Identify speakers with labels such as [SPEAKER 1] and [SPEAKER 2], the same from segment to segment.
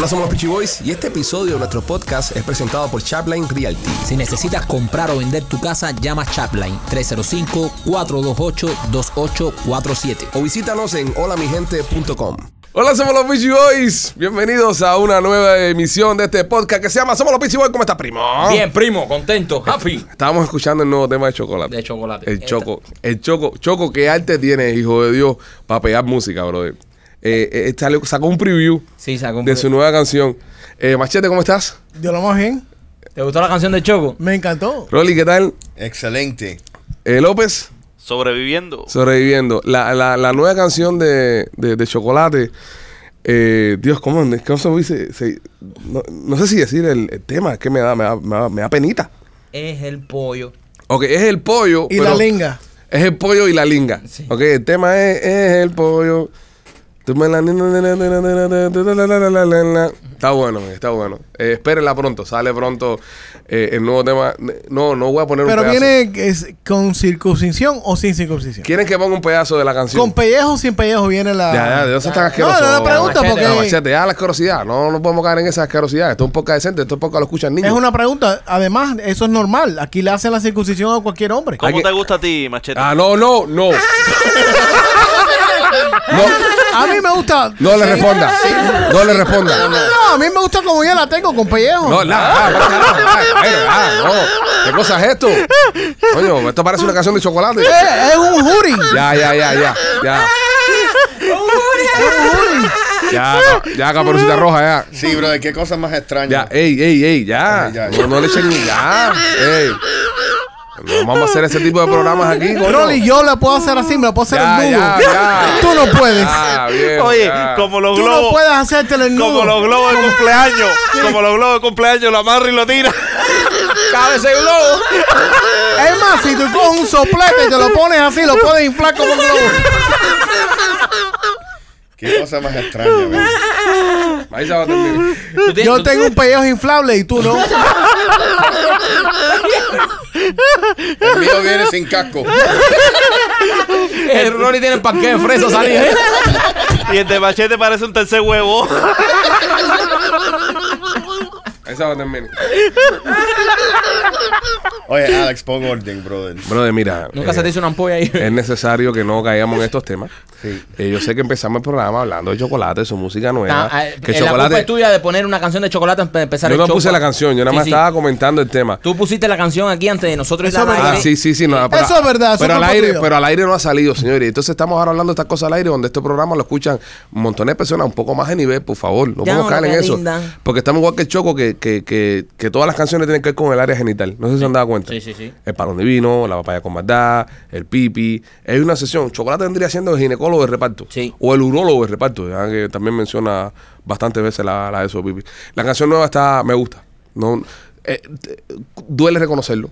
[SPEAKER 1] Hola, somos los Peachy Boys y este episodio de nuestro podcast es presentado por Chapline Realty.
[SPEAKER 2] Si necesitas comprar o vender tu casa, llama Chapline 305-428-2847.
[SPEAKER 1] O visítanos en holamigente.com. Hola, somos los Peachy Boys. Bienvenidos a una nueva emisión de este podcast que se llama Somos los Peachy Boys. ¿Cómo estás, primo?
[SPEAKER 2] Bien, primo, contento, happy.
[SPEAKER 1] Estábamos escuchando el nuevo tema de chocolate.
[SPEAKER 2] De chocolate.
[SPEAKER 1] El choco, el choco, choco, qué arte tiene, hijo de Dios, para pegar música, brother. Eh, eh, salió- sacó un preview
[SPEAKER 2] Sí, sacó un
[SPEAKER 1] de su nueva canción. Eh, Machete, ¿cómo estás?
[SPEAKER 3] Yo lo más bien.
[SPEAKER 2] ¿Te gustó la canción de Choco?
[SPEAKER 3] Me encantó.
[SPEAKER 1] Rolly, ¿qué tal?
[SPEAKER 4] Excelente.
[SPEAKER 1] Eh, López,
[SPEAKER 5] Sobreviviendo.
[SPEAKER 1] sobreviviendo. La, la, la nueva canción de, de, de Chocolate. eh, Dios, ¿cómo, cómo se dice? Se- no, no sé si decir el, el tema, es que me da, me da, me da, me da penita.
[SPEAKER 2] Es el pollo.
[SPEAKER 1] Ok, es el pollo.
[SPEAKER 3] Y
[SPEAKER 1] pero
[SPEAKER 3] la linga.
[SPEAKER 1] Es el pollo y la linga.
[SPEAKER 2] Sí.
[SPEAKER 1] Ok, el tema es, es el pollo. Tú me la- Está bueno, está bueno. Eh, espérenla pronto, sale pronto eh, el nuevo tema. No, no voy a poner
[SPEAKER 3] Pero
[SPEAKER 1] un pedazo.
[SPEAKER 3] viene es, con circuncisión o sin circuncisión.
[SPEAKER 1] ¿Quieren que ponga un pedazo de la canción?
[SPEAKER 3] Con pellejo o sin pellejo viene la.
[SPEAKER 1] Ya, ya, de eso está
[SPEAKER 3] No,
[SPEAKER 1] asqueroso.
[SPEAKER 3] no, no pregunta
[SPEAKER 2] Machete,
[SPEAKER 3] porque
[SPEAKER 1] No, machete, ya la asquerosidad. No, no podemos caer en esa asquerosidad. Esto es un podcast decente, esto es podcast lo escuchan niños.
[SPEAKER 3] es una pregunta. Además, eso es normal. Aquí le hacen la circuncisión a cualquier hombre.
[SPEAKER 5] ¿Cómo te gusta a ti, Machete?
[SPEAKER 1] Ah, no, no, no. No,
[SPEAKER 3] A mí me gusta.
[SPEAKER 1] no le responda. No le responda.
[SPEAKER 3] No, a mí me gusta como ya la tengo, con pellejo.
[SPEAKER 1] No, ah, ay, ah, no. ¿Qué cosa es esto? Coño, esto parece una canción de chocolate.
[SPEAKER 3] Eh, es un jury.
[SPEAKER 1] Ya, ya, ya, ya, ya. Ya, ya, caperucita roja, ya.
[SPEAKER 4] Sí, brother, qué cosa más extraña.
[SPEAKER 1] Ya, ey, ey, ey, ya. No, no le echen ni ya. Ey. No vamos a hacer ese tipo de programas aquí.
[SPEAKER 3] Rolly, yo le puedo hacer así, me lo puedo hacer
[SPEAKER 1] Ya,
[SPEAKER 3] el nudo.
[SPEAKER 1] ya, ya.
[SPEAKER 3] Tú no puedes.
[SPEAKER 1] Ah, bien,
[SPEAKER 5] Oye,
[SPEAKER 1] ya.
[SPEAKER 5] como los
[SPEAKER 3] Tú no
[SPEAKER 5] globos.
[SPEAKER 3] puedes hacértelo el nudo.
[SPEAKER 5] como los globos de cumpleaños. Como los globos de cumpleaños, lo amarra y lo tira.
[SPEAKER 2] ¡Cabe ese globo!
[SPEAKER 3] Es más, si tú coges un soplete y te lo pones así, lo puedes inflar como un globo.
[SPEAKER 4] Qué cosa más extraña,
[SPEAKER 3] Yo
[SPEAKER 2] tú-
[SPEAKER 3] tengo un pellejo inflable y tú no.
[SPEAKER 4] El mío viene sin casco.
[SPEAKER 2] El Ronnie tiene el panque de fresa salir. ¿eh?
[SPEAKER 5] Y el de Machete parece un tercer huevo.
[SPEAKER 1] Se va a terminar.
[SPEAKER 4] Oye, Alex, pon orden, brother.
[SPEAKER 1] Brother, mira.
[SPEAKER 2] Nunca
[SPEAKER 1] eh,
[SPEAKER 2] se te hizo una ampolla ahí.
[SPEAKER 1] Es necesario que no caigamos en estos temas.
[SPEAKER 4] Sí.
[SPEAKER 1] Eh, yo sé que empezamos el programa hablando de chocolate, su música nueva.
[SPEAKER 2] Ah, eh,
[SPEAKER 1] que
[SPEAKER 2] eh, La culpa
[SPEAKER 1] chocolate.
[SPEAKER 2] es tuya de poner una canción de chocolate para empezar
[SPEAKER 1] Yo
[SPEAKER 2] el
[SPEAKER 1] no
[SPEAKER 2] show,
[SPEAKER 1] puse
[SPEAKER 2] pa-
[SPEAKER 1] la canción, yo nada más
[SPEAKER 2] sí.
[SPEAKER 1] estaba comentando el tema.
[SPEAKER 2] Tú pusiste la canción aquí antes de nosotros y
[SPEAKER 3] Eso
[SPEAKER 2] la
[SPEAKER 3] es verdad.
[SPEAKER 1] Ah, sí, sí, sí. No, pero,
[SPEAKER 3] Eso es verdad, eso
[SPEAKER 1] pero, al aire, pero al aire no ha salido, señores. Entonces estamos ahora hablando de estas cosas al aire, donde este programa lo escuchan un montón de personas, un poco más de nivel, por favor. No
[SPEAKER 2] Ya,
[SPEAKER 1] podemos caer en eso.
[SPEAKER 2] linda.
[SPEAKER 1] Porque estamos igual que el Choco, que, que, que, que todas las canciones tienen que ver con el área genital. No sé si se han dado cuenta.
[SPEAKER 2] Sí, sí, sí.
[SPEAKER 1] El palón divino, la papaya con maldad, el pipi. Hay una sesión. Chocolate vendría siendo el ginecólogo de reparto.
[SPEAKER 2] Sí.
[SPEAKER 1] O el urólogo de reparto, ya que también menciona bastantes veces la, la de eso, pipi. La canción nueva está, me gusta. No, eh, duele reconocerlo,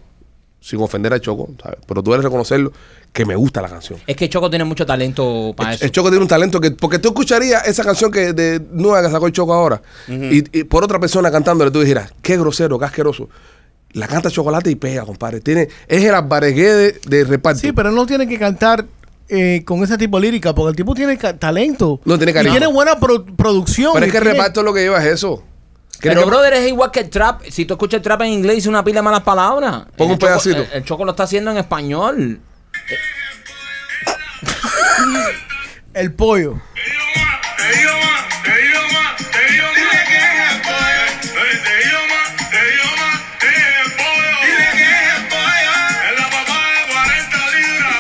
[SPEAKER 1] sin ofender al Choco, ¿sabes? Pero duele reconocerlo que me gusta la canción.
[SPEAKER 2] Es que Choco tiene mucho talento para
[SPEAKER 1] El,
[SPEAKER 2] eso.
[SPEAKER 1] el Choco tiene un talento que, porque tú escucharías esa canción que de nueva que sacó el Choco ahora, y, y por otra persona cantándole, tú dijeras, qué grosero, qué asqueroso. La canta Chocolate y pega, compadre. Tiene, es el albaregué de, de reparto.
[SPEAKER 3] Sí, pero él no tiene que cantar eh, con ese tipo de lírica, porque el tipo tiene talento.
[SPEAKER 1] No, tiene
[SPEAKER 3] Y
[SPEAKER 1] carisma.
[SPEAKER 3] tiene buena pro- producción.
[SPEAKER 1] Pero es que el
[SPEAKER 3] tiene-
[SPEAKER 1] reparto lo que lleva es eso. ¿Quieres
[SPEAKER 2] Pero,
[SPEAKER 1] que-
[SPEAKER 2] brother, es igual que el trap. Si tú escuchas el trap en inglés, dice una pila de malas palabras.
[SPEAKER 1] Pon un
[SPEAKER 2] El Choco-
[SPEAKER 1] pedacito.
[SPEAKER 2] El, el Choco lo está haciendo en español.
[SPEAKER 3] El pollo.
[SPEAKER 6] Y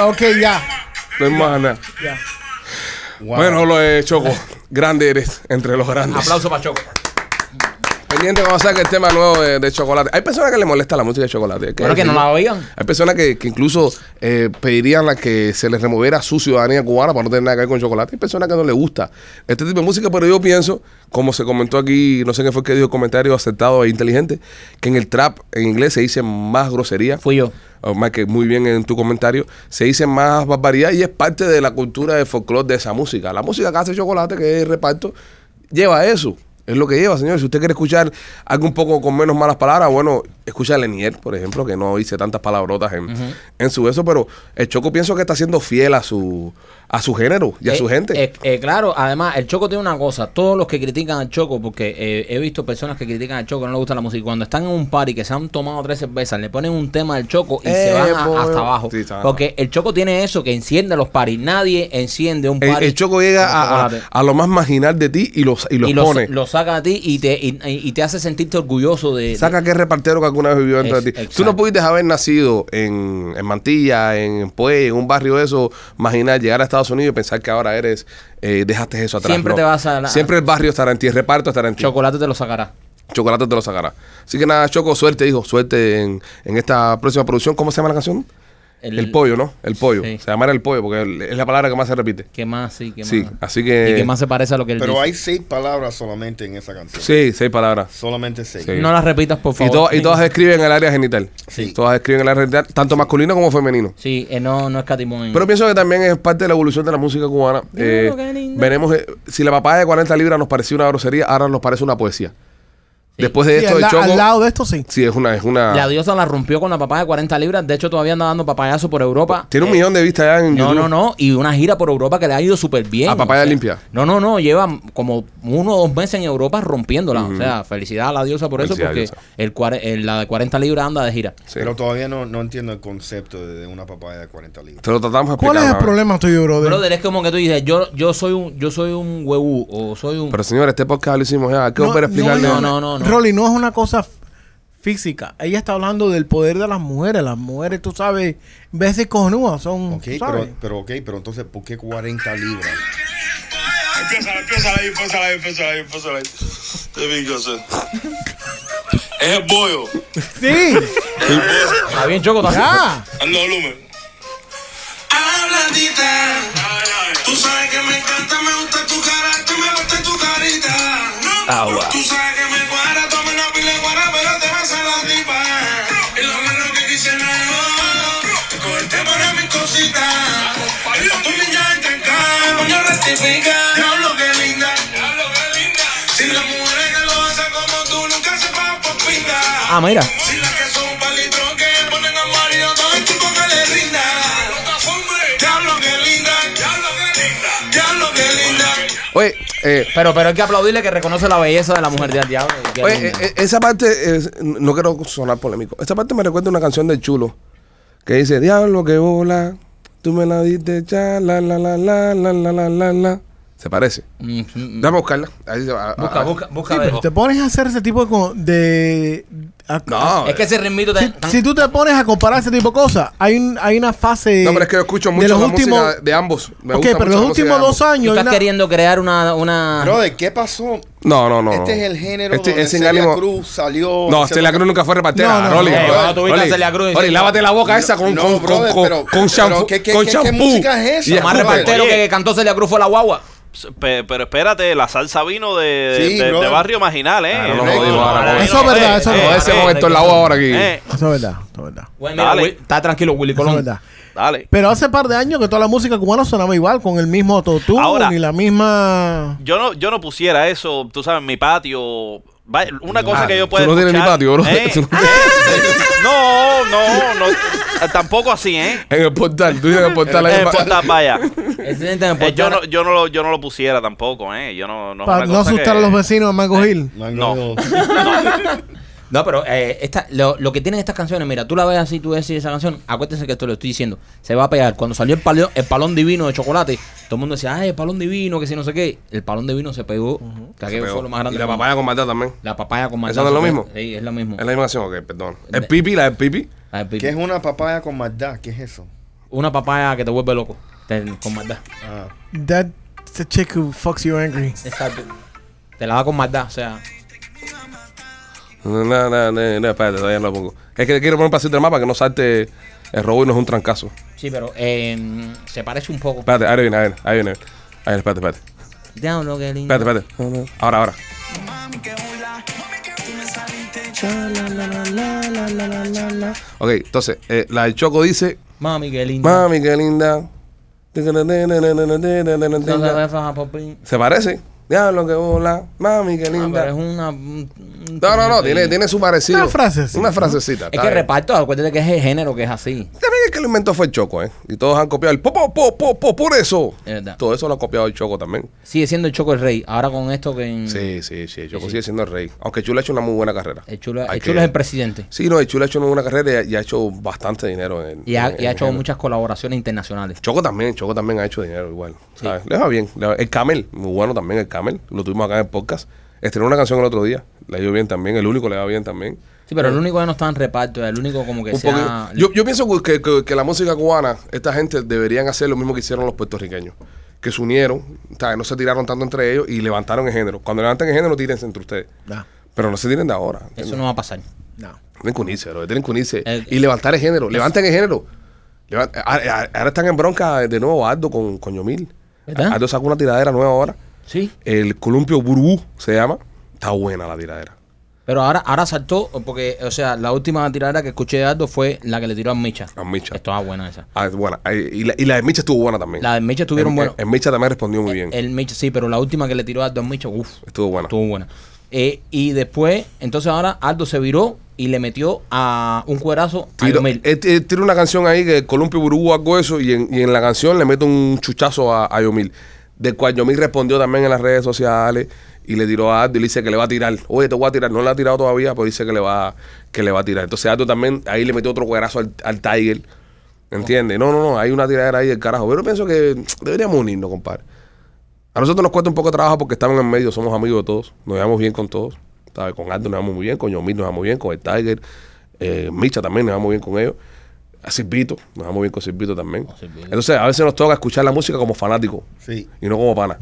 [SPEAKER 3] Ok, ya.
[SPEAKER 1] No es más nada.
[SPEAKER 3] ya.
[SPEAKER 4] Wow.
[SPEAKER 1] Bueno, lo de Choco. Grande eres entre los grandes.
[SPEAKER 2] Aplauso para Choco.
[SPEAKER 1] Pendiente vamos a sacar el tema nuevo de, de chocolate. Hay personas que le molesta la música de chocolate.
[SPEAKER 2] Bueno, que no la oigan.
[SPEAKER 1] Hay personas que, que incluso eh, pedirían la que se les removiera su ciudadanía cubana para no tener nada que ver con chocolate. Hay personas que no les gusta este tipo de música, pero yo pienso, como se comentó aquí, no sé qué fue que dijo el comentario acertado e inteligente, que en el trap en inglés se dice más grosería.
[SPEAKER 2] Fui yo.
[SPEAKER 1] o más que muy bien en tu comentario, se dice más barbaridad y es parte de la cultura de folclore de esa música. La música que hace chocolate, que es reparto, lleva eso. Es lo que lleva, señor. Si usted quiere escuchar algo un poco con menos malas palabras, bueno, escucha a Lenier, por ejemplo, que no dice tantas palabrotas en, en su eso, pero el Choco pienso que está siendo fiel a su a su género y a
[SPEAKER 2] Eh,
[SPEAKER 1] su gente.
[SPEAKER 2] eh, eh, claro, además, el Choco tiene una cosa. Todos los que critican al Choco, porque he visto personas que critican al Choco no les gusta la música. Cuando están en un party que se han tomado tres cervezas, le ponen un tema del Choco y se van a- hasta abajo.
[SPEAKER 1] Sí,
[SPEAKER 2] porque el Choco tiene eso que enciende los parties. Nadie enciende un party.
[SPEAKER 1] el Choco llega a, a-
[SPEAKER 2] chocolate.
[SPEAKER 1] a lo más marginal de ti y los, y los
[SPEAKER 2] y
[SPEAKER 1] pone.
[SPEAKER 2] lo saca a ti y te, y, y te hace sentirte orgulloso de.
[SPEAKER 1] Saca que repartero que alguna vez vivió dentro
[SPEAKER 2] Es-
[SPEAKER 1] de ti. Tú
[SPEAKER 2] exacto.
[SPEAKER 1] no pudiste haber nacido en, en Mantilla, en Puey, en un barrio de eso, marginal, llegar a Estados Unidos y pensar que ahora eres, eh, dejaste eso atrás.
[SPEAKER 2] Siempre
[SPEAKER 1] No.
[SPEAKER 2] te vas a la-
[SPEAKER 1] Siempre el barrio estará en ti, el reparto estará en ti.
[SPEAKER 2] chocolate te lo sacará.
[SPEAKER 1] Chocolate te lo sacará. Así que nada, Choco, suerte, hijo, suerte en, en esta próxima producción. ¿Cómo se llama la canción? El, pollo, ¿no? El pollo.
[SPEAKER 2] Sí.
[SPEAKER 1] Se llamará el pollo porque es la palabra que más se repite.
[SPEAKER 2] ¿Qué más? Sí, ¿qué
[SPEAKER 1] Sí,
[SPEAKER 2] más?
[SPEAKER 1] así que-
[SPEAKER 2] Y que más se parece a lo que él
[SPEAKER 4] Pero
[SPEAKER 2] dice.
[SPEAKER 4] hay seis palabras solamente en esa canción.
[SPEAKER 1] Sí, seis palabras.
[SPEAKER 4] Solamente seis.
[SPEAKER 1] Sí.
[SPEAKER 2] No las repitas, por
[SPEAKER 1] Y,
[SPEAKER 2] favor.
[SPEAKER 1] to- y todas escriben en el área genital.
[SPEAKER 4] Sí.
[SPEAKER 1] Todas escriben en el área genital, tanto masculino como femenino.
[SPEAKER 2] Sí, eh, no, no es catimón.
[SPEAKER 1] Pero pienso que también es parte de la evolución de la música cubana. Eh, veremos eh, si la papaya de 40 libras nos parecía una grosería, ahora nos parece una poesía. Después de
[SPEAKER 3] Sí,
[SPEAKER 1] esto,
[SPEAKER 3] al,
[SPEAKER 1] el
[SPEAKER 3] la-
[SPEAKER 1] Choco.
[SPEAKER 3] al lado de esto sí.
[SPEAKER 1] Sí, es una, es una.
[SPEAKER 2] La diosa la rompió con la papaya de 40 libras. De hecho, todavía anda dando papayazo por Europa.
[SPEAKER 1] Tiene un
[SPEAKER 2] Eh,
[SPEAKER 1] millón de vistas ya en
[SPEAKER 2] No,
[SPEAKER 1] YouTube.
[SPEAKER 2] no, no. Y una gira por Europa que le ha ido súper bien.
[SPEAKER 1] A papaya
[SPEAKER 2] o sea,
[SPEAKER 1] limpia.
[SPEAKER 2] No, no, no. Lleva como uno o dos meses en Europa rompiéndola. O sea, felicidad a la diosa por
[SPEAKER 1] Felicidad,
[SPEAKER 2] eso, porque
[SPEAKER 1] diosa.
[SPEAKER 2] el, cuare- el- la de 40 libras anda de gira.
[SPEAKER 1] Sí.
[SPEAKER 4] Pero todavía no, no entiendo el concepto de, de una papaya de 40 libras.
[SPEAKER 1] Te lo tratamos de
[SPEAKER 3] ¿Cuál es el
[SPEAKER 1] vez.
[SPEAKER 3] problema tuyo, brother?
[SPEAKER 2] Brother, es como que tú dices, yo, yo soy un, yo soy un huevú o soy un.
[SPEAKER 1] Pero señores, este podcast lo hicimos ya. Que volver a explicarle.
[SPEAKER 2] no, no, no, no.
[SPEAKER 3] Rolly, no es una cosa física. Ella está hablando del poder de las mujeres. Las mujeres, tú sabes, veces cojonudas son.
[SPEAKER 4] Ok, pero, pero, ok, pero entonces, ¿por qué 40 libras?
[SPEAKER 6] Empieza, empieza ahí, empieza ahí, empieza ahí, empieza. Es el bollo.
[SPEAKER 3] Sí.
[SPEAKER 2] Está bien, Choco, está
[SPEAKER 3] Ya.
[SPEAKER 6] Ando volumen. Habladita. Tú sabes que me encanta, me gusta tu carácter, me gusta tu carita.
[SPEAKER 5] Agua.
[SPEAKER 6] Tú sabes que me pero te vas a la tipa. Y lo menos que quisiera yo, cogerte para mis cositas. Y tu niña entra en cama, no rectifica. Diablo que linda. Si las mujeres que lo hacen como tú, nunca se van por pinta.
[SPEAKER 2] Ah, mira.
[SPEAKER 6] Si las que
[SPEAKER 1] Oye, eh,
[SPEAKER 2] Pero, pero hay que aplaudirle que reconoce la belleza de la mujer del diablo.
[SPEAKER 1] Oye, eh, eh, esa parte, es- no quiero sonar polémico. Esa parte me recuerda una canción del chulo que dice: Diablo que bola, tú me la diste ya, la la la la la la la la la. Se parece.
[SPEAKER 2] Mm, mm,
[SPEAKER 1] Déjame buscarla. Ahí va.
[SPEAKER 2] Busca, busca, busca.
[SPEAKER 3] Sí,
[SPEAKER 2] a
[SPEAKER 3] pero te pones a hacer ese tipo de. Co- de a-
[SPEAKER 1] No,
[SPEAKER 2] Es que ese ritmito te.
[SPEAKER 3] si, si tú te pones a comparar ese tipo de cosas, hay, un, hay una fase.
[SPEAKER 1] No, pero es que yo escucho
[SPEAKER 3] de
[SPEAKER 1] mucho
[SPEAKER 3] los
[SPEAKER 1] la
[SPEAKER 3] últimos-
[SPEAKER 1] música de ambos. Me
[SPEAKER 3] ok,
[SPEAKER 1] gusta
[SPEAKER 3] pero
[SPEAKER 1] mucho
[SPEAKER 3] los últimos
[SPEAKER 1] de
[SPEAKER 3] dos años.
[SPEAKER 2] Tú estás
[SPEAKER 3] una-
[SPEAKER 2] queriendo crear una. una...
[SPEAKER 4] Brother, ¿qué pasó?
[SPEAKER 1] No, no, no.
[SPEAKER 4] Este
[SPEAKER 1] no.
[SPEAKER 4] es el género
[SPEAKER 1] Este
[SPEAKER 4] donde Celia
[SPEAKER 1] ánimo-
[SPEAKER 4] Cruz salió.
[SPEAKER 1] No,
[SPEAKER 4] se-
[SPEAKER 1] Celia Cruz nunca fue repartera.
[SPEAKER 3] No, no,
[SPEAKER 1] Rolly,
[SPEAKER 3] no.
[SPEAKER 1] Rolly, lávate la boca esa con,
[SPEAKER 4] No,
[SPEAKER 1] con,
[SPEAKER 4] brother,
[SPEAKER 1] con,
[SPEAKER 4] pero-
[SPEAKER 1] con shampoo.
[SPEAKER 4] pero ¿qué- qué-
[SPEAKER 1] con
[SPEAKER 4] qué- qué
[SPEAKER 1] shampoo.
[SPEAKER 4] música es esa,
[SPEAKER 1] Y
[SPEAKER 2] Lo más repartero que cantó Celia Cruz fue la guagua.
[SPEAKER 5] Pe- pero espérate, la salsa vino de,
[SPEAKER 4] Sí,
[SPEAKER 5] de- de barrio marginal, ¿eh?
[SPEAKER 1] Ah, no
[SPEAKER 5] no,
[SPEAKER 1] porque-
[SPEAKER 3] Eso es verdad, eso es verdad.
[SPEAKER 1] No, ese
[SPEAKER 5] eh,
[SPEAKER 1] momento en la voz ahora aquí.
[SPEAKER 5] eh,
[SPEAKER 3] Eso es verdad, eso es verdad.
[SPEAKER 2] Bueno, mira,
[SPEAKER 5] Dale.
[SPEAKER 2] Will- está tranquilo, Willy
[SPEAKER 3] Eso es
[SPEAKER 2] Colón.
[SPEAKER 3] verdad.
[SPEAKER 5] Dale.
[SPEAKER 3] Pero hace par de años que toda la música cubana sonaba igual, con el mismo autotune
[SPEAKER 5] Ahora-
[SPEAKER 3] y la misma.
[SPEAKER 5] Yo no, yo no pusiera eso, tú sabes, en mi patio. Una cosa
[SPEAKER 1] Ah,
[SPEAKER 5] que yo
[SPEAKER 1] tú
[SPEAKER 5] pueda
[SPEAKER 1] no tienes ni
[SPEAKER 5] escuchar,
[SPEAKER 1] patio, bro.
[SPEAKER 5] ¿eh?
[SPEAKER 1] Tú no
[SPEAKER 5] No, no, no. eh, Tampoco así, ¿eh?
[SPEAKER 1] En el portal. Tú dices en el portal ahí.
[SPEAKER 5] Eh,
[SPEAKER 1] pa-
[SPEAKER 5] porta- vaya.
[SPEAKER 2] En
[SPEAKER 5] Eh, yo,
[SPEAKER 2] portal.
[SPEAKER 5] no, yo, no lo, yo no lo pusiera tampoco, ¿eh? Yo no, no es
[SPEAKER 3] Para
[SPEAKER 5] una
[SPEAKER 3] no
[SPEAKER 5] cosa
[SPEAKER 3] asustar
[SPEAKER 5] que-
[SPEAKER 3] a los vecinos de Mango Hill.
[SPEAKER 4] Mango-
[SPEAKER 2] No, pero eh, esta, lo, lo que tienen estas canciones, mira, tú la ves así, tú ves así esa canción, acuérdense que esto lo estoy diciendo, se va a pegar. Cuando salió el, palio- el palón divino de chocolate, todo el mundo decía, ay, el palón divino, que si no sé qué. El palón divino se pegó, que aquello fue lo más grande.
[SPEAKER 1] Y la
[SPEAKER 2] del
[SPEAKER 1] papaya con maldad también.
[SPEAKER 2] La papaya con
[SPEAKER 1] ¿Eso
[SPEAKER 2] manzana
[SPEAKER 1] no es lo mismo?
[SPEAKER 2] Sí, es lo mismo.
[SPEAKER 1] Es la misma canción, ok, perdón. El pipi, la del pipi.
[SPEAKER 2] Ah, el pipi.
[SPEAKER 4] ¿Qué es una papaya con maldad? ¿Qué es eso?
[SPEAKER 2] Una papaya que te vuelve loco, te- con maldad.
[SPEAKER 4] Ah,
[SPEAKER 3] That's a chick who fucks you angry.
[SPEAKER 2] Exacto. Te la da con maldad, o sea.
[SPEAKER 1] No, no, no, no, no, espérate, todavía no lo pongo. Es que quiero poner un pasito del mapa que no salte el robo y no es un trancazo.
[SPEAKER 2] Sí, pero eh, se parece un poco.
[SPEAKER 1] Espérate, ahí viene, ahí viene, ahí viene. Ahí viene, espérate, espérate.
[SPEAKER 2] Diablo, qué lindo.
[SPEAKER 1] Espérate, espérate. No, no. Ahora, ahora. Ok, entonces, eh, la del Choco dice,
[SPEAKER 2] Mami, qué lindo.
[SPEAKER 1] mami, qué linda.
[SPEAKER 2] Se
[SPEAKER 1] parece. Diablo que bola, mami, qué
[SPEAKER 2] Ah, pero es
[SPEAKER 1] linda.
[SPEAKER 2] una. un- un
[SPEAKER 1] No, no, no, tiene, tiene su parecido.
[SPEAKER 3] Una frasecita,
[SPEAKER 1] Una
[SPEAKER 3] ¿no?
[SPEAKER 1] frasecita.
[SPEAKER 2] Es
[SPEAKER 1] está
[SPEAKER 2] que
[SPEAKER 1] bien.
[SPEAKER 2] reparto, acuérdate que es el género que es así.
[SPEAKER 1] También el que lo inventó fue el Choco, ¿eh? Y todos han copiado el po, po, po, po, po, por eso.
[SPEAKER 2] Es verdad.
[SPEAKER 1] Todo eso lo ha copiado el Choco también.
[SPEAKER 2] Sigue siendo el Choco el rey. Ahora con esto que. en-
[SPEAKER 1] Sí, sí, sí. El Choco
[SPEAKER 2] Sí, sí.
[SPEAKER 1] sigue siendo el rey. Aunque Chulo ha hecho una muy buena carrera.
[SPEAKER 2] El chulo,
[SPEAKER 1] Hay
[SPEAKER 2] el chulo
[SPEAKER 1] que-
[SPEAKER 2] es el presidente.
[SPEAKER 1] Sí, no, el Chulo ha hecho una buena carrera y ha, y ha hecho bastante dinero. En,
[SPEAKER 2] Y ha,
[SPEAKER 1] en-
[SPEAKER 2] y ha
[SPEAKER 1] en
[SPEAKER 2] hecho
[SPEAKER 1] género.
[SPEAKER 2] muchas colaboraciones internacionales.
[SPEAKER 1] Choco también, Choco también ha hecho dinero igual. ¿sabes? Le va bien. le va- El Camel, muy bueno también el Camel. Lo tuvimos acá en el podcast. Estrenó una canción el otro día. Le ha ido bien también. El único le va bien también.
[SPEAKER 2] Sí, pero el único que no está en reparto, el único como que sea.
[SPEAKER 1] Yo, yo pienso que, que- que la música cubana, esta gente deberían hacer lo mismo que hicieron los puertorriqueños. Que se unieron, ¿sabes? no se tiraron tanto entre ellos y levantaron el género. Cuando levanten el género, tírense entre ustedes. Pero no se tiren de ahora. ¿entiendes?
[SPEAKER 2] Eso no va a pasar.
[SPEAKER 3] no.
[SPEAKER 1] Tienen que unirse, bro. Tienen que unirse.
[SPEAKER 2] El-
[SPEAKER 1] y levantar el género. Levanten el género. Ahora están en bronca de nuevo Aldo con, con Yomil.
[SPEAKER 2] ¿Verdad?
[SPEAKER 1] Aldo sacó una tiradera nueva ahora.
[SPEAKER 2] Sí.
[SPEAKER 1] El columpio burú se llama. Está buena la tiradera.
[SPEAKER 2] Pero ahora, ahora saltó, porque, o sea, la última tiradera que escuché de Aldo fue la que le tiró a Micha.
[SPEAKER 1] A Micha.
[SPEAKER 2] Estaba buena esa.
[SPEAKER 1] Ah, es buena. Y la, y la de Micha estuvo buena también.
[SPEAKER 2] La de Micha estuvieron
[SPEAKER 1] en,
[SPEAKER 2] buenas.
[SPEAKER 1] en Micha también respondió muy bien.
[SPEAKER 2] El Micha, sí, pero la última que le tiró a Aldo a Micha, uff,
[SPEAKER 1] Estuvo buena.
[SPEAKER 2] estuvo buena. Eh, y después, entonces ahora Aldo se viró y le metió a un cuerazo a
[SPEAKER 1] Tiro,
[SPEAKER 2] Yomil.
[SPEAKER 1] él, él tira una canción ahí que Columpio Burú algo eso y en, y en la canción le mete un chuchazo a, a Yomil. Del cual Yomil respondió también en las redes sociales y le tiró a Aldo y le dice que le va a tirar. Oye, te voy a tirar. No le ha tirado todavía, pero dice que le va, que le va a tirar. Entonces Aldo también ahí le metió otro cuerazo al, al Tiger. ¿Entiendes? No, no, no. Hay una tiradera ahí del carajo. Pero pienso que deberíamos unirnos, compadre. A nosotros nos cuesta un poco de trabajo porque estamos en medio, somos amigos de todos, nos llevamos bien con todos. ¿sabes? Con Aldo nos llevamos muy bien, con Yomil nos llevamos bien, con el Tiger, eh, Micha también nos llevamos bien con ellos. A Silvito, nos llevamos bien con Silvito también.
[SPEAKER 2] Silvito.
[SPEAKER 1] Entonces, a veces nos toca escuchar la música como fanáticos
[SPEAKER 4] Sí.
[SPEAKER 1] y no como pana.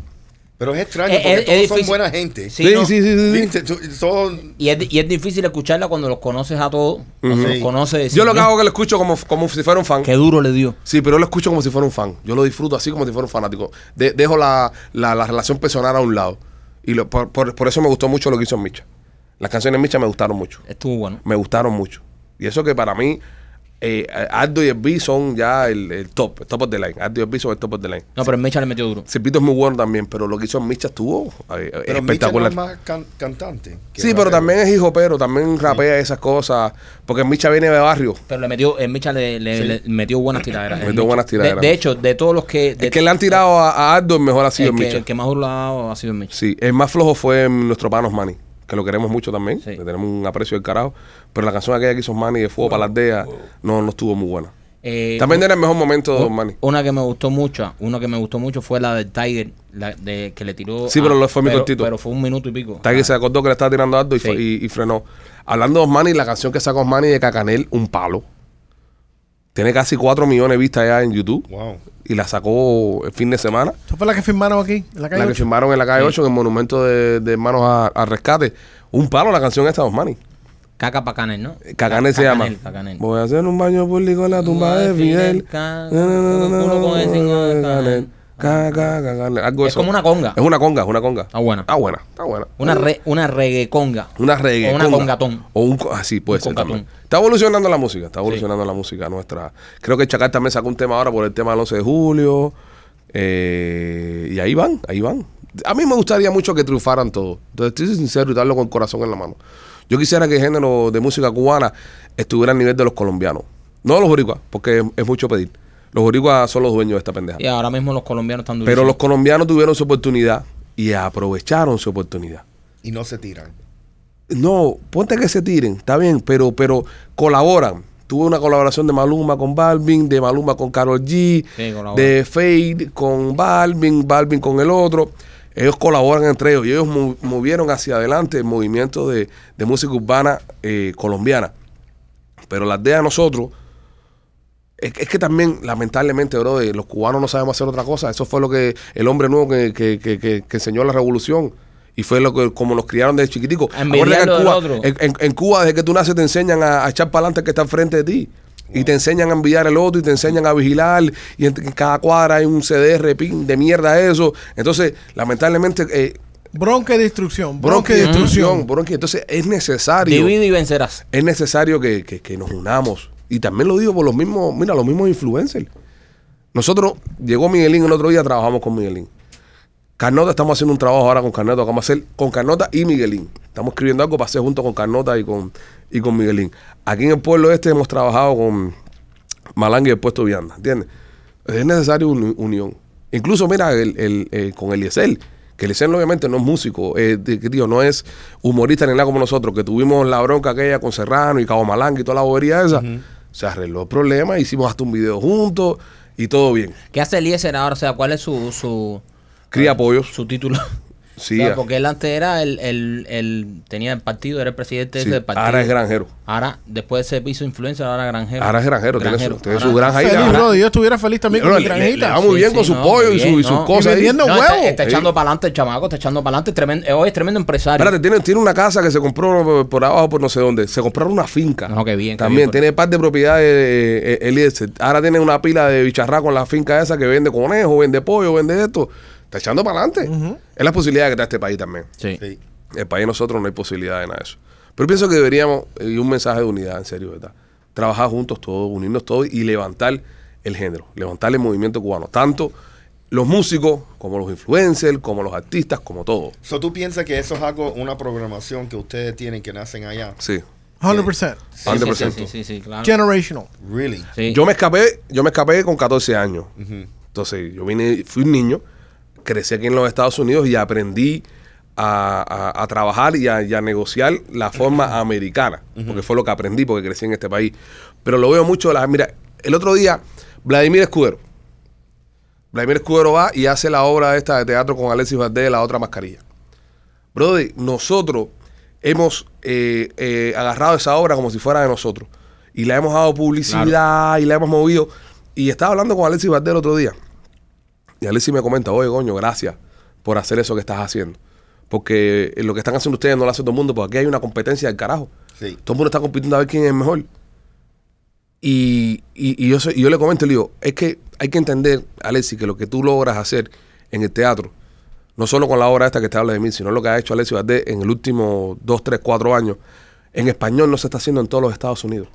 [SPEAKER 4] Pero es extraño
[SPEAKER 2] Eh,
[SPEAKER 4] porque
[SPEAKER 2] es-
[SPEAKER 4] todos
[SPEAKER 2] es
[SPEAKER 4] son
[SPEAKER 2] difícil.
[SPEAKER 4] buena gente.
[SPEAKER 2] Sí, no.
[SPEAKER 1] sí, sí, sí.
[SPEAKER 4] Viste, tú- son-
[SPEAKER 2] Y es, y es difícil escucharla cuando los conoces a todos. Cuando conoces.
[SPEAKER 1] Yo lo que hago es que lo escucho como, como si fuera un fan.
[SPEAKER 2] Qué duro le dio.
[SPEAKER 1] Sí, pero yo lo escucho como si fuera un fan. Yo lo disfruto así como si fuera un fanático. De- dejo la, la- la relación personal a un lado. Y lo- por, por- por eso me gustó mucho lo que hizo Micha. Las canciones de Micha me gustaron mucho.
[SPEAKER 2] Estuvo bueno.
[SPEAKER 1] me gustaron mucho. Y eso que para mí, eh, Aldo y el B son ya el, el top, el top of the line. Aldo y el B son el top of the line.
[SPEAKER 2] No, pero el Mecha le metió duro.
[SPEAKER 1] Silvito es muy bueno también, pero lo que hizo Micha estuvo eh,
[SPEAKER 4] Pero Micha no
[SPEAKER 1] espectacular.
[SPEAKER 4] es más can- cantante.
[SPEAKER 1] sí, pero también es hijo, pero también rapea esas cosas. Porque Micha viene de barrio.
[SPEAKER 2] Pero le metió, el Mecha le, le- le metió buenas tiraderas.
[SPEAKER 1] Metió
[SPEAKER 2] Micha.
[SPEAKER 1] buenas tiraderas.
[SPEAKER 2] De, de hecho, de todos los que. de-
[SPEAKER 1] el que le han tirado a, a Aldo, el mejor ha sido
[SPEAKER 2] el
[SPEAKER 1] el
[SPEAKER 2] que,
[SPEAKER 1] Micha.
[SPEAKER 2] el que más duro le ha dado ha sido el Mecha.
[SPEAKER 1] Sí, el más flojo fue nuestro panos Manny, que lo queremos mucho también.
[SPEAKER 2] Sí.
[SPEAKER 1] Le tenemos un aprecio del carajo. Pero la canción aquella que hizo Manny de Fuego para la aldea no, no estuvo muy buena.
[SPEAKER 2] Eh,
[SPEAKER 1] También era el mejor momento de Manny.
[SPEAKER 2] Una que me gustó mucho, una que me gustó mucho fue la del Tiger, la de que le tiró.
[SPEAKER 1] Sí, pero lo fue muy
[SPEAKER 2] pero,
[SPEAKER 1] cortito.
[SPEAKER 2] Pero fue un minuto y pico.
[SPEAKER 1] Tiger
[SPEAKER 2] Ah,
[SPEAKER 1] se acordó que le estaba tirando a Aldo y,
[SPEAKER 2] Sí.
[SPEAKER 1] fue- y- y frenó. Hablando de Osmani, la canción que sacó Osmani de Cacanel, Un Palo. Tiene casi 4 millones de vistas ya en YouTube.
[SPEAKER 4] Wow.
[SPEAKER 1] Y la sacó el fin de semana.
[SPEAKER 3] ¿Eso fue la que firmaron aquí? En la calle
[SPEAKER 1] La que
[SPEAKER 3] 8?
[SPEAKER 1] firmaron en la calle 8, en el monumento de, de Hermanos a- al Rescate. Un palo la canción esta Osmani.
[SPEAKER 2] Caca Pacanel, ¿no?
[SPEAKER 1] Cacanel se llama.
[SPEAKER 2] Cacanel.
[SPEAKER 1] Voy a hacer un baño público en la tumba de Fidel.
[SPEAKER 2] Culo con el de.
[SPEAKER 1] Algo de
[SPEAKER 2] Es
[SPEAKER 1] eso.
[SPEAKER 2] como una conga.
[SPEAKER 1] Es una conga, es una conga.
[SPEAKER 2] Está buena.
[SPEAKER 1] Está buena, está buena.
[SPEAKER 2] Una, re, una reggae conga.
[SPEAKER 1] Una reggae.
[SPEAKER 2] O una
[SPEAKER 1] conga.
[SPEAKER 2] congatón.
[SPEAKER 1] O un. Así puede
[SPEAKER 2] Un
[SPEAKER 1] ser
[SPEAKER 2] congatón.
[SPEAKER 1] también. Está evolucionando la música. Está evolucionando la música nuestra. Creo que Chacal también sacó un tema ahora por el tema del 11 de julio. eh, y ahí van, ahí van. A mí me gustaría mucho que triunfaran todos. Entonces, estoy sincero y darlo con el corazón en la mano. Yo quisiera que el género de música cubana estuviera al nivel de los colombianos. No los boricuas, porque es, es mucho pedir. Los boricuas son los dueños de esta pendeja.
[SPEAKER 2] Y ahora mismo los colombianos están durísimos.
[SPEAKER 1] Pero los colombianos tuvieron su oportunidad y aprovecharon su oportunidad.
[SPEAKER 4] Y no se tiran.
[SPEAKER 1] No, ponte que se tiren, está bien, pero, pero colaboran. Tuve una colaboración de Maluma con Balvin, de Maluma con Carol G,
[SPEAKER 2] Sí,
[SPEAKER 1] de Fade con Balvin, Balvin con el otro. Ellos colaboran entre ellos y ellos mo- movieron hacia adelante el movimiento de, de música urbana eh, colombiana. Pero la idea de nosotros es, es que también, lamentablemente, bro, los cubanos no sabemos hacer otra cosa. Eso fue lo que el hombre nuevo que, que, que, que- que enseñó la revolución. Y fue lo que, como nos criaron desde chiquitico. En Cuba,
[SPEAKER 2] otro.
[SPEAKER 1] en, en- en Cuba, desde que tú naces, te enseñan a, a echar para adelante el que está enfrente de ti. Y te enseñan a enviar el otro y te enseñan a vigilar. Y en, cada cuadra hay un CDR pin de mierda eso. Entonces, lamentablemente, eh,
[SPEAKER 3] Bronca y destrucción.
[SPEAKER 1] bronca
[SPEAKER 3] bronca
[SPEAKER 1] y- Entonces, es necesario
[SPEAKER 2] Divide y vencerás.
[SPEAKER 1] es necesario que, que- que nos unamos. Y también lo digo por los mismos, mira, los mismos influencers. Nosotros, llegó Miguelín el otro día, trabajamos con Miguelín. Carnota, estamos haciendo un trabajo ahora con Carnota, vamos a hacer con Carnota y Miguelín. Estamos escribiendo algo para hacer junto con Carnota y con, y con Miguelín. Aquí en el pueblo este hemos trabajado con Malanga y el puesto Vianda, ¿entiendes? Es necesario uni- unión. Incluso, mira, el, el, eh, con Eliezer, que Eliezer obviamente no es músico, eh, tío, no es humorista ni nada como nosotros, que tuvimos la bronca aquella con Serrano y Cabo Malanga y toda la bobería esa. Se arregló el problema, hicimos hasta un video juntos y todo bien.
[SPEAKER 2] ¿Qué hace Eliezer ahora? O sea, ¿cuál es su, su,
[SPEAKER 1] Cría pollos.
[SPEAKER 2] su título?
[SPEAKER 1] Sí,
[SPEAKER 2] O sea, porque él antes era el, el, el- tenía el partido, era el presidente
[SPEAKER 1] sí.
[SPEAKER 2] ese del partido.
[SPEAKER 1] ahora es granjero.
[SPEAKER 2] Ahora, después se hizo influencer, ahora granjero.
[SPEAKER 1] Ahora es granjero, tiene su- tiene su granja ahí.
[SPEAKER 3] Feliz, bro. Yo estuviera feliz también
[SPEAKER 1] No,
[SPEAKER 3] con mi
[SPEAKER 1] le-
[SPEAKER 3] granjita.
[SPEAKER 1] le va muy bien con su pollo y su- y sus cosas
[SPEAKER 3] Y vendiendo
[SPEAKER 2] No, está,
[SPEAKER 3] huevos.
[SPEAKER 2] está
[SPEAKER 1] Sí.
[SPEAKER 2] echando para adelante el chamaco, está echando para adelante. Tremendo, eh, hoy es tremendo empresario.
[SPEAKER 1] Espérate, tiene, tiene una casa que se compró por- abajo, por no sé dónde. Se compraron una finca.
[SPEAKER 2] No, qué bien, qué
[SPEAKER 1] También
[SPEAKER 2] bien por-
[SPEAKER 1] tiene par de propiedades eh, eh, Eliezer. Ahora tiene una pila de bicharraco en la finca esa que vende conejo, vende pollo, vende esto. Está echando para adelante. Es la posibilidad que da este país también.
[SPEAKER 2] Sí.
[SPEAKER 4] Sí.
[SPEAKER 1] El país nosotros no hay posibilidad de nada de eso. Pero pienso que deberíamos, eh, y un mensaje de unidad, en serio, ¿verdad? Trabajar juntos todos, unirnos todos y levantar el género, levantar el movimiento cubano. Tanto los músicos, como los influencers, como los artistas, como todo.
[SPEAKER 4] So, ¿Tú piensas que eso es algo, una programación que ustedes tienen que nacen allá?
[SPEAKER 1] Sí.
[SPEAKER 3] 100%.
[SPEAKER 2] Sí, sí,
[SPEAKER 1] 100%.
[SPEAKER 2] sí, sí, sí, claro.
[SPEAKER 3] Generational.
[SPEAKER 4] Really?
[SPEAKER 2] Sí.
[SPEAKER 1] Yo me escapé, yo me escapé con 14 años.
[SPEAKER 4] Ujú.
[SPEAKER 1] Entonces, yo vine, fui un niño, crecí aquí en los Estados Unidos y aprendí a, a- a trabajar y a, y a negociar la forma americana, porque fue lo que aprendí porque crecí en este país. Pero lo veo mucho, la, mira, el otro día, Vladimir Escudero. Vladimir Escudero va y hace la obra esta de teatro con Alexis Valdés, la otra mascarilla. Brother, nosotros hemos eh, eh, agarrado esa obra como si fuera de nosotros. Y la hemos dado publicidad y la hemos movido. Y estaba hablando con Alexis Valdés el otro día. Y Alexis me comenta, oye, coño, gracias por hacer eso que estás haciendo. Porque lo que están haciendo ustedes no lo hace todo el mundo, porque aquí hay una competencia del carajo.
[SPEAKER 4] Sí.
[SPEAKER 1] Todo el mundo está compitiendo a ver quién es el mejor. Y, y- y yo, soy- y yo le comento, le digo, es que hay que entender, Alexis, que lo que tú logras hacer en el teatro, no solo con la obra esta que te habla de mí, sino lo que ha hecho Alexis Valdés en el último 2, 3, 4 años, en español no se está haciendo en todos los Estados Unidos.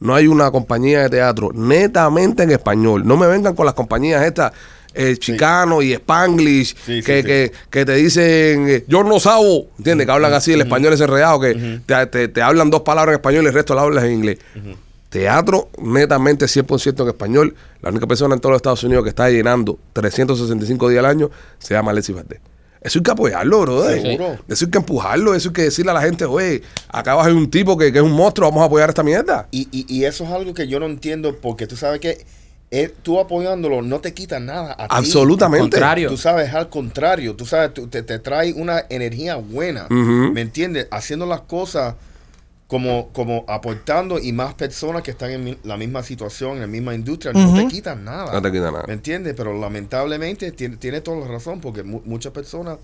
[SPEAKER 1] No hay una compañía de teatro netamente en español. No me vengan con las compañías estas, eh, Chicano y Spanglish, que, que, que te dicen, eh, yo no sabo, ¿entiendes? Que hablan así, el español es enredado, que te, te- te hablan dos palabras en español y el resto lo hablas en inglés. Teatro netamente 100% en español. La única persona en todos los Estados Unidos que está llenando 365 días al año se llama Alexis Valdés. Eso hay que apoyarlo, bro.
[SPEAKER 4] Seguro.
[SPEAKER 1] Eso hay que empujarlo, eso hay que decirle a la gente, oye, acá vas a un tipo que, que es un monstruo, vamos a apoyar esta mierda.
[SPEAKER 4] Y, y, y eso es algo que yo no entiendo porque tú sabes que eh, tú apoyándolo no te quita nada a ti.
[SPEAKER 1] Absolutamente.
[SPEAKER 2] Al contrario.
[SPEAKER 4] Tú sabes, al contrario, tú sabes, tú- te, te trae una energía buena. ¿me entiendes? Haciendo las cosas como, como aportando y más personas que están en mi- la misma situación, en la misma industria, no te quitan nada.
[SPEAKER 1] No te quita nada.
[SPEAKER 4] ¿Me entiendes? Pero lamentablemente tiene, tiene toda la razón porque mu- muchas personas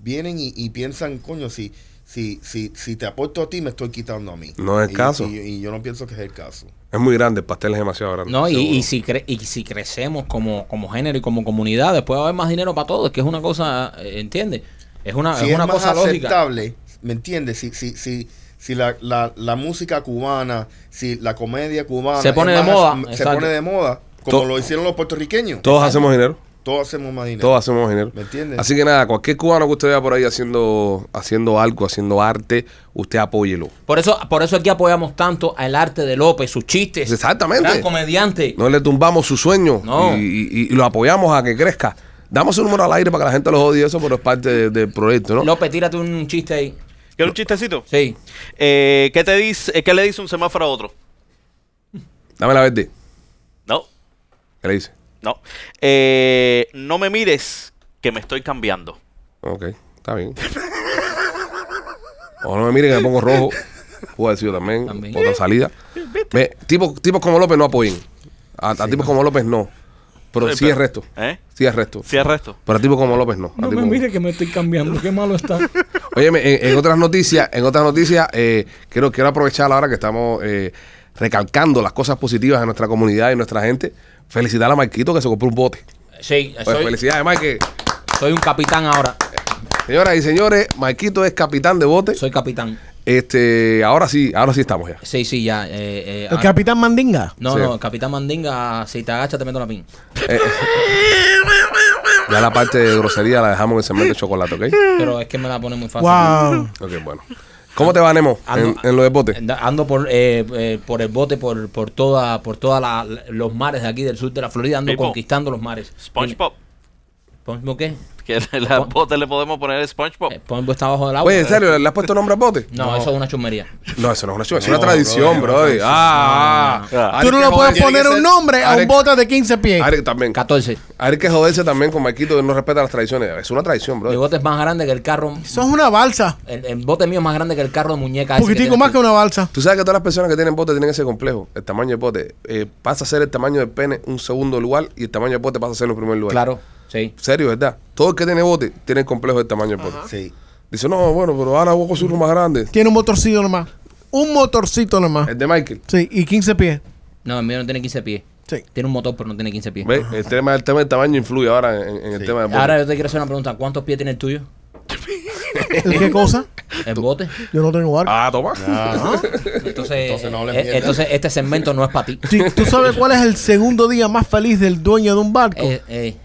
[SPEAKER 4] vienen y, y piensan, coño, si, si, si, si te aporto a ti, me estoy quitando a mí.
[SPEAKER 1] No es el
[SPEAKER 4] Y-
[SPEAKER 1] caso.
[SPEAKER 4] Y, y yo no pienso que es el caso.
[SPEAKER 1] Es muy grande, el pastel es demasiado grande.
[SPEAKER 2] No, y, y si cre- y si crecemos como, como género y como comunidad, después va a haber más dinero para todos, que es una cosa, eh, ¿entiendes? Es una,
[SPEAKER 4] si
[SPEAKER 2] es
[SPEAKER 4] es,
[SPEAKER 2] una
[SPEAKER 4] más
[SPEAKER 2] cosa lógica.
[SPEAKER 4] aceptable, ¿me entiendes? Si, si, si, si la, la, la música cubana, si la comedia cubana
[SPEAKER 2] Se pone
[SPEAKER 4] es
[SPEAKER 2] de
[SPEAKER 4] más-
[SPEAKER 2] moda,
[SPEAKER 4] se
[SPEAKER 2] exacto.
[SPEAKER 4] pone de moda, como
[SPEAKER 1] To-
[SPEAKER 4] lo hicieron los puertorriqueños.
[SPEAKER 1] Todos hacemos dinero.
[SPEAKER 4] Todos hacemos más dinero.
[SPEAKER 1] Todos hacemos dinero.
[SPEAKER 4] ¿Me entiendes?
[SPEAKER 1] Así que nada, cualquier cubano que usted vea por ahí haciendo, haciendo algo, haciendo arte, usted apóyelo.
[SPEAKER 2] Por eso, por eso aquí apoyamos tanto al arte de López, sus chistes.
[SPEAKER 1] Exactamente.
[SPEAKER 2] Gran comediante.
[SPEAKER 1] No le tumbamos su sueño
[SPEAKER 2] No.
[SPEAKER 1] y, y- y lo apoyamos a que crezca. Damos un número al aire para que la gente lo odie eso, pero es parte de- del proyecto, ¿no?
[SPEAKER 2] López, tírate un chiste ahí.
[SPEAKER 5] ¿Quieres un chistecito?
[SPEAKER 2] Sí.
[SPEAKER 5] Eh, ¿qué, te dice, eh, ¿Qué le dice un semáforo a otro?
[SPEAKER 1] Dame la verde.
[SPEAKER 5] No,
[SPEAKER 1] ¿Qué le dice?
[SPEAKER 5] No. Eh, no me mires, que me estoy cambiando.
[SPEAKER 1] Ok, está bien. O no me miren que me pongo rojo. Puedo decir yo también.
[SPEAKER 2] También.
[SPEAKER 1] Otra salida. Ve, tipos, tipos como López no apoyen. A, a tipos como López no. Pero
[SPEAKER 5] Sí,
[SPEAKER 1] sí
[SPEAKER 5] pero-
[SPEAKER 1] es resto.
[SPEAKER 5] ¿Eh?
[SPEAKER 1] Sí es resto.
[SPEAKER 5] Sí, es resto.
[SPEAKER 1] Pero a tipo como López no.
[SPEAKER 2] No
[SPEAKER 1] tipo
[SPEAKER 2] me
[SPEAKER 1] como-
[SPEAKER 2] mire que me estoy cambiando. Qué malo está.
[SPEAKER 1] Óyeme, en, en otras noticias, en otras noticias, eh, quiero, quiero aprovechar ahora que estamos eh, recalcando las cosas positivas de nuestra comunidad y nuestra gente. Felicitar a Marquito que se compró un bote.
[SPEAKER 2] Sí,
[SPEAKER 1] Pues
[SPEAKER 2] soy,
[SPEAKER 1] felicidades, Mike.
[SPEAKER 2] soy un capitán ahora.
[SPEAKER 1] Señoras y señores, Marquito es capitán de bote.
[SPEAKER 2] Soy capitán.
[SPEAKER 1] Este, ahora sí, ahora sí estamos ya.
[SPEAKER 2] Sí, sí, ya. eh, eh,
[SPEAKER 3] El
[SPEAKER 2] ah,
[SPEAKER 3] capitán Mandinga.
[SPEAKER 2] No,
[SPEAKER 1] Sí.
[SPEAKER 2] no, capitán Mandinga, si te agachas te meto la pin.
[SPEAKER 1] Eh, ya la parte de grosería la dejamos en el segmento de chocolate, ¿ok?
[SPEAKER 2] Pero es que me la pone muy fácil.
[SPEAKER 3] Wow.
[SPEAKER 1] Ok, bueno. ¿Cómo te va, Nemo, en,
[SPEAKER 2] Ando-
[SPEAKER 1] en lo de bote?
[SPEAKER 2] Ando por, eh, eh, por el bote, por, por toda, por toda la- los mares de aquí del sur de la Florida, ando
[SPEAKER 5] People.
[SPEAKER 2] conquistando los mares.
[SPEAKER 5] SpongeBob.
[SPEAKER 2] ¿SpongeBob qué?
[SPEAKER 5] Que la bote le podemos poner SpongeBob.
[SPEAKER 2] Eh, SpongeBob está bajo del agua.
[SPEAKER 1] Oye, ¿en serio? ¿Le has puesto nombre al bote?
[SPEAKER 2] No, eso es una chusmería.
[SPEAKER 1] No, eso no es una show, es una tradición,
[SPEAKER 4] bro,
[SPEAKER 1] Ah,
[SPEAKER 3] Tú no le puedes poner un nombre a un bote de 15 pies.
[SPEAKER 1] Hay que también.
[SPEAKER 2] 14.
[SPEAKER 1] Hay que joderse también con Marquito que no respeta las tradiciones. Es una tradición, bro.
[SPEAKER 2] bote es más grande que el carro.
[SPEAKER 3] Eso es una balsa.
[SPEAKER 2] El, el bote mío es más grande que el carro de muñeca.
[SPEAKER 3] Un poquitico más que una balsa.
[SPEAKER 1] Tú sabes que todas las personas que tienen bote tienen ese complejo. El tamaño del bote eh, pasa a ser el tamaño del pene un segundo lugar y el tamaño del bote pasa a ser el primer lugar.
[SPEAKER 2] Claro, sí.
[SPEAKER 1] Serio, ¿verdad? Todo el que tiene bote tiene el complejo del tamaño del bote.
[SPEAKER 4] Sí.
[SPEAKER 1] Dice, no, bueno, pero ahora voy a conseguir uno más grande.
[SPEAKER 3] Tiene un motorcito nomás. Un motorcito nomás.
[SPEAKER 1] El de Michael.
[SPEAKER 3] Sí, y 15 pies.
[SPEAKER 2] No, el mío no tiene 15 pies.
[SPEAKER 3] Sí.
[SPEAKER 2] Tiene un motor, pero no tiene 15 pies.
[SPEAKER 1] ¿Ves? El tema, el tema del tamaño influye ahora en, en el
[SPEAKER 4] Sí.
[SPEAKER 1] tema del bote.
[SPEAKER 2] Ahora yo te quiero hacer una pregunta. ¿Cuántos pies tiene el tuyo?
[SPEAKER 3] ¿El qué cosa?
[SPEAKER 2] El bote.
[SPEAKER 3] Yo no tengo barco.
[SPEAKER 1] Ah, toma.
[SPEAKER 4] Ah,
[SPEAKER 2] Entonces,
[SPEAKER 4] Entonces no hables
[SPEAKER 2] eh,
[SPEAKER 4] mierda.
[SPEAKER 2] entonces este segmento no es para ti.
[SPEAKER 3] Sí, ¿Tú sabes cuál es el segundo día más feliz del dueño de un barco?
[SPEAKER 2] Eh, eh,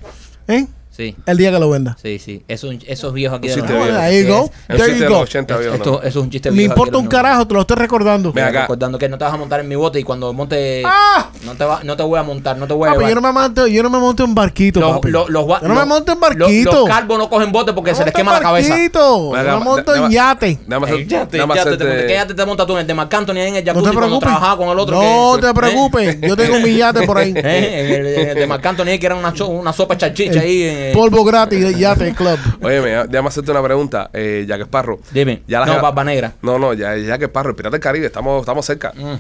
[SPEAKER 3] ¿Eh?
[SPEAKER 2] Sí,
[SPEAKER 3] El día que lo venda.
[SPEAKER 2] sí, sí. Esos, esos viejos aquí de
[SPEAKER 1] Sí,
[SPEAKER 2] los
[SPEAKER 1] veo.
[SPEAKER 3] Ahí you go.
[SPEAKER 2] Es-
[SPEAKER 3] There you
[SPEAKER 1] de
[SPEAKER 3] go.
[SPEAKER 1] los 80 viejo,
[SPEAKER 2] esto,
[SPEAKER 1] no.
[SPEAKER 2] eso es un chiste
[SPEAKER 3] Me
[SPEAKER 2] viejo
[SPEAKER 3] importa
[SPEAKER 2] de
[SPEAKER 3] un
[SPEAKER 2] los-
[SPEAKER 3] carajo, te lo estoy recordando.
[SPEAKER 1] Ven acá.
[SPEAKER 2] Recordando que no te vas a montar en mi bote y cuando monte
[SPEAKER 3] ¡Ah!
[SPEAKER 2] no te va, no te voy a montar, no te voy a
[SPEAKER 3] Papi,
[SPEAKER 2] llevar.
[SPEAKER 3] yo no me monto, yo no me monto en barquito,
[SPEAKER 2] Los-
[SPEAKER 3] papi.
[SPEAKER 2] los- los gua-
[SPEAKER 3] yo no me monto en barquito.
[SPEAKER 2] Los, calvos no cogen bote porque
[SPEAKER 3] No
[SPEAKER 2] se les quema la
[SPEAKER 3] en
[SPEAKER 2] cabeza.
[SPEAKER 3] barquito. Yo me monto en yate.
[SPEAKER 2] Eh, yate, ¿Qué yate te montas tú en el de Marc Anthony en el
[SPEAKER 3] No
[SPEAKER 2] jacuzzi
[SPEAKER 3] te
[SPEAKER 2] cuando
[SPEAKER 3] preocupes.
[SPEAKER 2] trabajaba con el otro
[SPEAKER 3] no te
[SPEAKER 2] ¿Eh?
[SPEAKER 3] preocupes. Yo tengo mi yate por ahí.
[SPEAKER 2] ¿Eh? En el, en el de Marc Anthony que era una, cho- una sopa chachicha ahí. Eh.
[SPEAKER 3] Polvo gratis de yate club.
[SPEAKER 1] Ya- déjame hacerte una pregunta, eh, Jack Sparrow.
[SPEAKER 2] Dime.
[SPEAKER 1] Ya la
[SPEAKER 2] no, barba negra.
[SPEAKER 1] No, no, ya, que Sparrow, el Pirata del Caribe, estamos, estamos cerca.
[SPEAKER 2] Mm.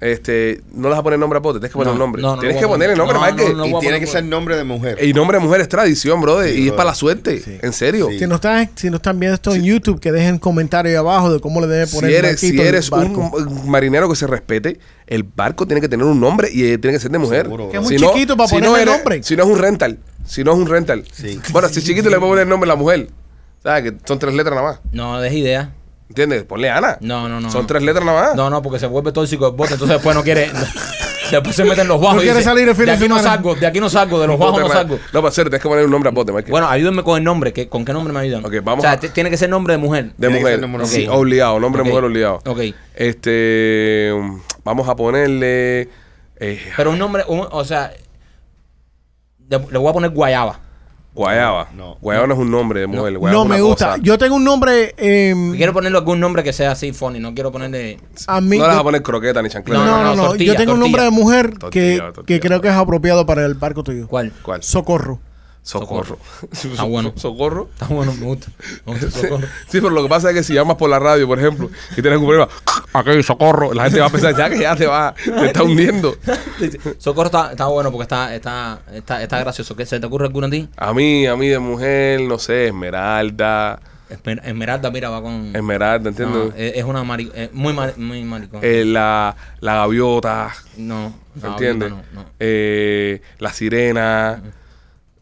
[SPEAKER 1] Este, no le vas a poner nombre a bote, tienes que poner
[SPEAKER 2] No,
[SPEAKER 1] un nombre.
[SPEAKER 2] no, no
[SPEAKER 1] tienes que
[SPEAKER 2] poner.
[SPEAKER 1] nombre,
[SPEAKER 2] No,
[SPEAKER 1] Mike.
[SPEAKER 2] no, no.
[SPEAKER 4] y tiene que ser nombre de mujer.
[SPEAKER 1] Y nombre de mujer es tradición, brother,
[SPEAKER 4] Sí,
[SPEAKER 1] y es para la suerte.
[SPEAKER 4] Sí.
[SPEAKER 1] En serio.
[SPEAKER 4] Sí.
[SPEAKER 3] Si no, están, si no están viendo esto en YouTube, que dejen comentarios ahí abajo de cómo le deben
[SPEAKER 1] Si
[SPEAKER 3] poner
[SPEAKER 1] eres, si
[SPEAKER 3] barquito al
[SPEAKER 1] eres
[SPEAKER 3] barco.
[SPEAKER 1] un marinero que se respete, el barco tiene que tener un nombre y eh, tiene que ser de mujer.
[SPEAKER 4] Seguro,
[SPEAKER 3] Que es muy
[SPEAKER 1] Si no-
[SPEAKER 3] chiquito para
[SPEAKER 1] si no
[SPEAKER 3] ponerle
[SPEAKER 1] eres-
[SPEAKER 3] nombre.
[SPEAKER 1] Si no es un rental. Si no es un rental.
[SPEAKER 4] Sí.
[SPEAKER 1] Bueno, si es chiquito le puedo poner el nombre a la mujer. ¿Sabes? Que son tres letras nada más.
[SPEAKER 2] No, deje idea.
[SPEAKER 1] ¿Entiendes? Ponle Ana.
[SPEAKER 2] No, no, no.
[SPEAKER 1] Son
[SPEAKER 2] no.
[SPEAKER 1] tres letras nada más.
[SPEAKER 2] No, no, porque se vuelve tóxico el bote, entonces después no quiere. después se meten los bajos.
[SPEAKER 3] No
[SPEAKER 2] y
[SPEAKER 3] quiere
[SPEAKER 2] dice,
[SPEAKER 3] salir el fin
[SPEAKER 2] de
[SPEAKER 3] de
[SPEAKER 2] aquí no
[SPEAKER 3] semana".
[SPEAKER 2] salgo, de aquí no salgo, de los bajos no salgo.
[SPEAKER 1] No, para ser, tienes que poner un nombre a bote, Mike.
[SPEAKER 2] Bueno, ayúdenme con el nombre. que ¿Con qué nombre me ayudan?
[SPEAKER 1] Ok, vamos
[SPEAKER 2] o sea,
[SPEAKER 1] a-
[SPEAKER 2] tiene que ser nombre de mujer.
[SPEAKER 1] de mujer.
[SPEAKER 4] nombre de
[SPEAKER 1] Sí,
[SPEAKER 4] mujer.
[SPEAKER 1] obligado. Nombre
[SPEAKER 2] Ok.
[SPEAKER 1] de mujer obligado.
[SPEAKER 2] Ok.
[SPEAKER 1] Este. Vamos a ponerle. eh,
[SPEAKER 2] Pero un nombre, un- o sea, le, le voy a poner Guayaba.
[SPEAKER 1] Guayaba.
[SPEAKER 4] No.
[SPEAKER 1] Guayaba no es un nombre de mujer. Guayaba
[SPEAKER 3] No
[SPEAKER 1] es una
[SPEAKER 3] me gusta.
[SPEAKER 1] cosa.
[SPEAKER 3] Yo tengo un nombre. eh,
[SPEAKER 2] Quiero ponerle algún nombre que sea así funny, no quiero ponerle.
[SPEAKER 3] a mí.
[SPEAKER 1] No le vas a poner croqueta ni chancleta.
[SPEAKER 3] no, no, no,
[SPEAKER 2] no, tortilla,
[SPEAKER 3] Yo tengo un nombre de
[SPEAKER 2] tortilla.
[SPEAKER 3] mujer que,
[SPEAKER 1] Tortilla, tortilla.
[SPEAKER 3] que creo que es apropiado para el barco tuyo.
[SPEAKER 2] ¿Cuál?
[SPEAKER 1] ¿Cuál?
[SPEAKER 3] Socorro.
[SPEAKER 1] Socorro.
[SPEAKER 2] Ah, bueno.
[SPEAKER 1] Socorro.
[SPEAKER 2] Está bueno, me gusta. Me gusta, socorro.
[SPEAKER 1] Sí, pero lo que pasa es que si llamas por la radio, por ejemplo, y tienes un problema, aquí socorro, la gente va a pensar ya que ya te va, te está hundiendo.
[SPEAKER 2] Socorro está, está bueno porque está, está, está, está gracioso. ¿Qué, ¿Se te ocurre alguno a ti?
[SPEAKER 1] A mí, a mí de mujer, no sé, Esmeralda,
[SPEAKER 2] Esmer- Esmeralda, mira, va con.
[SPEAKER 1] Esmeralda, ¿entiendes?
[SPEAKER 2] No, es, es una mari eh, muy, mari- muy maricón.
[SPEAKER 1] Eh, la, la gaviota,
[SPEAKER 2] no, no,
[SPEAKER 1] ¿entiendes?
[SPEAKER 2] no, no.
[SPEAKER 1] Eh, la sirena,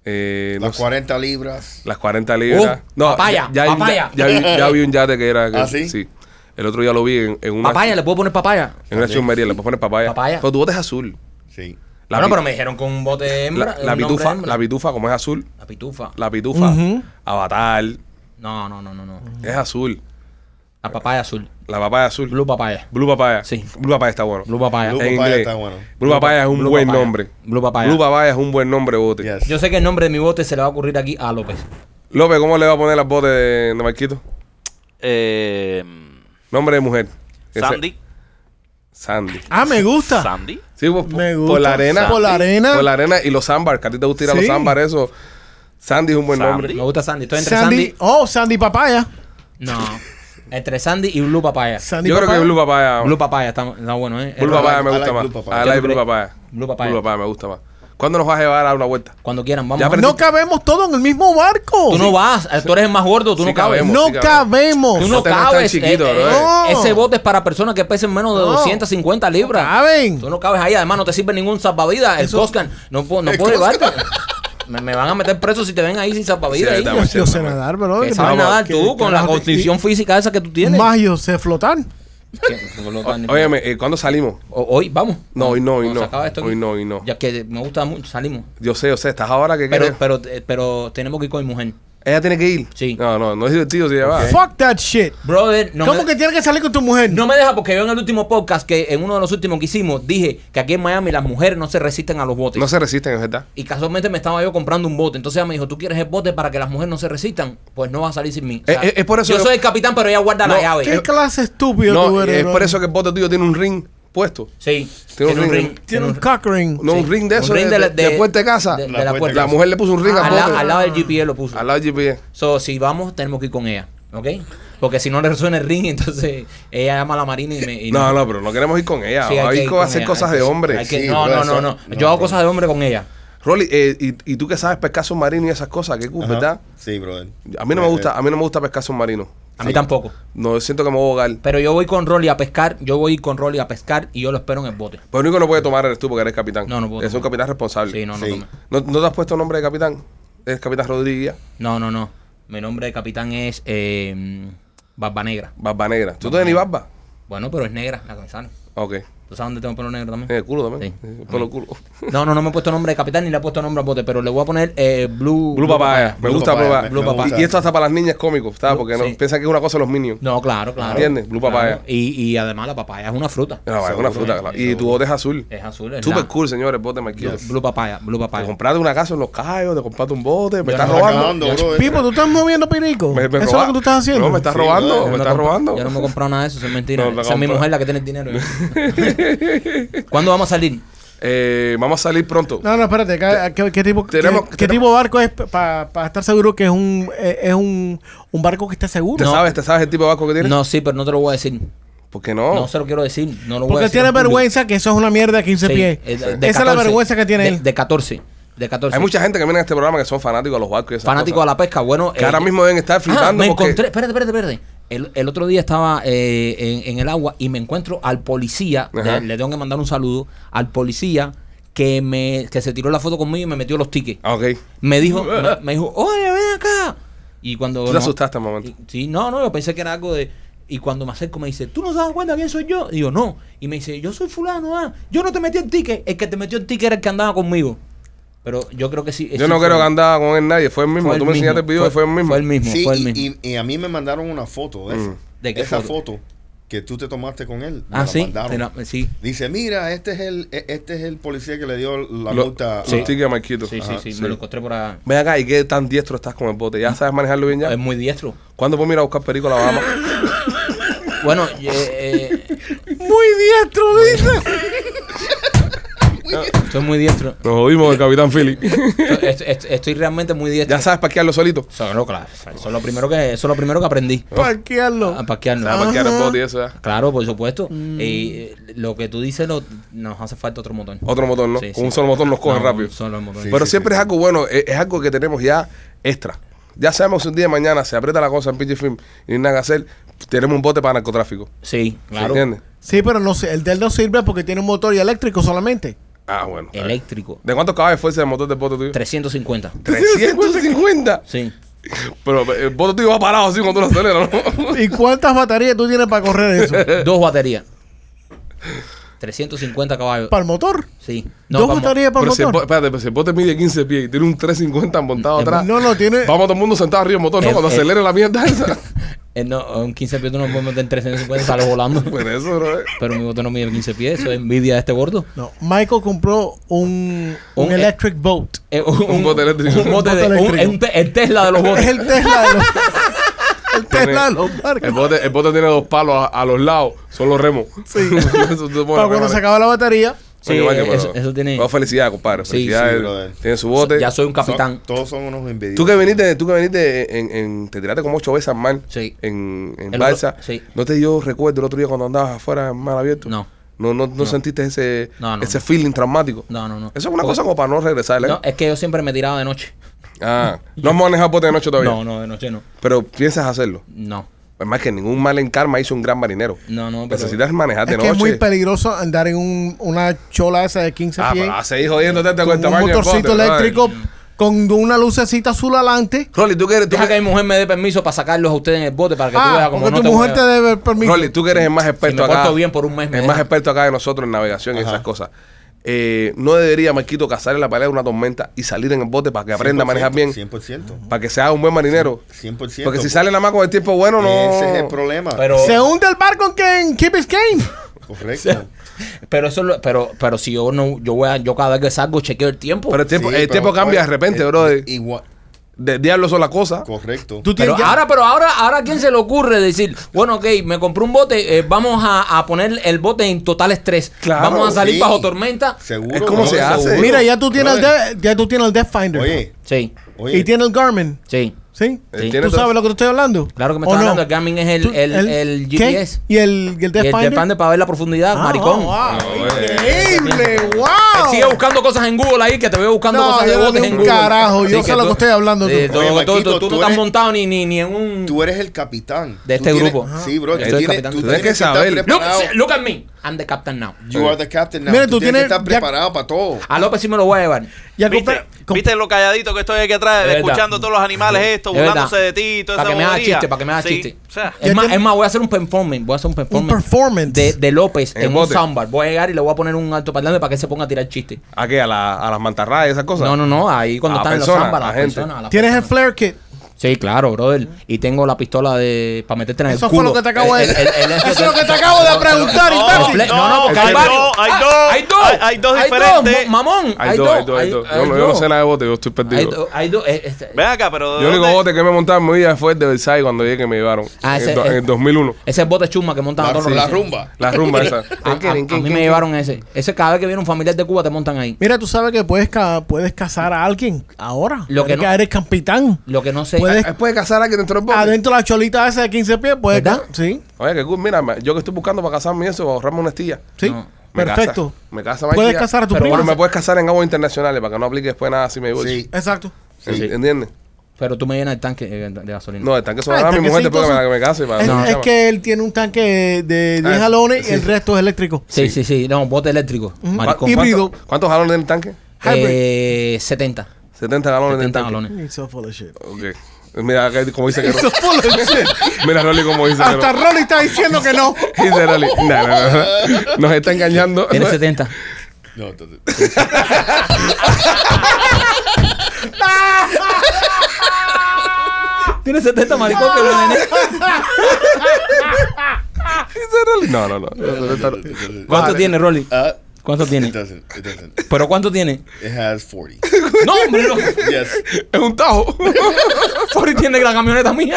[SPEAKER 1] eh, no
[SPEAKER 4] Las
[SPEAKER 1] sé,
[SPEAKER 4] 40 libras.
[SPEAKER 1] las 40 libras.
[SPEAKER 2] Uh, papaya,
[SPEAKER 1] ya, ya,
[SPEAKER 2] papaya.
[SPEAKER 1] Ya, vi, ya vi un yate que era. que-
[SPEAKER 4] ¿Ah, sí?
[SPEAKER 1] El otro día lo vi en, en una,
[SPEAKER 2] Papaya, ¿le puedo poner papaya?
[SPEAKER 1] en una chumbería, le puedes poner papaya.
[SPEAKER 2] Papaya.
[SPEAKER 1] Pero tu bote es azul.
[SPEAKER 4] Sí.
[SPEAKER 1] La,
[SPEAKER 2] bueno, pero me dijeron con un bote hembra.
[SPEAKER 1] la, pitufa,
[SPEAKER 2] hembra.
[SPEAKER 1] la pitufa, como es azul,
[SPEAKER 2] La pitufa.
[SPEAKER 1] la pitufa,
[SPEAKER 3] Ujú.
[SPEAKER 1] avatar,
[SPEAKER 2] No, no, no, no, no.
[SPEAKER 1] es azul.
[SPEAKER 2] La papaya azul.
[SPEAKER 1] La papaya azul.
[SPEAKER 2] Blue papaya.
[SPEAKER 1] Blue papaya.
[SPEAKER 2] Sí.
[SPEAKER 1] Blue papaya está bueno.
[SPEAKER 2] Blue papaya.
[SPEAKER 4] Blue
[SPEAKER 1] En
[SPEAKER 4] papaya
[SPEAKER 1] inglés.
[SPEAKER 4] está bueno.
[SPEAKER 1] Blue papaya es un
[SPEAKER 2] Blue
[SPEAKER 1] buen
[SPEAKER 2] papaya.
[SPEAKER 1] nombre.
[SPEAKER 2] Blue papaya.
[SPEAKER 1] Blue papaya es un buen nombre, bote.
[SPEAKER 4] Yes.
[SPEAKER 2] Yo sé que el nombre de mi bote se le va a ocurrir aquí a López.
[SPEAKER 1] López, ¿cómo le va a poner al bote de, de Marquito?
[SPEAKER 5] Eh,
[SPEAKER 1] Nombre de mujer.
[SPEAKER 5] Sandy.
[SPEAKER 1] Sandy.
[SPEAKER 3] Ah, me gusta.
[SPEAKER 5] Sandy.
[SPEAKER 1] Sí, por,
[SPEAKER 3] Me
[SPEAKER 1] por
[SPEAKER 3] gusta.
[SPEAKER 1] la arena.
[SPEAKER 3] Por la arena.
[SPEAKER 1] Por la arena y los que a ti te gusta ir a los
[SPEAKER 3] Sí.
[SPEAKER 1] eso. Sandy es un buen
[SPEAKER 5] Sandy.
[SPEAKER 1] nombre.
[SPEAKER 2] Me gusta Sandy. Estoy entre
[SPEAKER 3] Sandy.
[SPEAKER 2] Sandy.
[SPEAKER 3] Oh, Sandy Papaya.
[SPEAKER 2] No. Entre Sandy y Blue papaya.
[SPEAKER 3] Sandy
[SPEAKER 1] Yo creo que. Blue papaya.
[SPEAKER 2] Blue papaya está, está bueno, ¿eh?
[SPEAKER 1] Blue papaya me gusta más.
[SPEAKER 4] Blue papaya.
[SPEAKER 1] I like
[SPEAKER 2] ¿Qué tú
[SPEAKER 1] Blue papaya.
[SPEAKER 2] Blue papaya.
[SPEAKER 1] Blue papaya me gusta más. ¿Cuándo nos vas a llevar a dar una vuelta?
[SPEAKER 2] Cuando quieran, vamos.
[SPEAKER 1] Ya
[SPEAKER 2] a-
[SPEAKER 3] No cabemos todos en el mismo barco.
[SPEAKER 2] Tú no vas, eh, tú eres el más gordo, tú
[SPEAKER 1] Sí
[SPEAKER 2] no cabes.
[SPEAKER 1] cabemos.
[SPEAKER 3] No
[SPEAKER 1] sí,
[SPEAKER 3] cabemos.
[SPEAKER 2] Tú
[SPEAKER 1] No
[SPEAKER 2] cabes.
[SPEAKER 1] chiquito,
[SPEAKER 2] eh, eh.
[SPEAKER 3] No.
[SPEAKER 2] Ese bote es para personas que pesen menos de
[SPEAKER 3] No.
[SPEAKER 2] 250 libras.
[SPEAKER 3] Caben.
[SPEAKER 2] Tú no cabes ahí, además no te sirve ningún salvavidas. El Coscan no, puedo- no puedo llevarte. Me, me van a meter preso si te ven ahí sin salvavidas.
[SPEAKER 1] Sí,
[SPEAKER 2] ahí.
[SPEAKER 3] Yo, yo sé nadar, bro.
[SPEAKER 2] Que sabes nadar
[SPEAKER 3] que-
[SPEAKER 2] tú
[SPEAKER 3] que
[SPEAKER 2] con la
[SPEAKER 3] no te-
[SPEAKER 2] condición física esa que tú tienes.
[SPEAKER 3] Más yo sé flotar.
[SPEAKER 2] Que-
[SPEAKER 1] Óyeme, eh, ¿cuándo salimos?
[SPEAKER 2] O- Hoy, vamos.
[SPEAKER 1] No, hoy no, hoy no. Hoy no, hoy no.
[SPEAKER 2] Ya que me gusta mucho, salimos.
[SPEAKER 1] Yo sé, yo sé, estás ahora que
[SPEAKER 2] Pero,
[SPEAKER 1] quieres.
[SPEAKER 2] pero, eh, pero tenemos que ir con mi mujer.
[SPEAKER 1] Ella tiene que ir.
[SPEAKER 2] Sí.
[SPEAKER 1] No, no, no es divertido si ella va.
[SPEAKER 3] Fuck that shit.
[SPEAKER 2] Brother, no
[SPEAKER 3] ¿Cómo
[SPEAKER 2] me,
[SPEAKER 3] que tienes que salir con tu mujer?
[SPEAKER 2] no me deja porque yo en el último podcast, que en uno de los últimos que hicimos, dije que aquí en Miami las mujeres no se resisten a los botes.
[SPEAKER 1] No se resisten, es verdad.
[SPEAKER 2] Y casualmente me estaba yo comprando un bote. Entonces ella me dijo, ¿tú quieres el bote para que las mujeres no se resistan? Pues no vas a salir sin mí. O sea,
[SPEAKER 1] Eh, eh, es por eso
[SPEAKER 2] yo
[SPEAKER 1] que-
[SPEAKER 2] soy el capitán, pero ella guarda la
[SPEAKER 1] No,
[SPEAKER 2] llave.
[SPEAKER 3] ¿Qué clase estúpido tú
[SPEAKER 1] No,
[SPEAKER 3] eres?
[SPEAKER 1] es
[SPEAKER 3] bro?
[SPEAKER 1] por eso que el bote tuyo tiene un ring puesto.
[SPEAKER 2] Sí.
[SPEAKER 1] Tiene un ring.
[SPEAKER 3] Tiene un cock ring.
[SPEAKER 1] No, un ring de
[SPEAKER 2] Un
[SPEAKER 1] eso,
[SPEAKER 2] ring
[SPEAKER 1] de,
[SPEAKER 2] de la-
[SPEAKER 1] de-
[SPEAKER 2] de-
[SPEAKER 1] de puerta de casa.
[SPEAKER 2] de- de
[SPEAKER 4] La
[SPEAKER 2] la
[SPEAKER 4] puerta.
[SPEAKER 1] La mujer le puso un ring al bote.
[SPEAKER 2] al lado del GPS lo puso.
[SPEAKER 1] Al lado del GPS.
[SPEAKER 2] So, si vamos, tenemos que ir con ella. ¿Ok? Porque si no le resuena el ring, entonces ella llama a la marina y me. y
[SPEAKER 1] No, no, pero no queremos ir con ella.
[SPEAKER 2] Sí,
[SPEAKER 1] hay,
[SPEAKER 2] que
[SPEAKER 1] que
[SPEAKER 2] ir con
[SPEAKER 1] hacer
[SPEAKER 2] ella,
[SPEAKER 1] cosas
[SPEAKER 2] hay
[SPEAKER 1] de hombre.
[SPEAKER 2] hay que-
[SPEAKER 4] Sí,
[SPEAKER 2] no, no, no, no.
[SPEAKER 4] no,
[SPEAKER 2] Yo hago
[SPEAKER 4] bro.
[SPEAKER 2] cosas de hombre con ella.
[SPEAKER 1] Rolly, eh, y, y tú que sabes pescar submarino y esas cosas, qué cool. ¿verdad?
[SPEAKER 4] Sí, brother.
[SPEAKER 1] A mí no me gusta, a mí no me gusta pescar submarino.
[SPEAKER 2] A mí tampoco.
[SPEAKER 1] No, siento que me voy a ahogar.
[SPEAKER 2] Pero yo voy con Rolly a pescar. Yo voy con Rolly a pescar y yo lo espero en el bote.
[SPEAKER 1] Pero el único que no puede tomar eres tú porque eres capitán.
[SPEAKER 2] No, no puedo
[SPEAKER 1] Es un
[SPEAKER 2] tomar.
[SPEAKER 1] capitán responsable.
[SPEAKER 2] Sí, no, no
[SPEAKER 4] Sí.
[SPEAKER 2] tome.
[SPEAKER 1] ¿No, no te has puesto nombre de capitán? ¿Es capitán Rodríguez?
[SPEAKER 2] No, no, no. Mi nombre de capitán es eh, Barba Negra.
[SPEAKER 1] Barba negra. ¿Tú tienes ni barba?
[SPEAKER 2] Bueno, pero es negra la sale.
[SPEAKER 1] Ok.
[SPEAKER 2] ¿Tú sabes dónde tengo pelo negro también?
[SPEAKER 1] En el culo también.
[SPEAKER 2] Sí.
[SPEAKER 1] El culo.
[SPEAKER 2] No, no, no me he puesto nombre de capitán ni le he puesto nombre al bote, pero le voy a poner eh, Blue...
[SPEAKER 1] Blue papaya. Me
[SPEAKER 4] Blue
[SPEAKER 1] gusta
[SPEAKER 4] papaya,
[SPEAKER 1] Blue
[SPEAKER 2] papaya.
[SPEAKER 1] Y, y esto hasta para las niñas es cómico, ¿sabes?
[SPEAKER 2] Blue-
[SPEAKER 1] Porque no, piensan que es una cosa de los minions.
[SPEAKER 2] No, claro, claro.
[SPEAKER 1] ¿Entiendes? Blue
[SPEAKER 2] Claro.
[SPEAKER 1] papaya.
[SPEAKER 2] Y, y además la papaya es una fruta.
[SPEAKER 1] No, es una fruta. claro. Y tu bote es azul.
[SPEAKER 2] Es azul, es
[SPEAKER 1] Super
[SPEAKER 2] la-
[SPEAKER 1] cool, señores, bote Marquito.
[SPEAKER 2] Blue papaya, Blue
[SPEAKER 1] Te
[SPEAKER 2] papaya.
[SPEAKER 1] compraste una casa en los Cayos, te compraste un bote, me
[SPEAKER 2] Yo
[SPEAKER 1] estás
[SPEAKER 2] no-
[SPEAKER 1] robando.
[SPEAKER 4] acabando.
[SPEAKER 3] Pipo, ¿tú estás moviendo perico?
[SPEAKER 1] Me- me
[SPEAKER 3] ¿Eso es lo que tú estás haciendo?
[SPEAKER 1] No, me estás robando, me
[SPEAKER 2] Yo no
[SPEAKER 1] estás robando.
[SPEAKER 2] Yo no me he comprado nada de eso, eso es mentira.
[SPEAKER 1] Te
[SPEAKER 2] Esa es mi mujer la que tiene el dinero. ¿Cuándo vamos a salir?
[SPEAKER 1] Eh, vamos a salir pronto.
[SPEAKER 3] No, no, espérate. ¿Qué, qué- qué tipo, qué-
[SPEAKER 1] Tenemos-
[SPEAKER 3] qué,
[SPEAKER 1] tenemos-
[SPEAKER 3] tipo de barco es para estar seguro que es un eh, es un, un barco que esté seguro?
[SPEAKER 1] ¿Te
[SPEAKER 2] No.
[SPEAKER 1] sabes, te sabes el tipo de barco que tienes?
[SPEAKER 2] No, sí, pero no te lo voy a decir.
[SPEAKER 1] ¿Por qué no?
[SPEAKER 2] No se lo quiero decir. No lo voy a
[SPEAKER 3] Porque
[SPEAKER 2] decir
[SPEAKER 3] tiene vergüenza que eso es una mierda de 15
[SPEAKER 2] Sí,
[SPEAKER 3] pies.
[SPEAKER 2] eh, de-
[SPEAKER 3] Esa
[SPEAKER 2] de
[SPEAKER 3] es la
[SPEAKER 2] 14.
[SPEAKER 3] vergüenza que tiene
[SPEAKER 2] de,
[SPEAKER 3] ahí.
[SPEAKER 2] de 14. De 14.
[SPEAKER 1] Hay mucha gente que viene a este programa que son fanáticos a los barcos y esas
[SPEAKER 2] fanático
[SPEAKER 1] cosas.
[SPEAKER 2] a la pesca. Bueno,
[SPEAKER 1] Que ahora mismo deben estar
[SPEAKER 2] Ah,
[SPEAKER 1] flipando
[SPEAKER 2] me
[SPEAKER 1] porque-
[SPEAKER 2] encontré, espérate, espérate, espérate. El, el otro día estaba eh, en, en el agua y me encuentro al policía, le, le tengo que mandar un saludo, al policía que me que se tiró la foto conmigo y me metió los tickets.
[SPEAKER 1] Ah.
[SPEAKER 2] Me dijo, me, me dijo, oye, ven acá. Y cuando...
[SPEAKER 1] Tú te asustaste un momento.
[SPEAKER 2] y- Sí, no, no, yo pensé que era algo de... Y cuando me acerco me dice, ¿tú no te das cuenta quién soy yo? Y digo, no. Y me dice, yo soy fulano, ah. Yo no te metí el ticket. El que te metió el ticket era el que andaba conmigo. Pero yo creo que sí.
[SPEAKER 1] Yo
[SPEAKER 2] sí
[SPEAKER 1] no
[SPEAKER 2] fue-
[SPEAKER 1] creo que andaba con él nadie, fue el mismo.
[SPEAKER 2] fue
[SPEAKER 1] Tú
[SPEAKER 2] el
[SPEAKER 1] me enseñaste el video y fue el mismo.
[SPEAKER 2] Fue el mismo,
[SPEAKER 4] Sí,
[SPEAKER 2] fue el
[SPEAKER 4] y,
[SPEAKER 2] mismo.
[SPEAKER 4] y- y a mí me mandaron una foto de esa.
[SPEAKER 1] Mm.
[SPEAKER 2] ¿De qué
[SPEAKER 4] esa
[SPEAKER 2] foto?
[SPEAKER 4] foto? que tú te tomaste con él. me
[SPEAKER 2] ah, sí. la- sí.
[SPEAKER 4] Dice, mira, este es el e- este es el policía que le dio la multa.
[SPEAKER 1] Los
[SPEAKER 4] a-
[SPEAKER 1] tickets a Marquito.
[SPEAKER 2] Sí,
[SPEAKER 4] Ajá,
[SPEAKER 2] sí, sí,
[SPEAKER 4] sí.
[SPEAKER 2] Me lo encontré por ahí.
[SPEAKER 1] Ven acá, ¿y qué tan diestro estás con el bote? ¿Ya sabes manejarlo bien ya?
[SPEAKER 2] Es muy diestro.
[SPEAKER 1] ¿Cuándo podemos ir a buscar perico a la Bahama?
[SPEAKER 2] Bueno, eh, eh,
[SPEAKER 3] Muy diestro, dice.
[SPEAKER 2] soy muy diestro.
[SPEAKER 1] Nos jodimos el Capitán Philly.
[SPEAKER 2] Estoy, estoy- estoy realmente muy diestro.
[SPEAKER 1] ¿Ya sabes parquearlo solito?
[SPEAKER 2] Solo, claro, eso es lo primero que, eso es lo primero que aprendí.
[SPEAKER 3] Parquearlo.
[SPEAKER 2] A parquearlo.
[SPEAKER 1] ¿Sabes parquear el bote y eso ya?
[SPEAKER 2] Claro, por supuesto. Y eh, lo que tú dices, lo- nos hace falta otro motor.
[SPEAKER 1] Otro motor, ¿no?
[SPEAKER 2] Sí,
[SPEAKER 1] Con
[SPEAKER 2] sí.
[SPEAKER 1] un solo motor nos coge
[SPEAKER 2] No,
[SPEAKER 1] rápido.
[SPEAKER 2] Solo el motor.
[SPEAKER 4] Sí.
[SPEAKER 1] Pero siempre es algo bueno, es, es algo que tenemos ya extra. Ya sabemos si un día de mañana se aprieta la cosa en PG Film y nada que hacer, tenemos un bote para narcotráfico.
[SPEAKER 2] Sí, claro.
[SPEAKER 1] ¿Entiendes?
[SPEAKER 3] Sí, pero no sé, el del no sirve porque tiene un motor y eléctrico solamente.
[SPEAKER 1] Ah, bueno.
[SPEAKER 2] Eléctrico.
[SPEAKER 1] ¿De cuántos caballos fuerza el motor del bote tuyo?
[SPEAKER 2] 350.
[SPEAKER 1] 350.
[SPEAKER 2] Sí.
[SPEAKER 1] Pero el bote tuyo va parado así cuando lo aceleras, ¿no?
[SPEAKER 3] ¿Y cuántas baterías tú tienes para correr eso?
[SPEAKER 2] Dos baterías. 350 caballos.
[SPEAKER 3] ¿Para el motor?
[SPEAKER 2] Sí.
[SPEAKER 3] ¿Dos
[SPEAKER 2] vamos-
[SPEAKER 3] baterías para el
[SPEAKER 1] el,
[SPEAKER 3] motor?
[SPEAKER 1] espérate, pero si el bote mide 15 pies y tiene un 350 montado
[SPEAKER 2] Eh,
[SPEAKER 1] atrás,
[SPEAKER 3] No, no, tiene...
[SPEAKER 1] vamos todo el mundo sentado arriba del motor, ¿no?
[SPEAKER 2] Eh,
[SPEAKER 1] Cuando
[SPEAKER 2] eh.
[SPEAKER 1] acelere la mierda esa.
[SPEAKER 2] Eh, no, un 15 pies tú no puedes meter en 350 y sale volando.
[SPEAKER 1] Pues eso, bro.
[SPEAKER 2] Pero mi bote no mide 15 pies. Eso es envidia de este gordo.
[SPEAKER 3] No, Michael compró un, un
[SPEAKER 2] Un-
[SPEAKER 3] electric boat.
[SPEAKER 2] Eh, un,
[SPEAKER 1] bote eléctrico.
[SPEAKER 2] Un bote
[SPEAKER 3] Un
[SPEAKER 2] de,
[SPEAKER 3] bote
[SPEAKER 2] un-
[SPEAKER 3] eléctrico.
[SPEAKER 2] un el Tesla de los
[SPEAKER 3] Es
[SPEAKER 2] botes.
[SPEAKER 3] el Tesla de los... el Tesla de los
[SPEAKER 1] El
[SPEAKER 3] barcos.
[SPEAKER 1] bote, el bote tiene dos palos a, a los lados, son los remos.
[SPEAKER 3] Sí.
[SPEAKER 1] Eso
[SPEAKER 3] Para cuando se acaba la batería.
[SPEAKER 2] Sí, eso,
[SPEAKER 1] pero-
[SPEAKER 2] eso tiene.
[SPEAKER 1] Bueno, felicidades, compadre.
[SPEAKER 2] Sí,
[SPEAKER 1] Felicidades.
[SPEAKER 4] brother.
[SPEAKER 1] tiene su bote.
[SPEAKER 2] Ya soy un capitán.
[SPEAKER 4] todos son unos envidiosos.
[SPEAKER 1] Tú que viniste, tú que viniste en, en- te tiraste como ocho veces al mar
[SPEAKER 2] Sí.
[SPEAKER 1] en, en
[SPEAKER 2] El
[SPEAKER 1] balsa.
[SPEAKER 2] otro- sí.
[SPEAKER 1] ¿No te dio recuerdo el otro día cuando andabas afuera en mar abierto?
[SPEAKER 2] No.
[SPEAKER 1] No, no, no, sentiste ese,
[SPEAKER 2] No, no,
[SPEAKER 1] ese
[SPEAKER 2] no.
[SPEAKER 1] feeling traumático.
[SPEAKER 2] No, no, no.
[SPEAKER 1] Eso es una
[SPEAKER 2] Porque-
[SPEAKER 1] cosa como para no regresar, ¿eh?
[SPEAKER 2] No, es que yo siempre me tiraba de noche.
[SPEAKER 1] Ah, no has manejado bote de noche todavía.
[SPEAKER 2] No, no, de noche no.
[SPEAKER 1] Pero piensas hacerlo.
[SPEAKER 2] No.
[SPEAKER 1] Además que ningún mal en karma hizo un gran marinero.
[SPEAKER 2] No, no, pero...
[SPEAKER 1] Necesitas manejar de
[SPEAKER 3] Es que
[SPEAKER 1] noche.
[SPEAKER 3] es muy peligroso andar en un- una chola esa de 15
[SPEAKER 1] ah,
[SPEAKER 3] pies
[SPEAKER 1] pero a seguir jodiéndote con
[SPEAKER 3] con
[SPEAKER 1] el
[SPEAKER 3] un
[SPEAKER 1] tamaño del
[SPEAKER 3] motorcito
[SPEAKER 1] bote,
[SPEAKER 3] eléctrico con una lucecita azul adelante.
[SPEAKER 1] Rolly, tú que eres, tú
[SPEAKER 2] Deja
[SPEAKER 1] que-
[SPEAKER 2] que mi mujer me dé permiso para sacarlos a ustedes en el bote para que tú
[SPEAKER 3] Ah,
[SPEAKER 2] veas como
[SPEAKER 3] porque
[SPEAKER 2] no
[SPEAKER 3] tu
[SPEAKER 2] te
[SPEAKER 3] mujer te debe permiso.
[SPEAKER 1] Rolly, tú que eres el más experto
[SPEAKER 2] me
[SPEAKER 1] acá.
[SPEAKER 2] porto bien por un mes, me
[SPEAKER 1] El más experto acá de nosotros en navegación y esas cosas. Eh, no debería Marquito cazar en la de una tormenta y salir en el bote para que aprenda a manejar bien,
[SPEAKER 4] 100%.
[SPEAKER 1] para que sea un buen marinero.
[SPEAKER 4] 100%.
[SPEAKER 1] Porque si sale nada más con el tiempo bueno, no.
[SPEAKER 4] Ese es el problema.
[SPEAKER 2] Pero,
[SPEAKER 3] Se hunde el barco en Keep It Game.
[SPEAKER 4] Correcto.
[SPEAKER 2] pero eso lo- pero, pero si yo no, yo voy a, yo cada vez que salgo chequeo el tiempo.
[SPEAKER 1] Pero el tiempo,
[SPEAKER 4] Sí,
[SPEAKER 1] el
[SPEAKER 4] pero,
[SPEAKER 1] tiempo cambia de repente, bro.
[SPEAKER 4] Igual.
[SPEAKER 1] De diablo son las cosas.
[SPEAKER 4] Correcto.
[SPEAKER 3] Tú
[SPEAKER 2] Pero
[SPEAKER 3] ya-
[SPEAKER 2] ahora, pero ahora, ahora, ¿a quién se le ocurre decir, bueno, ok, me compré un bote, eh, vamos a, a poner el bote en total estrés.
[SPEAKER 1] Claro,
[SPEAKER 2] vamos a salir
[SPEAKER 4] sí.
[SPEAKER 2] bajo tormenta.
[SPEAKER 4] Seguro.
[SPEAKER 1] Es como
[SPEAKER 4] no,
[SPEAKER 1] se hace.
[SPEAKER 4] seguro.
[SPEAKER 3] Mira, ya tú tienes el, de- ya tú tienes el Death Finder.
[SPEAKER 4] Oye,
[SPEAKER 2] Sí,
[SPEAKER 4] oye.
[SPEAKER 3] y tiene el Garmin.
[SPEAKER 2] sí.
[SPEAKER 3] ¿Sí?
[SPEAKER 2] Sí.
[SPEAKER 3] ¿Tú sabes lo que te estoy hablando?
[SPEAKER 2] Claro que me
[SPEAKER 3] ¿O
[SPEAKER 2] está
[SPEAKER 3] no?
[SPEAKER 2] hablando. El Garmin es el, el, el
[SPEAKER 3] ¿qué?
[SPEAKER 2] GPS.
[SPEAKER 3] ¿Y el, el Death
[SPEAKER 2] Y el
[SPEAKER 3] Finder?
[SPEAKER 2] Defender para ver la profundidad,
[SPEAKER 3] Ah,
[SPEAKER 2] maricón.
[SPEAKER 3] wow,
[SPEAKER 1] Ah,
[SPEAKER 3] Increíble, wow.
[SPEAKER 2] Sigue buscando cosas en Google ahí, que te veo buscando
[SPEAKER 3] No,
[SPEAKER 2] cosas de botes en Google.
[SPEAKER 3] carajo, yo sé lo que estoy hablando tú.
[SPEAKER 2] de- tú-
[SPEAKER 4] Oye,
[SPEAKER 2] tú-
[SPEAKER 4] Marquito,
[SPEAKER 2] tú
[SPEAKER 4] tú
[SPEAKER 2] no estás
[SPEAKER 4] eres-
[SPEAKER 2] montado ni, ni, ni en un...
[SPEAKER 4] Tú eres el capitán.
[SPEAKER 2] De este
[SPEAKER 4] tienes-
[SPEAKER 2] grupo.
[SPEAKER 4] Sí, bro. Tú tienes,
[SPEAKER 1] que saber.
[SPEAKER 2] Look, at me. I'm the captain now.
[SPEAKER 4] You are the captain now.
[SPEAKER 3] Mira,
[SPEAKER 4] tú, tienes, que estar preparado para todo.
[SPEAKER 2] A López sí me lo voy a llevar.
[SPEAKER 3] Ya
[SPEAKER 5] ¿Viste, ¿Viste lo calladito que estoy aquí atrás,
[SPEAKER 2] Es
[SPEAKER 5] escuchando todos los animales estos,
[SPEAKER 2] Es verdad.
[SPEAKER 5] burlándose de ti y toda
[SPEAKER 2] Para
[SPEAKER 5] esa
[SPEAKER 2] que me haga chiste, para que me haga
[SPEAKER 5] Sí,
[SPEAKER 2] chiste.
[SPEAKER 5] O sea,
[SPEAKER 2] Es más, es más, voy a hacer un performance. Voy a hacer un performance.
[SPEAKER 3] performance.
[SPEAKER 2] De, de López
[SPEAKER 1] En
[SPEAKER 2] en, un soundbar. Voy a llegar y le voy a poner un altoparlante para que se ponga a tirar chistes.
[SPEAKER 1] ¿A qué? ¿A, la- a las mantarrayas y esas cosas?
[SPEAKER 2] No, no, no. Ahí cuando
[SPEAKER 1] A
[SPEAKER 2] están en los
[SPEAKER 1] personas,
[SPEAKER 2] soundbar, a
[SPEAKER 1] a
[SPEAKER 2] las
[SPEAKER 1] gente.
[SPEAKER 2] personas. a las
[SPEAKER 3] ¿Tienes el flare kit?
[SPEAKER 2] Sí, claro, brother. Y tengo la pistola de para meterte en el
[SPEAKER 3] Eso
[SPEAKER 2] culo.
[SPEAKER 3] fue lo que te acabo de
[SPEAKER 2] El- el- el-
[SPEAKER 3] Eso es lo que te acabo de preguntar,
[SPEAKER 5] no,
[SPEAKER 3] imbécil.
[SPEAKER 2] No, no, porque
[SPEAKER 5] hay
[SPEAKER 2] hay
[SPEAKER 5] dos, hay
[SPEAKER 2] Ah,
[SPEAKER 5] dos,
[SPEAKER 2] Hay dos.
[SPEAKER 5] hay- hay dos diferentes.
[SPEAKER 2] mamón.
[SPEAKER 1] Hay, dos, hay dos, hay dos. Yo, no- yo no sé nada de bote, yo estoy perdido.
[SPEAKER 2] Hay dos. Hay dos. eh, este-
[SPEAKER 5] ven acá, pero. ¿de
[SPEAKER 1] Yo el único bote que me montaron en mi vida fue el de Versailles cuando llegué que me llevaron.
[SPEAKER 2] Ah,
[SPEAKER 1] en, el en el 2001.
[SPEAKER 2] Ese es bote chuma que montan a todos los
[SPEAKER 4] la rumba.
[SPEAKER 1] La rumba esa.
[SPEAKER 2] A, a- a mí me llevaron ese. Ese cada vez que viene un familiar de Cuba te montan ahí.
[SPEAKER 3] Mira, tú sabes que puedes, ca- puedes casar a alguien ahora.
[SPEAKER 2] Lo que no-
[SPEAKER 3] eres capitán.
[SPEAKER 2] Lo que no sé.
[SPEAKER 3] Puedes-
[SPEAKER 1] ¿Puedes, ¿Puedes casar a alguien dentro del bote?
[SPEAKER 3] Adentro de la cholita esa de 15 pies, puedes.
[SPEAKER 2] ¿Verdad?
[SPEAKER 3] Sí,
[SPEAKER 1] Oye, qué cool. Mira, yo que estoy buscando para casarme eso, ahorrarme una estilla.
[SPEAKER 3] sí.
[SPEAKER 2] No.
[SPEAKER 1] Me
[SPEAKER 3] Perfecto.
[SPEAKER 1] casa. Me casa
[SPEAKER 3] Puedes
[SPEAKER 1] Mikey,
[SPEAKER 3] casar a tu
[SPEAKER 1] pero
[SPEAKER 3] prima.
[SPEAKER 1] bueno, me puedes casar en aguas internacionales para que no aplique después nada si me divorcio.
[SPEAKER 4] Sí.
[SPEAKER 3] Exacto.
[SPEAKER 1] ¿En-
[SPEAKER 4] Sí.
[SPEAKER 1] ¿Entiendes?
[SPEAKER 2] Pero tú me llenas el tanque eh, de gasolina.
[SPEAKER 1] No, el tanque se
[SPEAKER 3] Ah,
[SPEAKER 1] a mi mujer después que me,
[SPEAKER 3] sí.
[SPEAKER 1] que me case. Para
[SPEAKER 3] Es,
[SPEAKER 1] no,
[SPEAKER 3] es que él tiene un tanque de 10
[SPEAKER 1] Ah,
[SPEAKER 3] galones
[SPEAKER 1] sí.
[SPEAKER 3] y el resto es eléctrico.
[SPEAKER 2] Sí, sí, sí. No, bote eléctrico. Maricón.
[SPEAKER 3] Y- Híbrido.
[SPEAKER 1] ¿Cuántos, ¿Cuántos galones tiene el tanque?
[SPEAKER 2] Eh, 70.
[SPEAKER 1] 70 galones
[SPEAKER 2] 70
[SPEAKER 1] del tanque.
[SPEAKER 2] galones.
[SPEAKER 3] He's so full of shit.
[SPEAKER 1] Ok. Mira, acá como dice que no. Mira, Rolly, como dice
[SPEAKER 3] Hasta
[SPEAKER 1] que no.
[SPEAKER 3] Rolly está diciendo que no.
[SPEAKER 1] Dice Rolly. No, no, no, no. Nos está engañando.
[SPEAKER 2] Tiene 70.
[SPEAKER 4] No, entonces.
[SPEAKER 2] Tiene 70, maricón, que lo nene.
[SPEAKER 1] Dice Rolly. No, no, no.
[SPEAKER 2] ¿Cuánto tiene, Rolly?
[SPEAKER 4] Uh,
[SPEAKER 2] ¿Cuánto tiene?
[SPEAKER 4] It doesn't. It doesn't.
[SPEAKER 2] ¿Pero cuánto tiene?
[SPEAKER 4] It has 40.
[SPEAKER 2] No, hombre, no.
[SPEAKER 4] yes.
[SPEAKER 1] Es un tajo.
[SPEAKER 2] Fori tiene la camioneta mía.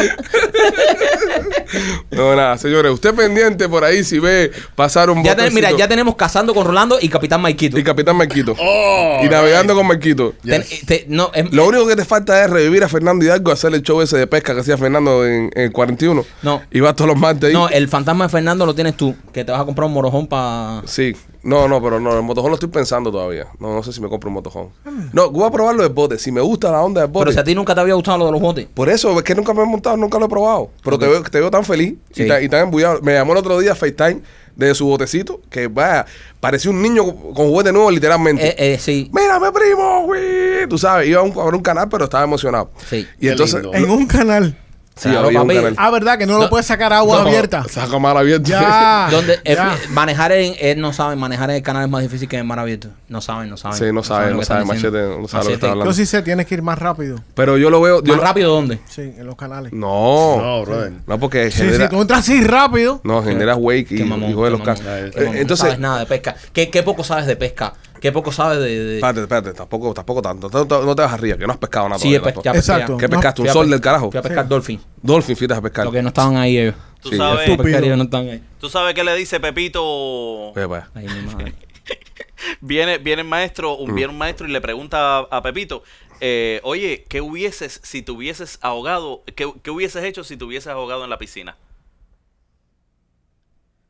[SPEAKER 1] No, nada, señores. Usted pendiente por ahí si ve pasar un
[SPEAKER 2] Ya mira, ya tenemos Cazando con Rolando y Capitán Maikito.
[SPEAKER 1] Y Capitán Marquito.
[SPEAKER 4] Oh,
[SPEAKER 1] y navegando con.
[SPEAKER 2] Ten- te- no, es-
[SPEAKER 1] Lo único que te falta es revivir a Fernando Hidalgo, hacer el show ese de pesca que hacía Fernando en, en el 41.
[SPEAKER 2] No.
[SPEAKER 1] Y vas todos los martes ahí.
[SPEAKER 2] no, el fantasma de Fernando lo tienes tú, que te vas a comprar un morojón para...
[SPEAKER 1] Sí. No, no, pero no, el motojón lo estoy pensando todavía. No, no sé si me compro un motojón. No, voy a probarlo del bote. Si me gusta la onda del bote.
[SPEAKER 2] Pero si a ti nunca te había gustado lo de los botes.
[SPEAKER 1] Por eso, es que nunca me he montado, nunca lo he probado. Pero te, veo, te veo tan feliz
[SPEAKER 2] Sí.
[SPEAKER 1] y, tan, y tan embullado. Me llamó el otro día FaceTime de su botecito, que vaya, parecía un niño con juguete nuevo, literalmente.
[SPEAKER 2] Eh, eh, sí.
[SPEAKER 1] Mira, mi primo, güey. Tú sabes, iba a, un, a ver un canal, pero estaba emocionado.
[SPEAKER 2] Sí.
[SPEAKER 1] Y
[SPEAKER 4] Qué
[SPEAKER 1] entonces,
[SPEAKER 4] lindo.
[SPEAKER 3] En un canal.
[SPEAKER 1] Sí,
[SPEAKER 2] Claro,
[SPEAKER 1] había un
[SPEAKER 2] papi.
[SPEAKER 1] canal.
[SPEAKER 3] Ah, ¿verdad? Que no, lo puedes sacar agua
[SPEAKER 1] No,
[SPEAKER 3] abierta.
[SPEAKER 1] Saca mal abierto.
[SPEAKER 3] Ya.
[SPEAKER 2] Donde eh, manejar en, él no sabe, manejar en el canal es más difícil que en mar abierto. No saben, no saben.
[SPEAKER 1] Sí, no sabe,
[SPEAKER 2] lo
[SPEAKER 1] no
[SPEAKER 2] que están
[SPEAKER 1] sabe,
[SPEAKER 2] diciendo.
[SPEAKER 1] Machete, no sabe lo que está hablando.
[SPEAKER 3] Yo sí sé, tienes que ir más rápido.
[SPEAKER 1] Pero yo lo veo. yo
[SPEAKER 2] ¿Más
[SPEAKER 1] lo-
[SPEAKER 2] rápido dónde?
[SPEAKER 3] Sí, en los canales.
[SPEAKER 1] No.
[SPEAKER 4] No, brother.
[SPEAKER 1] No, porque
[SPEAKER 3] Sí,
[SPEAKER 1] genera.
[SPEAKER 3] sí, tú entras así rápido.
[SPEAKER 1] No, genera wake y,
[SPEAKER 2] Qué mamón,
[SPEAKER 1] y jode
[SPEAKER 2] qué
[SPEAKER 1] los
[SPEAKER 4] qué
[SPEAKER 1] Eh. Entonces,
[SPEAKER 2] no sabes nada de pesca. ¿Qué, qué poco sabes de pesca? ¿Qué poco sabes de...? de-
[SPEAKER 1] espérate, espérate, tampoco, tampoco tanto. No, te- no te vas a ríer, que no has pescado nada
[SPEAKER 2] Sí, he
[SPEAKER 1] todavía,
[SPEAKER 2] pe-
[SPEAKER 1] tampoco.
[SPEAKER 2] ya pesqué,
[SPEAKER 3] Exacto.
[SPEAKER 1] ¿Qué
[SPEAKER 3] No,
[SPEAKER 1] pescaste? ¿Un sol del carajo?
[SPEAKER 2] Fui a pescar dolphin.
[SPEAKER 1] Dolphin, fuiste a pescar.
[SPEAKER 2] Lo que no estaban ahí ellos.
[SPEAKER 5] Tú
[SPEAKER 1] Sí,
[SPEAKER 5] sabes,
[SPEAKER 3] estúpido.
[SPEAKER 2] Pescaría no estaban ahí.
[SPEAKER 5] tú sabes qué le dice Pepito.
[SPEAKER 1] Para allá.
[SPEAKER 2] Ay, mi madre.
[SPEAKER 5] Viene, viene el maestro,
[SPEAKER 1] Mm.
[SPEAKER 5] un, viene un maestro y le pregunta a, a Pepito, eh, oye, ¿qué hubieses si te hubieses ahogado? ¿qué, qué hubieses hecho si te hubieses ahogado en la piscina?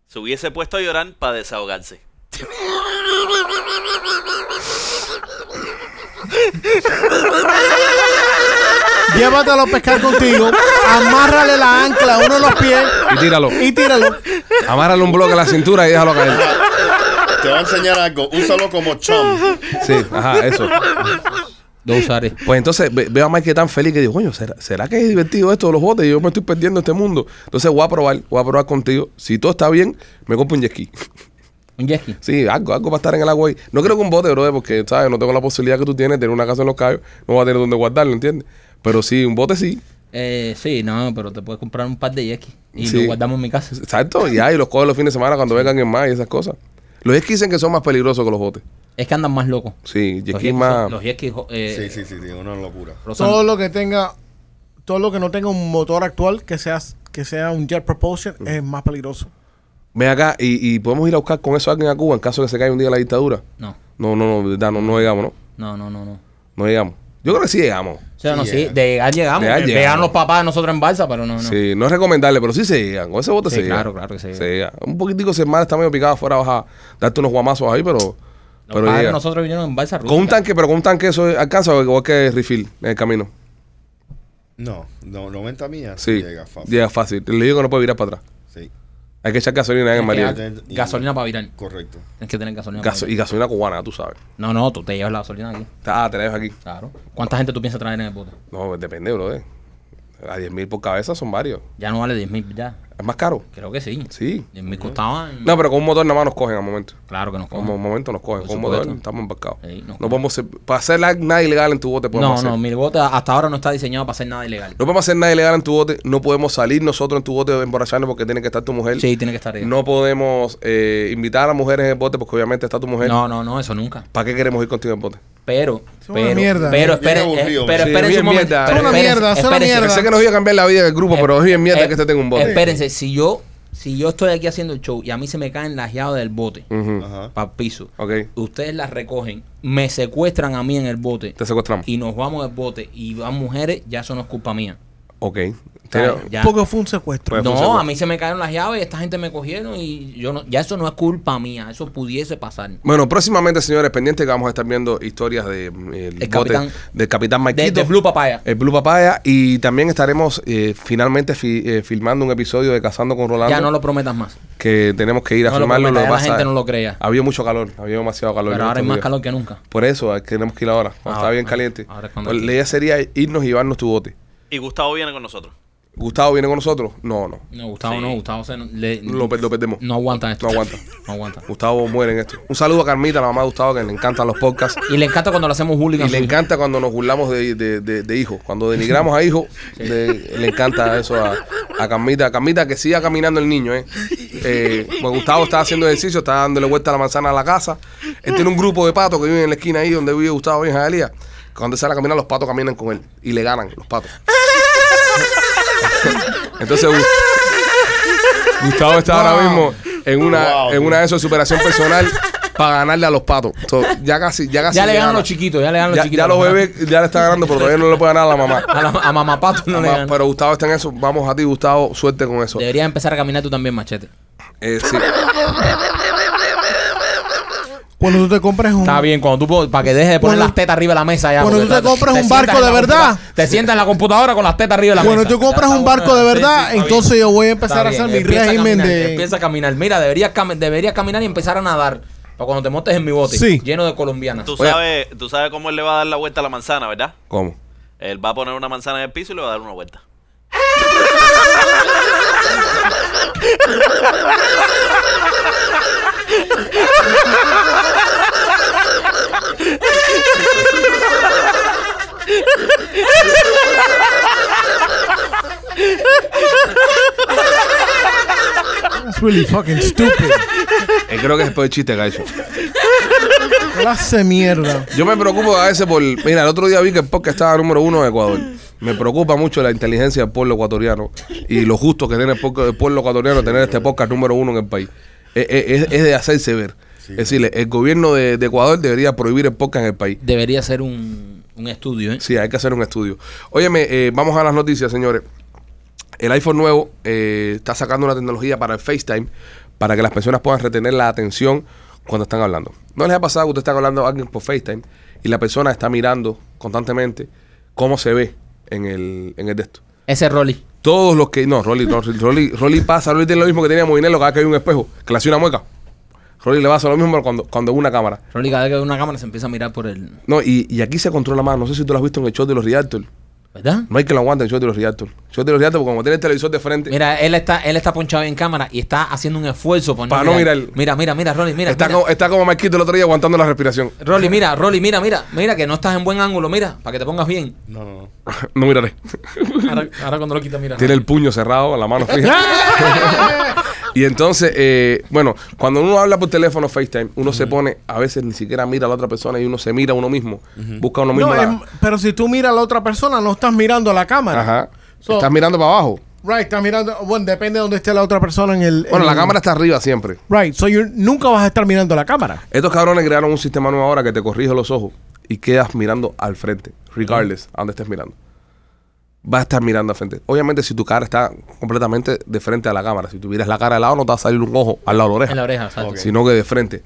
[SPEAKER 5] Se hubiese puesto a llorar para desahogarse.
[SPEAKER 3] Llévatelo a pescar contigo, amárrale la ancla a uno de los pies
[SPEAKER 1] Y tíralo.
[SPEAKER 3] y tíralo.
[SPEAKER 1] Amárrale un bloque a la cintura y déjalo caer.
[SPEAKER 4] Te voy a enseñar algo. Úsalo como chum.
[SPEAKER 1] Sí, ajá, eso.
[SPEAKER 2] Lo usaré.
[SPEAKER 1] Pues entonces ve- veo a Mike tan feliz que digo, coño, ¿será, ¿será que es divertido esto de los botes? Yo me estoy perdiendo este mundo. Entonces voy a probar, voy a probar contigo. Si todo está bien, me compro un jet ski.
[SPEAKER 2] Un jet ski.
[SPEAKER 1] Sí, algo, algo para estar en el agua ahí. No creo que un bote, bro, porque, ¿sabes? No tengo la posibilidad que tú tienes de tener una casa en los callos. No voy a tener donde guardarlo, ¿entiendes? Pero sí, un bote sí.
[SPEAKER 2] Eh, sí, no, pero te puedes comprar un par de jet ski y
[SPEAKER 1] Sí.
[SPEAKER 2] lo guardamos en mi casa.
[SPEAKER 1] Exacto, y ahí los cojo los fines de semana cuando vengan en más y esas cosas. Los jet skis dicen que son más peligrosos que los botes.
[SPEAKER 2] Es que andan más locos.
[SPEAKER 1] Sí, jet
[SPEAKER 2] Los
[SPEAKER 1] ski
[SPEAKER 2] jet-
[SPEAKER 1] más...
[SPEAKER 2] Los jet ski, eh,
[SPEAKER 4] Sí, sí, sí, sí, una locura.
[SPEAKER 3] Todo lo que tenga, todo lo que no tenga un motor actual que sea, que sea un jet propulsion es más peligroso.
[SPEAKER 1] Ven acá y, y podemos ir a buscar con eso a alguien a Cuba en caso de que se caiga un día la dictadura.
[SPEAKER 2] No,
[SPEAKER 1] No, no, no, verdad, no, no llegamos, ¿no?
[SPEAKER 2] no, no, no, no.
[SPEAKER 1] No llegamos. Yo creo que sí llegamos.
[SPEAKER 2] O sea, no,
[SPEAKER 4] Sí,
[SPEAKER 2] sí, de llegar llegamos.
[SPEAKER 1] De llegar
[SPEAKER 2] Eh,
[SPEAKER 1] llegamos.
[SPEAKER 2] Vean los papás de nosotros en balsa, pero no, no.
[SPEAKER 1] Sí, no es recomendable, pero sí se llegan. Con ese bote
[SPEAKER 2] Sí,
[SPEAKER 1] se llega.
[SPEAKER 2] claro, claro que se llega.
[SPEAKER 1] llega. Un poquitico mar está medio picado afuera, vas a darte unos guamazos ahí, pero,
[SPEAKER 2] Los
[SPEAKER 1] pero
[SPEAKER 2] padres de
[SPEAKER 1] llega.
[SPEAKER 2] nosotros vinieron en balsa
[SPEAKER 1] Con un
[SPEAKER 2] rústica.
[SPEAKER 1] tanque, pero con un tanque eso alcanza o igual que refill en el camino.
[SPEAKER 4] No, no 90 millas.
[SPEAKER 1] Sí,
[SPEAKER 4] Llega fácil.
[SPEAKER 1] llega fácil. Le digo que no puede virar para atrás.
[SPEAKER 4] Sí,
[SPEAKER 1] Hay que echar gasolina en María.
[SPEAKER 2] Gasolina para virar.
[SPEAKER 4] correcto.
[SPEAKER 2] Tienes que tener gasolina para
[SPEAKER 1] Gaso- y
[SPEAKER 2] virar.
[SPEAKER 1] gasolina cubana, tú sabes.
[SPEAKER 2] No, no, tú te llevas la gasolina aquí.
[SPEAKER 1] Ah, te la dejo aquí.
[SPEAKER 2] Claro. ¿Cuánta gente tú piensas traer en el bote?
[SPEAKER 1] No, depende, bro. eh. A 10 mil por cabeza son varios.
[SPEAKER 2] Ya no vale 10 mil ya.
[SPEAKER 1] ¿Es más caro?
[SPEAKER 2] Creo que sí.
[SPEAKER 1] Sí.
[SPEAKER 2] 10 mil costaban.
[SPEAKER 1] No, pero con un motor nada más nos cogen al momento.
[SPEAKER 2] Claro que nos
[SPEAKER 1] Como
[SPEAKER 2] cogen.
[SPEAKER 1] momento nos cogen.
[SPEAKER 2] Por
[SPEAKER 1] Con un motor estamos embarcados.
[SPEAKER 2] Sí,
[SPEAKER 1] no podemos ser- para hacer nada ilegal en tu bote podemos
[SPEAKER 2] No,
[SPEAKER 1] hacer.
[SPEAKER 2] no, mi bote hasta ahora no está diseñado para hacer nada ilegal.
[SPEAKER 1] No podemos hacer nada ilegal en tu bote. No podemos salir nosotros en tu bote emborracharnos porque tiene que estar tu mujer.
[SPEAKER 2] Sí, tiene que estar ahí.
[SPEAKER 1] No podemos eh, invitar a mujeres en el bote porque obviamente está tu mujer.
[SPEAKER 2] No, no, no, eso nunca.
[SPEAKER 1] ¿Para qué queremos ir contigo en el bote?
[SPEAKER 2] Pero,
[SPEAKER 3] Es una
[SPEAKER 2] pero,
[SPEAKER 3] mierda.
[SPEAKER 2] pero esperen,
[SPEAKER 4] aburrido,
[SPEAKER 2] eh, pero
[SPEAKER 1] sí,
[SPEAKER 2] espérense
[SPEAKER 1] bien
[SPEAKER 2] un momento.
[SPEAKER 3] Es una mierda, es una mierda.
[SPEAKER 1] Sé que nos iba a cambiar la vida en el grupo, pero es bien mierda
[SPEAKER 2] Eh,
[SPEAKER 1] que este tenga un bote.
[SPEAKER 2] Espérense, si yo, si yo estoy aquí haciendo el show y a mí se me caen las llaves del bote para el piso, ustedes las recogen, me secuestran a mí en el bote
[SPEAKER 1] Te secuestramos.
[SPEAKER 2] y nos vamos del bote y van mujeres, ya eso no es culpa mía.
[SPEAKER 1] Ok.
[SPEAKER 2] O sea,
[SPEAKER 1] Tiene-
[SPEAKER 2] ya-
[SPEAKER 3] Porque fue un secuestro.
[SPEAKER 1] Pues- un
[SPEAKER 2] no,
[SPEAKER 1] secuestro.
[SPEAKER 2] a mí se me cayeron las llaves, esta gente me cogieron y yo no, ya eso no es culpa mía, eso pudiese pasar.
[SPEAKER 1] Bueno, próximamente, señores, pendientes que vamos a estar viendo historias de, mm, el
[SPEAKER 2] El
[SPEAKER 1] bote
[SPEAKER 2] capitán-
[SPEAKER 1] del Capitán
[SPEAKER 2] De,
[SPEAKER 1] Maikito.
[SPEAKER 2] de Blue Papaya.
[SPEAKER 1] El Blue Papaya. Y también estaremos eh, finalmente fi- eh, filmando un episodio de Cazando con Rolando.
[SPEAKER 2] Ya no lo prometas más.
[SPEAKER 1] Que tenemos que ir a
[SPEAKER 2] No lo
[SPEAKER 1] filmarlo. lo
[SPEAKER 2] la
[SPEAKER 1] pasa-
[SPEAKER 2] gente no lo crea.
[SPEAKER 1] Había mucho calor, había demasiado calor.
[SPEAKER 2] Pero ahora hay más
[SPEAKER 1] días.
[SPEAKER 2] calor que nunca.
[SPEAKER 1] Por eso tenemos que ir ahora. cuando
[SPEAKER 2] Ahora,
[SPEAKER 1] está bien
[SPEAKER 2] ahora,
[SPEAKER 1] caliente.
[SPEAKER 2] ahora es cuando
[SPEAKER 1] Pues la idea sería irnos y llevarnos tu bote.
[SPEAKER 5] Y Gustavo viene con nosotros.
[SPEAKER 1] ¿Gustavo viene con nosotros? No, no.
[SPEAKER 2] No, Gustavo
[SPEAKER 5] Sí.
[SPEAKER 2] no, Gustavo se, le-
[SPEAKER 1] Lo, per- lo perdemos.
[SPEAKER 2] no aguanta esto.
[SPEAKER 1] No aguanta.
[SPEAKER 2] No aguanta.
[SPEAKER 1] Gustavo muere en esto. Un saludo a Carmita, la mamá de Gustavo, que le encantan los podcasts.
[SPEAKER 2] Y le encanta cuando le hacemos bullying
[SPEAKER 1] Y le
[SPEAKER 2] su hijo.
[SPEAKER 1] encanta cuando nos burlamos de, de, de- de hijos. Cuando denigramos a hijos, de- le encanta eso a, a Carmita. Carmita, que siga caminando el niño, ¿eh? eh pues Gustavo está haciendo ejercicio, está dándole vuelta a la manzana a la casa. Él tiene un grupo de patos que viven en la esquina ahí donde vive Gustavo y Jalía. Cuando sale a caminar, los patos caminan con él y le ganan los patos. Entonces, Gu- Gustavo está ahora mismo en una,
[SPEAKER 4] Wow,
[SPEAKER 1] en una de esas de superación personal para ganarle a los patos. So, ya casi, ya casi
[SPEAKER 2] Ya le ganan
[SPEAKER 1] gana.
[SPEAKER 2] los chiquitos, ya le ganan los
[SPEAKER 1] Ya,
[SPEAKER 2] chiquitos.
[SPEAKER 1] ya los bebés ya le está ganando, pero todavía no le puede ganar a la mamá.
[SPEAKER 2] A, la, a mamapato no le
[SPEAKER 1] Mamá,
[SPEAKER 2] ganan.
[SPEAKER 1] pero Gustavo está en eso. Vamos a ti, Gustavo. Suerte con eso.
[SPEAKER 2] Deberías empezar a caminar tú también, machete.
[SPEAKER 1] Eh, sí.
[SPEAKER 3] Cuando tú te compres un.
[SPEAKER 2] Está bien, cuando tú para que dejes de poner
[SPEAKER 3] Cuando-
[SPEAKER 2] las tetas arriba de la mesa ya.
[SPEAKER 3] cuando tú te compras un barco de verdad.
[SPEAKER 2] Te sientas en la computadora con las tetas arriba de la
[SPEAKER 3] Cuando
[SPEAKER 2] mesa.
[SPEAKER 3] tú compras un barco de verdad,
[SPEAKER 2] Sí, sí, está
[SPEAKER 3] entonces
[SPEAKER 2] bien.
[SPEAKER 3] yo voy a empezar
[SPEAKER 2] Está
[SPEAKER 3] a hacer
[SPEAKER 2] bien,
[SPEAKER 3] mi
[SPEAKER 2] empieza
[SPEAKER 3] régimen
[SPEAKER 2] caminar,
[SPEAKER 3] de.
[SPEAKER 2] Empieza a caminar. Mira, deberías, cam- deberías caminar y empezar a nadar. Para cuando te montes en mi bote.
[SPEAKER 3] Sí.
[SPEAKER 2] Lleno de colombianas.
[SPEAKER 5] Tú
[SPEAKER 1] Oye.
[SPEAKER 5] sabes, tú sabes cómo él le va a dar la vuelta a la manzana, ¿verdad?
[SPEAKER 1] ¿Cómo?
[SPEAKER 5] Él va a poner una manzana en el piso y le va a dar una vuelta.
[SPEAKER 3] That's really fucking stupid.
[SPEAKER 1] Eh, creo que es el chiste que ha hecho.
[SPEAKER 3] Clase mierda.
[SPEAKER 1] Yo me preocupo a veces por. Mira, el otro día vi que el podcast estaba número uno en Ecuador. Me preocupa mucho la inteligencia del pueblo ecuatoriano y lo justo que tiene el, pueblo ecuatoriano tener este podcast número uno en el país. Es, es- es de hacerse ver. es decir, el gobierno de, de Ecuador debería prohibir el podcast en el país.
[SPEAKER 2] Debería ser un, un estudio, ¿eh?
[SPEAKER 1] Sí, hay que hacer un estudio. Óyeme, eh, vamos a las noticias, señores. El iPhone nuevo eh, está sacando una tecnología para el FaceTime para que las personas puedan retener la atención cuando están hablando. ¿No les ha pasado que ustedes están hablando a alguien por FaceTime y la persona está mirando constantemente cómo se ve en el, en el de esto?
[SPEAKER 2] Ese es Rolly.
[SPEAKER 1] Todos los que. No, Rolly, no, Rolly, Rolly pasa, Rolly tiene lo mismo que tenía Moinelo cada vez que hay un espejo, que le hace una mueca. Rolly le pasa lo mismo cuando, cuando una cámara.
[SPEAKER 2] Rolly cada vez que ve una cámara se empieza a mirar por el...
[SPEAKER 1] No, y, y aquí se controla más. No sé si tú lo has visto en el show de los Realtors.
[SPEAKER 2] ¿Verdad?
[SPEAKER 1] No hay que lo aguante el show de los Realtors. El show de los Realtors, porque como tiene el televisor de frente,
[SPEAKER 2] Mira, él está, él está ponchado en cámara y está haciendo un esfuerzo por
[SPEAKER 1] Para no mirar.
[SPEAKER 2] Mira, mira, mira, Rolly, mira.
[SPEAKER 1] está,
[SPEAKER 2] mira.
[SPEAKER 1] Como, está como Marquito el otro día aguantando la respiración.
[SPEAKER 2] Rolly, mira, Rolly, mira, mira, mira que no estás en buen ángulo, mira, para que te pongas bien.
[SPEAKER 4] No, no, no.
[SPEAKER 1] no miraré.
[SPEAKER 2] Ahora, ahora cuando lo quita, mira.
[SPEAKER 1] Tiene el puño cerrado, la mano fija. y entonces, eh, bueno, cuando uno habla por teléfono FaceTime, uno se pone, a veces ni siquiera mira a la otra persona y uno se mira a uno mismo. Busca a uno mismo.
[SPEAKER 3] No,
[SPEAKER 1] la-
[SPEAKER 3] es- pero si tú miras a la otra persona, no estás mirando a la cámara.
[SPEAKER 1] Ajá.
[SPEAKER 3] So-
[SPEAKER 1] Estás mirando para abajo.
[SPEAKER 3] Right, estás mirando. Bueno, depende de dónde esté la otra persona en el.
[SPEAKER 1] Bueno,
[SPEAKER 3] en
[SPEAKER 1] la
[SPEAKER 3] el-
[SPEAKER 1] cámara está arriba siempre.
[SPEAKER 3] Right, so you nunca vas a estar mirando a la cámara.
[SPEAKER 1] Estos cabrones crearon un sistema nuevo ahora que te corrige los ojos y quedas mirando al frente, regardless a donde estés mirando. Vas a estar mirando al frente. Obviamente, si tu cara está completamente de frente a la cámara, si tuvieras la cara de lado, no te va a salir un ojo al lado de la oreja.
[SPEAKER 2] En la oreja, exacto.
[SPEAKER 1] Sino que de frente.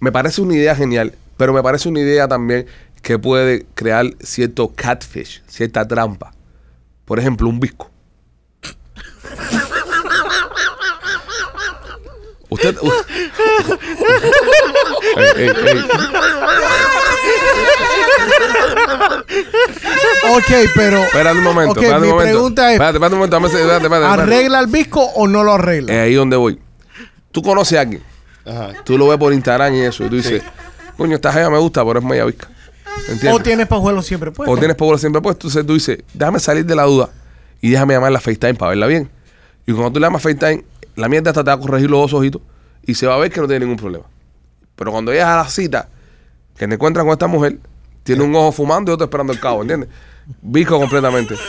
[SPEAKER 1] Me parece una idea genial, pero me parece una idea también que puede crear cierto catfish, cierta trampa. Por ejemplo, un visco. Usted. u- Ey, ey, ey.
[SPEAKER 3] Ok, pero.
[SPEAKER 1] Espérate un momento,
[SPEAKER 3] Ok,
[SPEAKER 1] espérate
[SPEAKER 3] mi
[SPEAKER 1] un momento.
[SPEAKER 3] pregunta es:
[SPEAKER 1] Espérate, espérate un momento. dame ese- espérate, espérate, espérate.
[SPEAKER 3] ¿arregla el visco o no lo arregla?
[SPEAKER 1] Es ahí donde voy. Tú conoces a alguien,
[SPEAKER 4] Ajá.
[SPEAKER 1] tú lo ves por Instagram y eso, y tú dices, coño, esta jeva me gusta, pero es media visca. ¿Entiendes?
[SPEAKER 3] o tienes pajuelos siempre puesto.
[SPEAKER 1] O tienes pobre siempre puesto. Entonces tú dices, déjame salir de la duda y déjame llamar a FaceTime para verla bien. Y cuando tú le llamas FaceTime, la mierda hasta te va a corregir los dos ojitos y se va a ver que no tiene ningún problema. Pero cuando llegas a la cita, que te encuentras con esta mujer, tiene un ojo fumando y otro esperando el cabo, ¿entiendes? Visco completamente.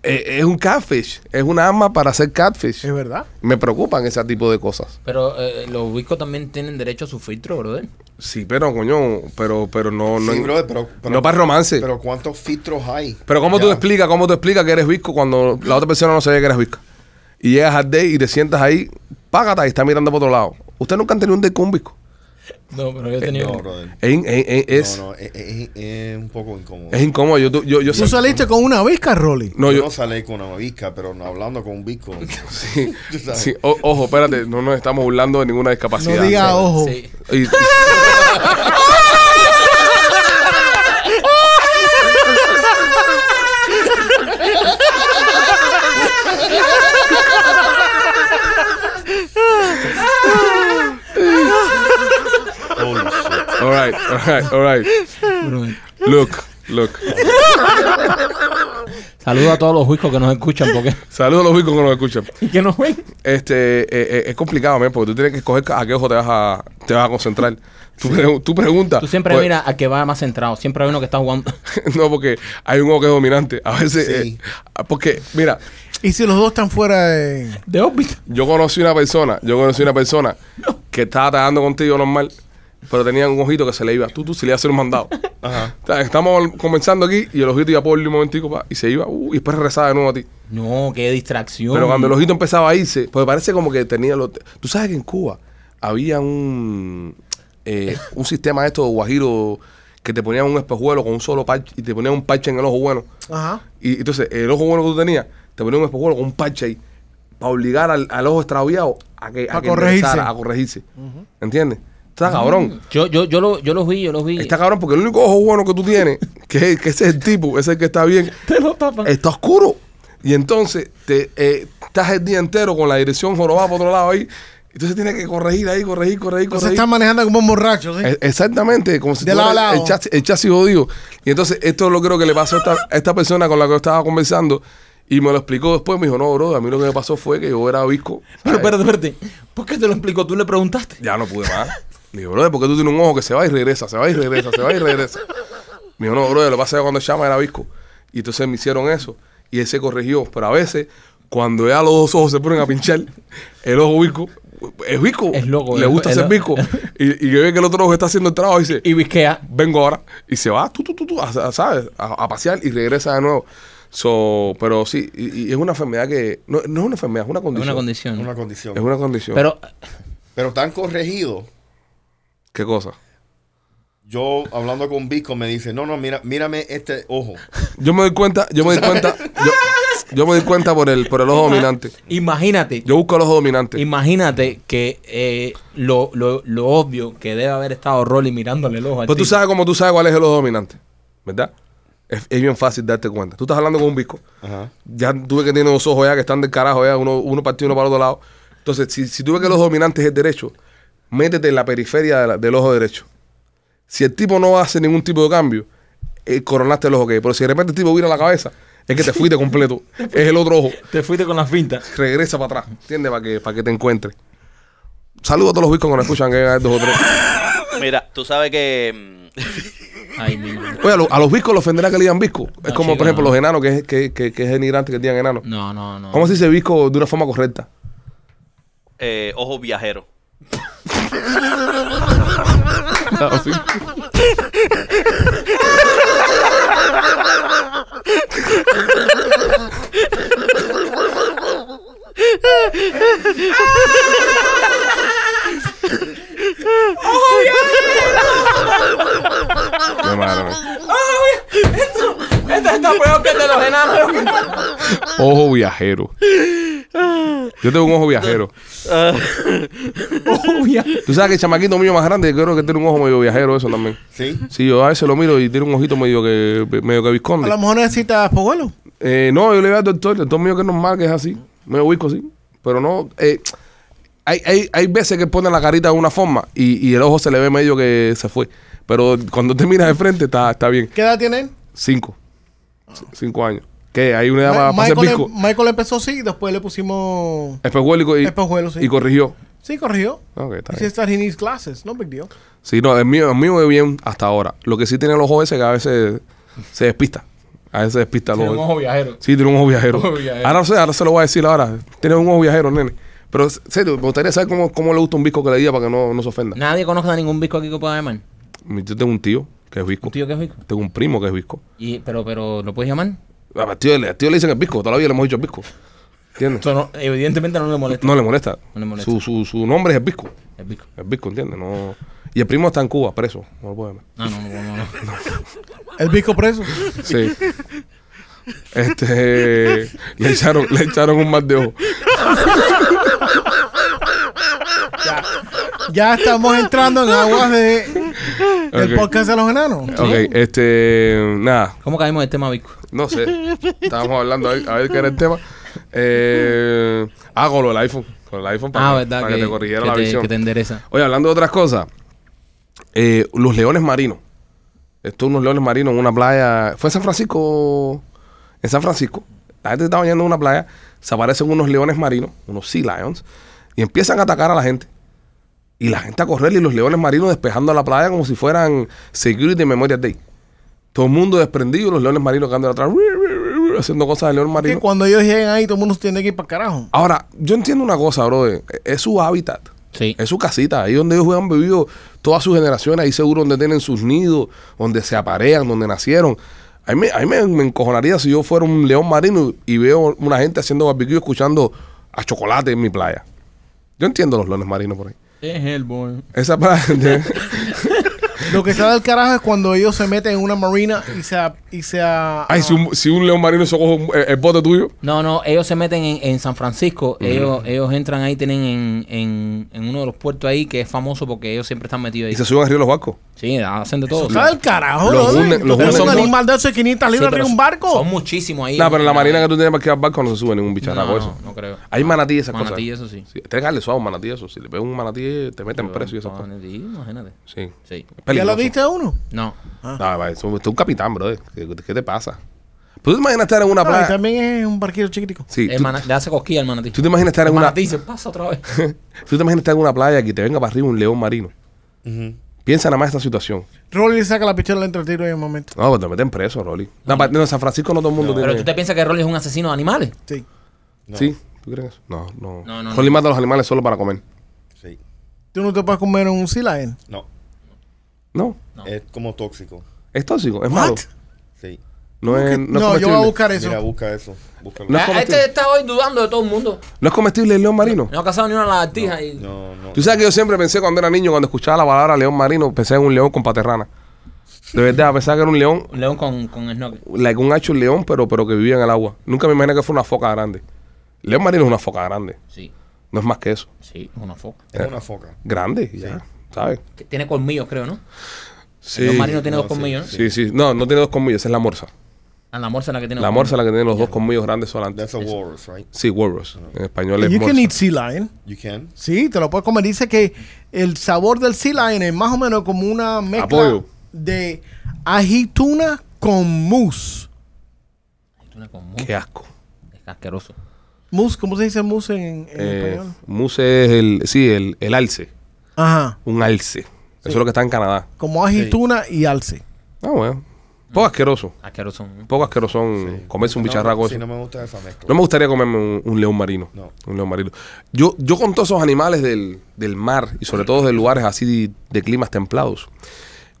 [SPEAKER 1] Eh, es un catfish, es una arma para hacer catfish.
[SPEAKER 3] Es verdad.
[SPEAKER 1] Me preocupan ese tipo de cosas.
[SPEAKER 2] Pero eh, los Wiscos también tienen derecho a su filtro, brother.
[SPEAKER 1] Sí, pero coño, pero, pero no, no,
[SPEAKER 4] Sí, brother, pero, pero-
[SPEAKER 1] no para romance.
[SPEAKER 4] Pero ¿cuántos filtros hay?
[SPEAKER 1] Pero ¿cómo tú
[SPEAKER 4] Ya.
[SPEAKER 1] explicas, cómo tú explicas que eres visco cuando la otra persona no sabía que eres visco? Y llegas al date y te sientas ahí, págata y está mirando por otro lado. ¿Ustedes nunca han tenido un date con un visco?
[SPEAKER 2] No, pero yo he tenido.
[SPEAKER 4] No, brother.
[SPEAKER 1] Es, in- es- es- es-
[SPEAKER 4] no, no, es, es- es un poco incómodo.
[SPEAKER 1] es incómodo. Yo, yo, yo,
[SPEAKER 3] Tú saliste con una visca, Rolly.
[SPEAKER 1] No,
[SPEAKER 4] yo,
[SPEAKER 1] yo,
[SPEAKER 4] no salí con una visca, pero no hablando con un visco.
[SPEAKER 1] sí,
[SPEAKER 4] Tú sabes.
[SPEAKER 1] sí. O- ojo, espérate, no nos estamos burlando de ninguna discapacidad.
[SPEAKER 3] No diga ojo.
[SPEAKER 2] Sí.
[SPEAKER 1] Y- y- all right, all right. Look, look.
[SPEAKER 2] Saludos a todos los Wiscos que nos escuchan porque
[SPEAKER 1] Saludos a los viscos que nos escuchan.
[SPEAKER 2] y que nos ven.
[SPEAKER 1] Este, eh, eh, es complicado, man, porque tú tienes que escoger a qué ojo te vas a, te vas a concentrar. Tú, pre- tú preguntas.
[SPEAKER 2] Tú siempre
[SPEAKER 1] pues,
[SPEAKER 2] miras al que va más centrado. Siempre hay uno que está jugando.
[SPEAKER 1] no, porque hay un ojo que es dominante. A veces,
[SPEAKER 4] Sí.
[SPEAKER 1] eh, porque, mira,
[SPEAKER 3] Y si los dos están fuera de.
[SPEAKER 2] De órbita.
[SPEAKER 1] yo conocí una persona, yo conocí una persona que estaba trabajando contigo normal, pero tenía un ojito que se le iba. Tú, tú, se le iba a hacer un mandado.
[SPEAKER 4] Ajá.
[SPEAKER 1] O sea, Estamos comenzando aquí y el ojito iba por un momentico pa, y se iba uh, y después regresaba de nuevo a ti.
[SPEAKER 2] No, qué distracción.
[SPEAKER 1] Pero cuando el ojito empezaba a irse, pues parece como que tenía los... Tú sabes que en Cuba había un, eh, un sistema de estos guajiros que te ponían un espejuelo con un solo parche y te ponían un parche en el ojo bueno.
[SPEAKER 3] Ajá.
[SPEAKER 1] Y entonces el ojo bueno que tú tenías, te ponían un espejuelo con un parche ahí para obligar al, al ojo extraviado a que,
[SPEAKER 3] A
[SPEAKER 1] que
[SPEAKER 3] corregirse.
[SPEAKER 1] empezara a corregirse. ¿Entiendes? Está cabrón.
[SPEAKER 2] Yo, yo, yo, lo, yo los vi, yo los vi.
[SPEAKER 1] Está cabrón porque el único ojo bueno que tú tienes, que, que ese es el tipo, ese es el que está bien,
[SPEAKER 2] Te lo tapan.
[SPEAKER 1] está oscuro. Y entonces te eh, estás el día entero con la dirección jorobada por otro lado ahí. Entonces tienes que corregir ahí, corregir, corregir,
[SPEAKER 3] Entonces
[SPEAKER 1] corregir.
[SPEAKER 3] están manejando como un borracho, ¿sí?
[SPEAKER 1] E- Exactamente, como si
[SPEAKER 3] De
[SPEAKER 1] tú
[SPEAKER 3] lado a
[SPEAKER 1] eras
[SPEAKER 3] lado.
[SPEAKER 1] El, chasis, el chasis jodido. Y entonces esto lo creo que le pasó a esta, a esta persona con la que yo estaba conversando y me lo explicó después. Me dijo, no, bro, a mí lo que me pasó fue que yo era visco.
[SPEAKER 2] Pero
[SPEAKER 1] ¿sabes?
[SPEAKER 2] espérate, espérate. ¿Por qué te lo explicó? ¿Tú le preguntaste?
[SPEAKER 1] Ya no pude más. Le digo, brother, ¿por qué tú tienes un ojo que se va y regresa, se va y regresa, se va y regresa? Me dijo, no, brother, lo que pasa es que cuando llama era visco. Y entonces me hicieron eso. Y él se corrigió. Pero a veces, cuando ya los dos ojos se ponen a pinchar, el ojo visco, es visco.
[SPEAKER 2] Es loco,
[SPEAKER 1] Le gusta ser visco. Y, y que ve que el otro ojo está haciendo el trabajo y dice,
[SPEAKER 2] Y visquea.
[SPEAKER 1] vengo ahora. Y se va, tú, tú, tú, tú, a, a- ¿sabes? A, a pasear y regresa de nuevo. So, pero sí, y, y es una enfermedad que, no, no es una enfermedad, es una
[SPEAKER 2] Es
[SPEAKER 1] condición.
[SPEAKER 2] una condición.
[SPEAKER 4] Una condición.
[SPEAKER 1] Es una condición.
[SPEAKER 2] Pero
[SPEAKER 4] Pero tan corregido
[SPEAKER 1] ¿Qué cosa?
[SPEAKER 4] Yo hablando con Vico me dice, no, no, mira, mírame este ojo.
[SPEAKER 1] Yo me doy cuenta, yo me doy cuenta, yo, yo me doy cuenta por el, por el ojo dominante.
[SPEAKER 2] Imagínate.
[SPEAKER 1] Yo busco el ojo dominante.
[SPEAKER 2] Imagínate que eh, lo, lo, lo obvio que debe haber estado Rolly mirándole el ojo
[SPEAKER 1] Pues tú sabes cómo tú sabes cuál es el ojo dominante, ¿verdad? Es, es bien fácil darte cuenta. Tú estás hablando con un bisco.
[SPEAKER 4] Ajá.
[SPEAKER 1] Ya tú ves que tiene dos ojos ya que están del carajo, ya uno, uno partido uno para el otro lado. Entonces, si, si tú ves que el ojo dominante es el derecho, métete en la periferia de la- del ojo derecho. Si el tipo no hace ningún tipo de cambio, eh, coronaste el ojo que Pero si de repente el tipo vira la cabeza, es que te fuiste completo. es el otro ojo.
[SPEAKER 2] Te fuiste con la finta.
[SPEAKER 1] Regresa para atrás, ¿entiendes? Para que, para que te encuentre. Saludos a todos los biscos que nos escuchan, que hay dos o tres.
[SPEAKER 5] Mira, tú sabes que. mm,
[SPEAKER 2] Ay, mi madre.
[SPEAKER 1] Oye, a, lo- a los biscos los ofenderá que le digan bisco. Es
[SPEAKER 2] No,
[SPEAKER 1] como,
[SPEAKER 2] chico,
[SPEAKER 1] por ejemplo,
[SPEAKER 2] no.
[SPEAKER 1] los enanos, que es, que, que, que es denigrante que digan enanos.
[SPEAKER 2] No, no, no.
[SPEAKER 1] ¿Cómo se dice bisco de una forma correcta?
[SPEAKER 5] eh, ojo viajero.
[SPEAKER 1] Ah, sí. Qué madre, man.
[SPEAKER 2] Este está peor que el de los enanos.
[SPEAKER 1] Ojo viajero. Yo tengo un ojo viajero. Tú sabes que el chamaquito mío más grande, creo que tiene un ojo medio viajero, eso también.
[SPEAKER 4] ¿Sí?
[SPEAKER 1] Sí, yo a veces lo miro y tiene un ojito medio que medio que
[SPEAKER 3] A
[SPEAKER 1] visconde.
[SPEAKER 3] lo mejor necesitas pojuelo.
[SPEAKER 1] Eh, no, yo le voy al doctor, el doctor mío que es normal, que es así, medio huico así. Pero no, eh, hay, hay, hay veces que pone la carita de una forma y, y el ojo se le ve medio que se fue. Pero cuando te miras de frente está, está bien.
[SPEAKER 3] ¿Qué edad tiene él?
[SPEAKER 1] Cinco. C- Cinco años. ¿Qué? Hay una edad
[SPEAKER 3] Ma-
[SPEAKER 1] para, para ser
[SPEAKER 3] Michael,
[SPEAKER 1] visco.
[SPEAKER 3] em- Michael empezó así, después le pusimos...
[SPEAKER 1] Espejuelo y,
[SPEAKER 3] Espejuelo, sí.
[SPEAKER 1] y corrigió.
[SPEAKER 3] Sí, corrigió.
[SPEAKER 1] Ok, está
[SPEAKER 3] He
[SPEAKER 1] bien.
[SPEAKER 3] he needs glasses. No big deal.
[SPEAKER 1] Sí, no, el mío, el mío ve bien hasta ahora. Lo que sí tiene el ojo ese que a veces se despista. A veces se despista el
[SPEAKER 2] Tiene un
[SPEAKER 1] ojo.
[SPEAKER 2] ojo viajero.
[SPEAKER 1] Sí, tiene un ojo viajero.
[SPEAKER 2] Ojo viajero.
[SPEAKER 1] Ahora no sé, ahora se lo voy a decir ahora. Tiene un ojo viajero, nene. Pero, serio, me gustaría saber cómo, cómo le gusta un bisco que le diga para que no, no se ofenda.
[SPEAKER 2] Nadie conoce a ningún bisco aquí que pueda llamar.
[SPEAKER 1] Mi- Yo tengo un tío que es bisco.
[SPEAKER 2] Un tío que es bisco.
[SPEAKER 1] Tengo un primo que es bisco.
[SPEAKER 2] Y, pero, pero, ¿lo puedes llamar?
[SPEAKER 1] Al tío, al tío le dicen el bisco. Todavía le hemos dicho el bisco. ¿Entiendes?
[SPEAKER 2] No- evidentemente no le molesta.
[SPEAKER 1] No le molesta.
[SPEAKER 2] No le molesta.
[SPEAKER 1] Su, su, su nombre es el bisco.
[SPEAKER 2] El bisco.
[SPEAKER 1] El bisco, ¿entiendes? No... Y el primo está en Cuba, preso. No lo puede ver.
[SPEAKER 2] No, no, no, no. no.
[SPEAKER 3] El bisco preso.
[SPEAKER 1] Sí. Este le echaron, le echaron un mal de ojo.
[SPEAKER 3] Ya estamos entrando en aguas de el podcast de los enanos.
[SPEAKER 1] Ok, este nada,
[SPEAKER 2] ¿Cómo caímos del tema bisco?
[SPEAKER 1] no sé. Estábamos hablando a ver, a ver qué era el tema. Eh, ah, con lo del iPhone. Con el iPhone para,
[SPEAKER 2] Ah, verdad
[SPEAKER 1] para que,
[SPEAKER 2] que,
[SPEAKER 1] te corrigiera
[SPEAKER 2] que
[SPEAKER 1] la
[SPEAKER 2] te,
[SPEAKER 1] visión.
[SPEAKER 2] que te endereza.
[SPEAKER 1] Oye, hablando de otras cosas, eh, los leones marinos. Estos unos leones marinos en una playa. ¿Fue en San Francisco? En San Francisco. La gente está bañando en una playa. Se aparecen unos leones marinos, unos sea lions, y empiezan a atacar a la gente. Y la gente a correr y los leones marinos despejando la playa como si fueran Security Memorial Day. Todo el mundo desprendido, los leones marinos que andan atrás, haciendo cosas de león
[SPEAKER 3] Que
[SPEAKER 1] marino.
[SPEAKER 3] cuando ellos lleguen ahí, todo el mundo tiene que ir para carajo.
[SPEAKER 1] Ahora, yo entiendo una cosa, bro. Es su hábitat.
[SPEAKER 2] Sí.
[SPEAKER 1] Es su casita, ahí donde ellos han vivido todas sus generaciones, ahí seguro donde tienen sus nidos, donde se aparean, donde nacieron. A mí, a mí me, me encojonaría si yo fuera un león marino y veo una gente haciendo barbecue escuchando a chocolate en mi playa. Yo entiendo los leones marinos por ahí.
[SPEAKER 2] Es el boy.
[SPEAKER 1] Esa playa.
[SPEAKER 3] Lo que está del carajo es cuando ellos se meten en una marina y se... a- Y se a-
[SPEAKER 1] Ay, si un, si un león marino se coge un- el, el bote tuyo.
[SPEAKER 2] No, no, ellos se meten en, en San Francisco. Ellos, ellos entran ahí, tienen en, en, en uno de los puertos ahí que es famoso porque ellos siempre están metidos ahí.
[SPEAKER 1] Y se suben arriba de los barcos.
[SPEAKER 2] Sí, hacen de todo.
[SPEAKER 3] Eso está del carajo,
[SPEAKER 1] Los
[SPEAKER 3] ¿no?
[SPEAKER 1] unen-
[SPEAKER 3] Tú
[SPEAKER 1] los
[SPEAKER 3] un
[SPEAKER 1] son-
[SPEAKER 3] animal de esos de 500
[SPEAKER 2] Sí,
[SPEAKER 3] libras
[SPEAKER 2] pero
[SPEAKER 3] arriba de un barco.
[SPEAKER 2] Son muchísimos ahí.
[SPEAKER 1] No, pero en la marina que tú tienes para barco no se sube ningún bicharraco
[SPEAKER 2] no,
[SPEAKER 1] eso.
[SPEAKER 2] no, no creo.
[SPEAKER 1] Hay manatí y esas
[SPEAKER 2] Manatí,
[SPEAKER 1] cosas.
[SPEAKER 2] eso sí.
[SPEAKER 1] Sí, tienes que darle suave a un manatí eso. Si le ves un manatí, te meten preso y esas cosas.
[SPEAKER 2] Manatí, imagínate.
[SPEAKER 1] Sí.
[SPEAKER 2] Sí.
[SPEAKER 1] Es
[SPEAKER 3] ¿Ya lo viste a uno?
[SPEAKER 2] No.
[SPEAKER 1] No, va, es un, es un capitán, bro. ¿Qué, qué te pasa? ¿Tú te imaginas estar en una
[SPEAKER 3] No, y
[SPEAKER 1] playa?
[SPEAKER 3] también es un barquito chiquitico.
[SPEAKER 1] Sí, tú,
[SPEAKER 2] le hace cosquilla al manatí.
[SPEAKER 1] tú te imaginas estar en
[SPEAKER 2] el
[SPEAKER 1] una
[SPEAKER 2] manatí se pasa otra vez.
[SPEAKER 1] tú te imaginas estar en una playa que te venga para arriba un león marino. Piensa nada más esta situación.
[SPEAKER 3] Rolly le saca la pistola entre el tiro en el momento.
[SPEAKER 1] No, pues te meten preso, Rolly. No, no, en San Francisco no todo el mundo
[SPEAKER 2] pero
[SPEAKER 1] tiene.
[SPEAKER 2] tú te piensas que Rolly es un asesino de animales.
[SPEAKER 3] Sí.
[SPEAKER 4] No,
[SPEAKER 1] ¿Sí? ¿Tú crees eso? No, no.
[SPEAKER 2] No, no,
[SPEAKER 1] Rolly
[SPEAKER 2] no.
[SPEAKER 1] mata a los animales solo para comer.
[SPEAKER 4] Sí.
[SPEAKER 3] Tú no te puedes comer un sea lion.
[SPEAKER 4] No.
[SPEAKER 1] No.
[SPEAKER 2] No.
[SPEAKER 4] Es como tóxico.
[SPEAKER 1] Es tóxico, es malo.
[SPEAKER 3] What?
[SPEAKER 4] Sí.
[SPEAKER 1] No es, no es
[SPEAKER 3] No, yo voy a buscar eso.
[SPEAKER 4] Mira, busca eso. Búscalo.
[SPEAKER 1] No es
[SPEAKER 2] Ah, este está hoy dudando de todo el mundo.
[SPEAKER 1] ¿No es comestible el león marino?
[SPEAKER 2] No ha cazado ni una lagartija y...
[SPEAKER 4] No, no.
[SPEAKER 1] Tú sabes que yo siempre pensé cuando era niño, cuando escuchaba la palabra león marino, pensé en un león con paterrana. De verdad, pensaba que era un león,
[SPEAKER 2] Un león con, con snorkel.
[SPEAKER 1] like un hacho león, pero, pero que vivía en el agua. Nunca me imaginé que fue una foca grande. León marino es una foca grande.
[SPEAKER 2] Sí,
[SPEAKER 1] No es más que eso.
[SPEAKER 2] sí, es una foca.
[SPEAKER 4] Es una foca.
[SPEAKER 1] Grande, y ya. ¿Sabes?
[SPEAKER 2] Que tiene colmillos, creo, ¿no?
[SPEAKER 1] Sí.
[SPEAKER 2] El marino tiene
[SPEAKER 4] no,
[SPEAKER 2] dos
[SPEAKER 4] sí,
[SPEAKER 2] colmillos, ¿no?
[SPEAKER 1] Sí, sí. No, no tiene dos colmillos, esa es la morsa.
[SPEAKER 2] Ah, la morsa es la que tiene
[SPEAKER 1] La morsa es la que tiene los dos colmillos grandes solamente.
[SPEAKER 4] That's a walrus, right?
[SPEAKER 1] Sí, walrus. En español es
[SPEAKER 3] You can
[SPEAKER 1] morsa.
[SPEAKER 3] eat sea lion.
[SPEAKER 4] You can.
[SPEAKER 3] Sí, te lo puedes comer. Dice que el sabor del sea lion es más o menos como una mezcla
[SPEAKER 1] Apoyo.
[SPEAKER 3] de ají tuna con mousse.
[SPEAKER 2] Una con mousse.
[SPEAKER 1] Qué asco.
[SPEAKER 2] Es asqueroso.
[SPEAKER 3] Mousse, ¿cómo se dice mousse en, en
[SPEAKER 1] Eh,
[SPEAKER 3] español?
[SPEAKER 1] mousse es el, sí, el, el alce.
[SPEAKER 3] Ajá.
[SPEAKER 1] Un alce. Eso es lo que está en Canadá.
[SPEAKER 3] Como ají
[SPEAKER 4] Sí.
[SPEAKER 3] tuna y alce.
[SPEAKER 1] Ah, bueno. Poco asqueroso.
[SPEAKER 2] Asqueroso. ¿no?
[SPEAKER 1] Poco asqueroso comerse un
[SPEAKER 4] No,
[SPEAKER 1] bicharraco.
[SPEAKER 4] Sí,
[SPEAKER 1] eso.
[SPEAKER 4] no me gusta esa mezcla.
[SPEAKER 1] No me gustaría comerme un, un león marino.
[SPEAKER 4] No.
[SPEAKER 1] Un león marino. Yo, yo con todos esos animales del, del mar y sobre todo de lugares así de, de climas templados,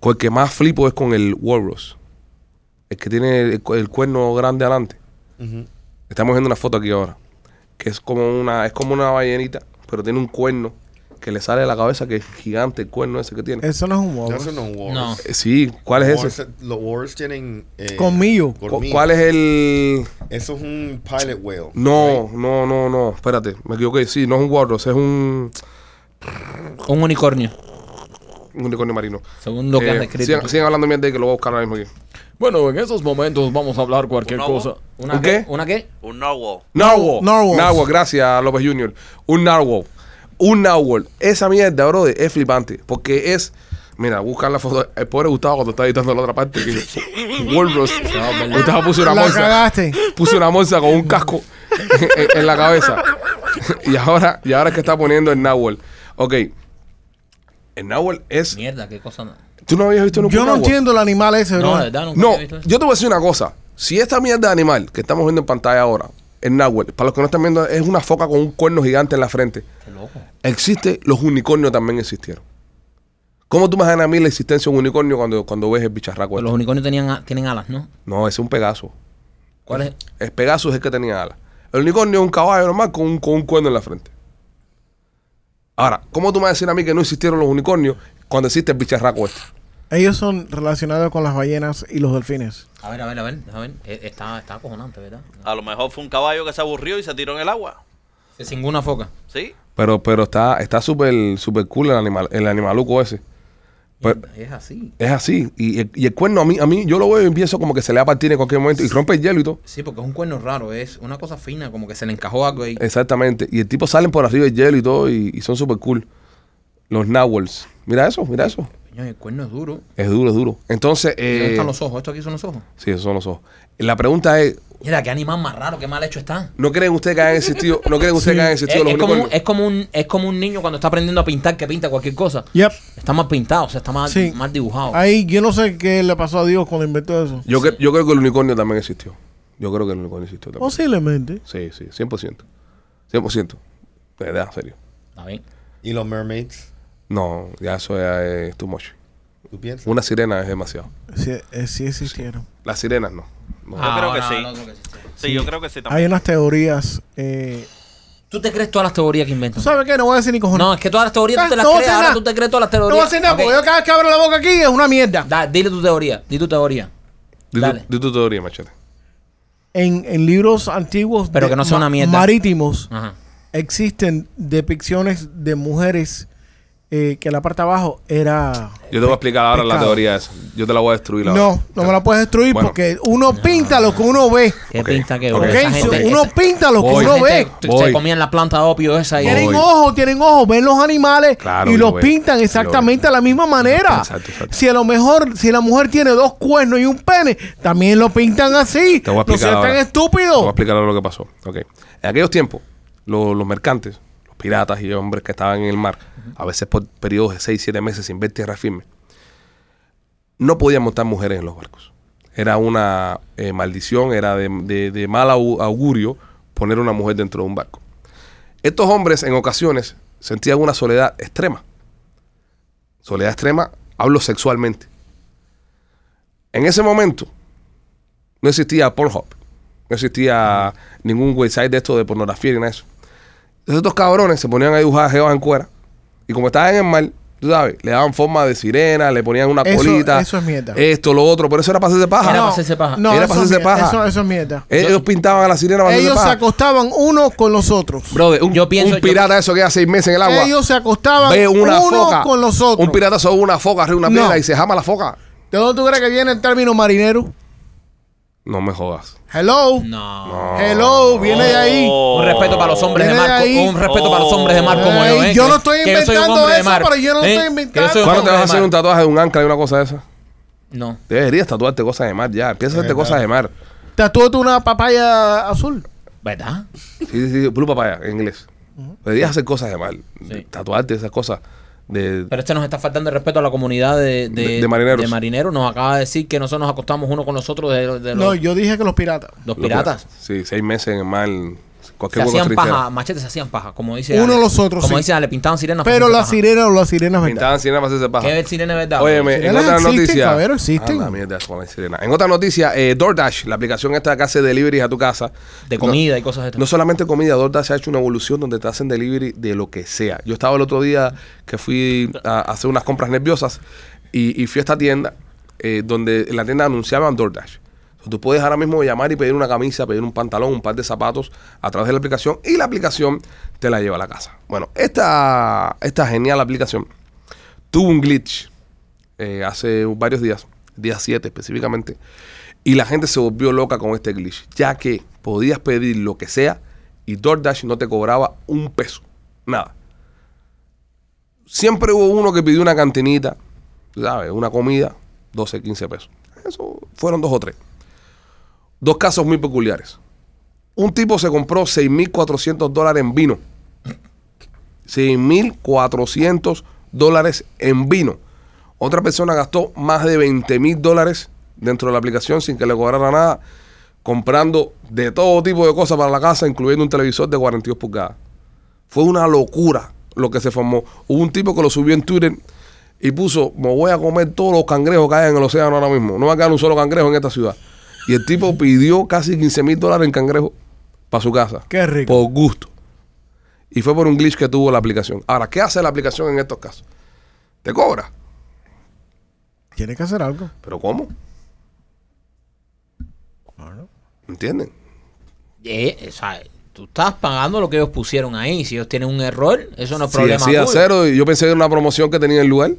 [SPEAKER 1] con el que más flipo es con el walrus. El que tiene el, cu- el cuerno grande adelante. Estamos viendo una foto aquí ahora. Que es como una, es como una ballenita, pero tiene un cuerno que le sale de la cabeza que es gigante el cuerno ese que tiene.
[SPEAKER 3] Eso no es un walrus.
[SPEAKER 4] Eso no es un walrus.
[SPEAKER 2] No.
[SPEAKER 1] Eh, sí, ¿cuál es ese?
[SPEAKER 4] Los walrus tienen... eh, colmillos.
[SPEAKER 1] ¿Cuál es el...?
[SPEAKER 4] Eso es un pilot whale.
[SPEAKER 1] No,
[SPEAKER 4] right?
[SPEAKER 1] no, no, no. Espérate, me equivoqué. Sí, no es un walrus, es un,
[SPEAKER 2] Un unicornio.
[SPEAKER 1] un unicornio marino.
[SPEAKER 2] Según lo que
[SPEAKER 1] Eh,
[SPEAKER 2] han descrito.
[SPEAKER 1] sigan, sigan hablando mierda y que lo voy a buscar ahora mismo aquí.
[SPEAKER 7] Bueno, en esos momentos vamos a hablar cualquier
[SPEAKER 5] ¿Un
[SPEAKER 7] cosa.
[SPEAKER 2] ¿Una
[SPEAKER 1] ¿Un
[SPEAKER 2] qué? ¿Una qué?
[SPEAKER 5] Un narwhal.
[SPEAKER 1] Narwhal.
[SPEAKER 3] Narwhals.
[SPEAKER 1] Narwhal, gracias López Jr. Un narwhal. Un narwhal. Esa mierda, bro, es flipante. Porque es. Mira, buscar la foto. El pobre Gustavo cuando estaba editando la otra parte. Que Walrus. Gustavo puso una
[SPEAKER 3] La
[SPEAKER 1] bolsa.
[SPEAKER 3] cagaste.
[SPEAKER 1] Puso una bolsa con un casco en, en la cabeza. y ahora, y ahora es que está poniendo el narwhal. Ok. El narwhal es.
[SPEAKER 2] Mierda, qué cosa. No,
[SPEAKER 1] ¿Tú no habías visto nunca
[SPEAKER 3] Yo no entiendo el animal ese, bro.
[SPEAKER 2] no de verdad, nunca
[SPEAKER 1] No,
[SPEAKER 2] había visto eso.
[SPEAKER 1] yo te voy a decir una cosa. Si esta mierda de animal que estamos viendo en pantalla ahora, el náhuatl, para los que no están viendo, es una foca con un cuerno gigante en la frente.
[SPEAKER 2] Qué loco.
[SPEAKER 1] Existe, los unicornios también existieron. ¿Cómo tú me imaginas a mí la existencia de un unicornio cuando, cuando ves el bicharraco?
[SPEAKER 2] Pero
[SPEAKER 1] este?
[SPEAKER 2] los unicornios tenían, a- tienen alas, ¿no?
[SPEAKER 1] No, ese es un Pegaso.
[SPEAKER 2] ¿Cuál es?
[SPEAKER 1] El Pegaso es el que tenía alas. El unicornio es un caballo normal con un, con un cuerno en la frente. Ahora, ¿cómo tú me vas a decir a mí que no existieron los unicornios cuando existe el bicharraco este?
[SPEAKER 3] Ellos son relacionados con las ballenas y los delfines.
[SPEAKER 2] A ver, a ver, a ver. A ver. Eh, Está, está acojonante, ¿verdad?
[SPEAKER 5] A lo mejor fue un caballo que se aburrió y se tiró en el agua.
[SPEAKER 2] Se cingó una foca.
[SPEAKER 5] ¿Sí?
[SPEAKER 1] Pero, pero está está súper súper cool el animal, el animaluco ese. Pero-
[SPEAKER 2] es así.
[SPEAKER 1] Es así. Y, el- y el cuerno a mí, a mí, yo lo veo y empiezo como que se le va a partir en cualquier momento y rompe el hielo y todo.
[SPEAKER 2] Sí, porque es un cuerno raro. Es una cosa fina, como que se le encajó algo ahí.
[SPEAKER 1] Exactamente. Y el tipo salen por arriba del hielo y todo y, y son súper cool. Los Nawals. Mira eso, mira eso.
[SPEAKER 2] El cuerno es duro.
[SPEAKER 1] Es duro, es duro. Entonces,
[SPEAKER 2] ¿Y ¿Dónde
[SPEAKER 1] eh,
[SPEAKER 2] están los ojos? ¿Esto aquí son los ojos?
[SPEAKER 1] sí, esos son los ojos. La pregunta es,
[SPEAKER 2] Mira, qué animal más raro, qué mal hecho está.
[SPEAKER 1] ¿no creen ustedes que hayan existido, no creen ustedes que hayan
[SPEAKER 2] Es,
[SPEAKER 1] existido los
[SPEAKER 2] es como, un-
[SPEAKER 1] unicornios?
[SPEAKER 2] es, como un, es como un niño cuando está aprendiendo a pintar que pinta cualquier cosa.
[SPEAKER 3] Yep.
[SPEAKER 2] Está mal pintado, o sea, está mal,
[SPEAKER 3] Sí.
[SPEAKER 2] mal dibujado.
[SPEAKER 3] Ahí yo no sé qué le pasó a Dios cuando inventó eso.
[SPEAKER 1] Yo, cre- yo creo que el unicornio también existió. Yo creo que el unicornio existió también.
[SPEAKER 3] Posiblemente.
[SPEAKER 1] Sí, sí, 100%. 100%. De verdad, en serio.
[SPEAKER 2] Está bien.
[SPEAKER 4] Y los mermaids,
[SPEAKER 1] No, ya eso ya es too much.
[SPEAKER 4] ¿tú piensas?
[SPEAKER 1] Una sirena es demasiado.
[SPEAKER 3] Sí, eh, sí existieron.
[SPEAKER 1] Las sirenas no. No.
[SPEAKER 5] Yo creo que
[SPEAKER 2] no,
[SPEAKER 5] sí.
[SPEAKER 2] no, no, que sí.
[SPEAKER 5] Sí, yo creo que sí
[SPEAKER 3] Hay
[SPEAKER 5] también.
[SPEAKER 3] unas teorías. Eh,
[SPEAKER 2] ¿Tú te crees todas las teorías que
[SPEAKER 3] ¿Tú
[SPEAKER 2] inventan?
[SPEAKER 3] sabes qué? No voy a decir ni cojones.
[SPEAKER 2] No, es que todas las teorías tú te las
[SPEAKER 3] No
[SPEAKER 2] crees, ahora
[SPEAKER 3] nada.
[SPEAKER 2] tú te crees todas las
[SPEAKER 3] No
[SPEAKER 2] teorías.
[SPEAKER 3] voy a hacer nada, porque yo cada vez que abro la boca aquí es una mierda.
[SPEAKER 2] Da- dile tu teoría, di tu teoría.
[SPEAKER 1] Di tu-
[SPEAKER 2] Dale.
[SPEAKER 1] di tu teoría, machete.
[SPEAKER 3] En, en libros antiguos
[SPEAKER 2] Pero que no sea una mierda.
[SPEAKER 3] marítimos
[SPEAKER 2] Ajá.
[SPEAKER 3] existen depicciones de mujeres eh, que la parte de abajo era...
[SPEAKER 1] Yo te voy a explicar ahora la teoría esa. Yo te la voy a destruir ahora.
[SPEAKER 3] No, no me la puedes destruir
[SPEAKER 1] Bueno.
[SPEAKER 3] porque uno pinta lo que uno ve.
[SPEAKER 2] ¿Qué pinta que
[SPEAKER 1] ok.
[SPEAKER 3] ¿Ok?
[SPEAKER 2] esa
[SPEAKER 3] So,
[SPEAKER 2] gente,
[SPEAKER 3] uno
[SPEAKER 2] esa-
[SPEAKER 3] pinta lo que uno ve.
[SPEAKER 2] se comían la planta de opio esa y.
[SPEAKER 3] Tienen ojos, tienen ojos, ven los animales
[SPEAKER 1] Claro,
[SPEAKER 3] y
[SPEAKER 1] lo
[SPEAKER 3] los pintan exactamente de la misma manera.
[SPEAKER 1] Exacto, exacto.
[SPEAKER 3] Si a lo mejor, si la mujer tiene dos cuernos y un pene, también lo pintan así.
[SPEAKER 1] Te voy a
[SPEAKER 3] no
[SPEAKER 1] explicar
[SPEAKER 3] seas tan
[SPEAKER 1] ahora. Te voy a explicar ahora lo que pasó. En aquellos tiempos, lo- los mercantes, piratas y hombres que estaban en el mar, a veces por periodos de 6, 7 meses sin ver tierra firme, no podían montar mujeres en los barcos. Era una eh, maldición, era de, de- mal au- augurio poner una mujer dentro de un barco. Estos hombres en ocasiones sentían una soledad extrema. Soledad extrema, hablo sexualmente. En ese momento, no existía Pornhub. No existía ningún website de esto de pornografía ni nada de eso. Entonces estos cabrones se ponían a dibujar geos en cuera. Y como estaban en el mar, tú sabes, le daban forma de sirena, le ponían una
[SPEAKER 3] Eso-
[SPEAKER 1] colita.
[SPEAKER 3] eso es mierda.
[SPEAKER 1] Esto, lo otro. Pero eso era para hacerse paja.
[SPEAKER 2] Era para hacerse paja.
[SPEAKER 3] No,
[SPEAKER 1] Era
[SPEAKER 3] eso
[SPEAKER 1] para
[SPEAKER 3] es
[SPEAKER 1] hacerse
[SPEAKER 3] mierda,
[SPEAKER 1] paja.
[SPEAKER 3] Eso, eso es mierda.
[SPEAKER 1] Ellos pintaban a la sirena para
[SPEAKER 3] Ellos se acostaban uno con los otros.
[SPEAKER 1] Brother, un,
[SPEAKER 2] Yo pienso-
[SPEAKER 1] un pirata eso que hace seis meses en el agua.
[SPEAKER 3] Ellos se acostaban
[SPEAKER 1] ve una
[SPEAKER 3] uno
[SPEAKER 1] foca.
[SPEAKER 3] con los otros.
[SPEAKER 1] Un pirata sobre una foca arriba de una
[SPEAKER 3] No.
[SPEAKER 1] piedra y se jama la foca.
[SPEAKER 3] ¿De dónde tú crees que viene el término marinero?
[SPEAKER 1] No me jodas.
[SPEAKER 3] Hello.
[SPEAKER 2] No.
[SPEAKER 3] Hello, viene de ahí.
[SPEAKER 2] Un respeto para los hombres de mar.
[SPEAKER 3] de.
[SPEAKER 2] Un respeto para los hombres de mar como yo. ¿eh?
[SPEAKER 3] yo no estoy
[SPEAKER 2] que
[SPEAKER 3] inventando
[SPEAKER 2] hombre de
[SPEAKER 3] eso,
[SPEAKER 2] mar,
[SPEAKER 3] pero yo no
[SPEAKER 2] ¿eh?
[SPEAKER 3] estoy inventando.
[SPEAKER 1] ¿Cuándo te vas a hacer un tatuaje de un ancla y una cosa de esa?
[SPEAKER 2] No.
[SPEAKER 1] Deberías tatuarte cosas de mar ya. Empieza a hacerte cosas de mar.
[SPEAKER 3] Tatúate una papaya azul.
[SPEAKER 2] ¿Verdad?
[SPEAKER 1] Sí, sí, sí. Blue papaya en inglés. Deberías hacer cosas de mar.
[SPEAKER 2] Sí.
[SPEAKER 1] Tatuarte esas cosas de...
[SPEAKER 2] Pero este nos está faltando el respeto a la comunidad de, de,
[SPEAKER 1] De- de marineros.
[SPEAKER 2] de marineros. Nos acaba de decir que nosotros nos acostamos uno con los otros de, de los,
[SPEAKER 3] No, yo dije que los piratas.
[SPEAKER 2] los piratas.
[SPEAKER 1] Sí, seis meses en el mar.
[SPEAKER 2] Se
[SPEAKER 1] Cualquier cosa
[SPEAKER 2] hacían
[SPEAKER 1] trinchera.
[SPEAKER 2] paja, machetes se hacían paja, como dice
[SPEAKER 3] Uno
[SPEAKER 2] Ale.
[SPEAKER 3] los otros,
[SPEAKER 2] Como
[SPEAKER 3] sí.
[SPEAKER 2] dice Ale, pintaban sirenas. para
[SPEAKER 3] Pero
[SPEAKER 2] hacerse
[SPEAKER 3] la
[SPEAKER 2] paja.
[SPEAKER 3] sirena o la sirena es verdad.
[SPEAKER 1] Pintaban sirena para hacerse paja.
[SPEAKER 2] ¿Qué sirena es verdad?
[SPEAKER 1] Óyeme, en
[SPEAKER 3] Sirenas
[SPEAKER 1] otra
[SPEAKER 3] existen,
[SPEAKER 1] noticia.
[SPEAKER 3] existen.
[SPEAKER 1] Ah, la mierda, eso, la sirena. En otra noticia, eh, DoorDash, la aplicación esta que hace delivery a tu casa.
[SPEAKER 2] De
[SPEAKER 1] No-
[SPEAKER 2] comida y cosas de.
[SPEAKER 1] No solamente comida, DoorDash ha hecho una evolución donde te hacen delivery de lo que sea. Yo estaba el otro día que fui a hacer unas compras nerviosas y, y fui a esta tienda eh, donde en la tienda anunciaban DoorDash. Tú puedes ahora mismo llamar y pedir una camisa, pedir un pantalón, un par de zapatos a través de la aplicación y la aplicación te la lleva a la casa. Bueno, esta, esta genial aplicación tuvo un glitch eh, hace varios días, día 7 específicamente, y la gente se volvió loca con este glitch, ya que podías pedir lo que sea y DoorDash no te cobraba un peso, nada. Siempre hubo uno que pidió una cantinita, ¿sabes? Una comida, 12, 15 pesos. Eso fueron dos o tres. Dos casos muy peculiares. Un tipo se compró 6.400 dólares en vino. 6.400 dólares en vino. Otra persona gastó más de 20.000 dólares dentro de la aplicación sin que le cobrara nada, comprando de todo tipo de cosas para la casa, incluyendo un televisor de 42 pulgadas. Fue una locura lo que se formó. Hubo un tipo que lo subió en Twitter y puso, me voy a comer todos los cangrejos que hay en el océano ahora mismo. No va a quedar un solo cangrejo en esta ciudad. Y el tipo pidió casi 15 mil dólares en cangrejo para su casa.
[SPEAKER 3] Qué rico.
[SPEAKER 1] Por gusto. Y fue por un glitch que tuvo la aplicación. Ahora, ¿qué hace la aplicación en estos casos? Te cobra.
[SPEAKER 3] Tienes que hacer algo.
[SPEAKER 1] ¿Pero cómo? ¿Entienden?
[SPEAKER 2] Eh, o sea, tú estás pagando lo que ellos pusieron ahí. Si ellos tienen un error, eso no es problema.
[SPEAKER 1] decía
[SPEAKER 2] tuyo.
[SPEAKER 1] cero y yo pensé que era una promoción que tenía en el lugar.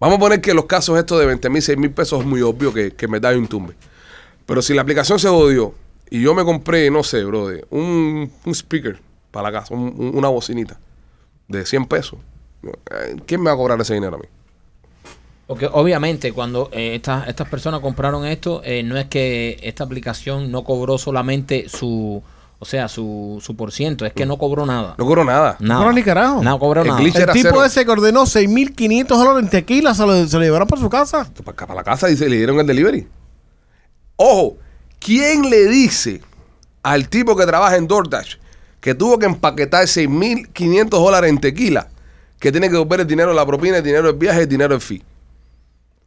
[SPEAKER 1] Vamos a poner que los casos estos de 20 mil, 6 mil pesos es muy obvio que, que me da un tumbe. Pero si la aplicación se jodió y yo me compré, no sé, brother, un, un speaker para la casa, un- un- una bocinita de 100 pesos, eh, ¿quién me va a cobrar ese dinero a mí?
[SPEAKER 2] Porque obviamente cuando eh, estas, estas personas compraron esto, eh, no es que esta aplicación no cobró solamente su, o sea, su, su por ciento, es que no cobró nada.
[SPEAKER 1] No cobro nada.
[SPEAKER 2] Nada.
[SPEAKER 3] cobró ni carajo.
[SPEAKER 2] No cobró
[SPEAKER 1] El
[SPEAKER 2] nada.
[SPEAKER 1] glitch
[SPEAKER 3] El
[SPEAKER 1] era
[SPEAKER 3] tipo
[SPEAKER 1] cero.
[SPEAKER 3] ese que ordenó 6.500 dólares en tequila se lo, se lo llevaron para su casa.
[SPEAKER 1] Para, para la casa y se le dieron el delivery. Ojo, ¿quién le dice al tipo que trabaja en DoorDash que tuvo que empaquetar 6.500 dólares en tequila que tiene que devolver el dinero de la propina, el dinero del viaje, el dinero del fee?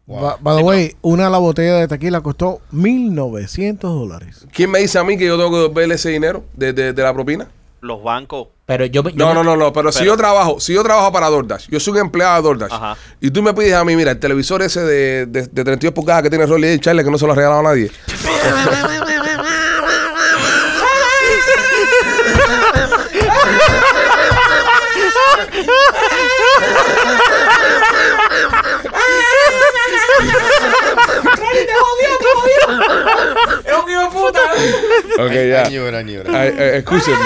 [SPEAKER 3] By the way, una de las botellas de tequila costó 1.900 dólares.
[SPEAKER 1] ¿Quién me dice a mí que yo tengo que devolverle ese dinero de, de- de la propina?
[SPEAKER 5] Los bancos.
[SPEAKER 2] Pero yo, yo
[SPEAKER 1] No,
[SPEAKER 2] me-
[SPEAKER 1] no, no, no, pero, si yo trabajo, si yo trabajo para DoorDash, yo soy un empleado de DoorDash,
[SPEAKER 5] Ajá.
[SPEAKER 1] y tú me pides a mí, mira, el televisor ese de, de, de 32 pulgadas que tiene Rolly y Charlie que no se lo ha regalado a nadie. Ok, ya. Ay, ay, escúchenme.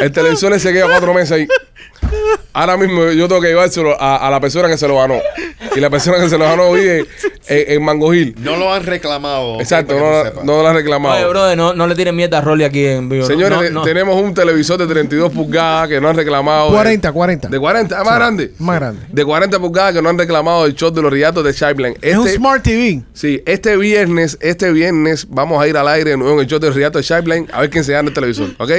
[SPEAKER 1] El, el televisor se queda cuatro meses ahí. Ahora mismo yo tengo que llevárselo a, a la persona que se lo ganó. Y la persona que se lo ganó vive en, en Mango Hill.
[SPEAKER 4] No lo han reclamado.
[SPEAKER 1] Exacto, no, no lo ha reclamado.
[SPEAKER 2] Oye, brother, no, no le tiren mierda a Rolly aquí en vivo.
[SPEAKER 1] Señores,
[SPEAKER 2] No,
[SPEAKER 1] te-
[SPEAKER 2] no.
[SPEAKER 1] tenemos un televisor de 32 pulgadas que no han reclamado.
[SPEAKER 3] 40, 40.
[SPEAKER 1] De 40, es más grande.
[SPEAKER 3] Más grande.
[SPEAKER 1] De 40 pulgadas que no han reclamado el show de los riatos de Chaplin.
[SPEAKER 3] Es un
[SPEAKER 1] Este-
[SPEAKER 3] Smart TV.
[SPEAKER 1] Sí, este viernes, este viernes vamos a ir al aire de nuevo en el show del Riato de Shineline a ver quién se gana el televisor, ¿ok?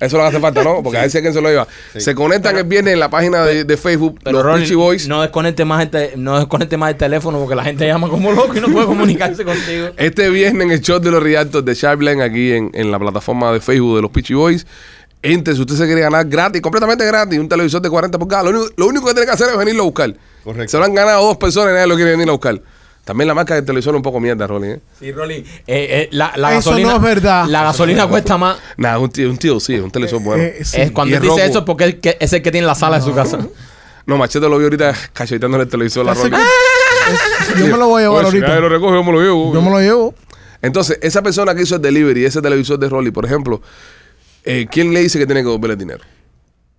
[SPEAKER 1] Eso no hace falta, ¿no? Porque a ver si quién se lo lleva. Se conectan el viernes en la página de, de Facebook,
[SPEAKER 2] Pero
[SPEAKER 1] los
[SPEAKER 2] Rolly,
[SPEAKER 1] Richie Boys.
[SPEAKER 2] no desconecte más el te- no desconecte más el teléfono porque la gente llama como loco y no puede comunicarse contigo.
[SPEAKER 1] Este viernes en el show de los Rialtos de Sharpline, aquí en, en la plataforma de Facebook de los Peachy Boys. Entre, si usted se quiere ganar gratis, completamente gratis, un televisor de 40 pulgadas, lo único, lo único que tiene que hacer es venirlo a buscar.
[SPEAKER 4] Correcto.
[SPEAKER 1] Se lo han ganado dos personas y nadie lo quiere venir a buscar. También la marca del televisor es un poco mierda, Rolly. ¿eh?
[SPEAKER 2] Sí, Rolly. eh, eh, la, la
[SPEAKER 3] Eso
[SPEAKER 2] gasolina,
[SPEAKER 3] no es verdad.
[SPEAKER 2] La gasolina cuesta más.
[SPEAKER 1] Nada, un tío, un tío sí, un televisor bueno.
[SPEAKER 3] Eh, sí.
[SPEAKER 2] Es cuando él dice eso es porque es el que tiene la sala de su casa.
[SPEAKER 1] No, Machete lo vi ahorita cacheteándole el televisor a
[SPEAKER 3] sé
[SPEAKER 1] Rolly.
[SPEAKER 3] Yo me lo voy a llevar
[SPEAKER 1] Oye, si nadie
[SPEAKER 3] ahorita.
[SPEAKER 1] lo recoge, yo me lo llevo.
[SPEAKER 3] Yo me lo llevo.
[SPEAKER 1] Entonces, esa persona que hizo el delivery, ese televisor de Rolly, por ejemplo, eh, ¿quién le dice que tiene que devolverle el dinero?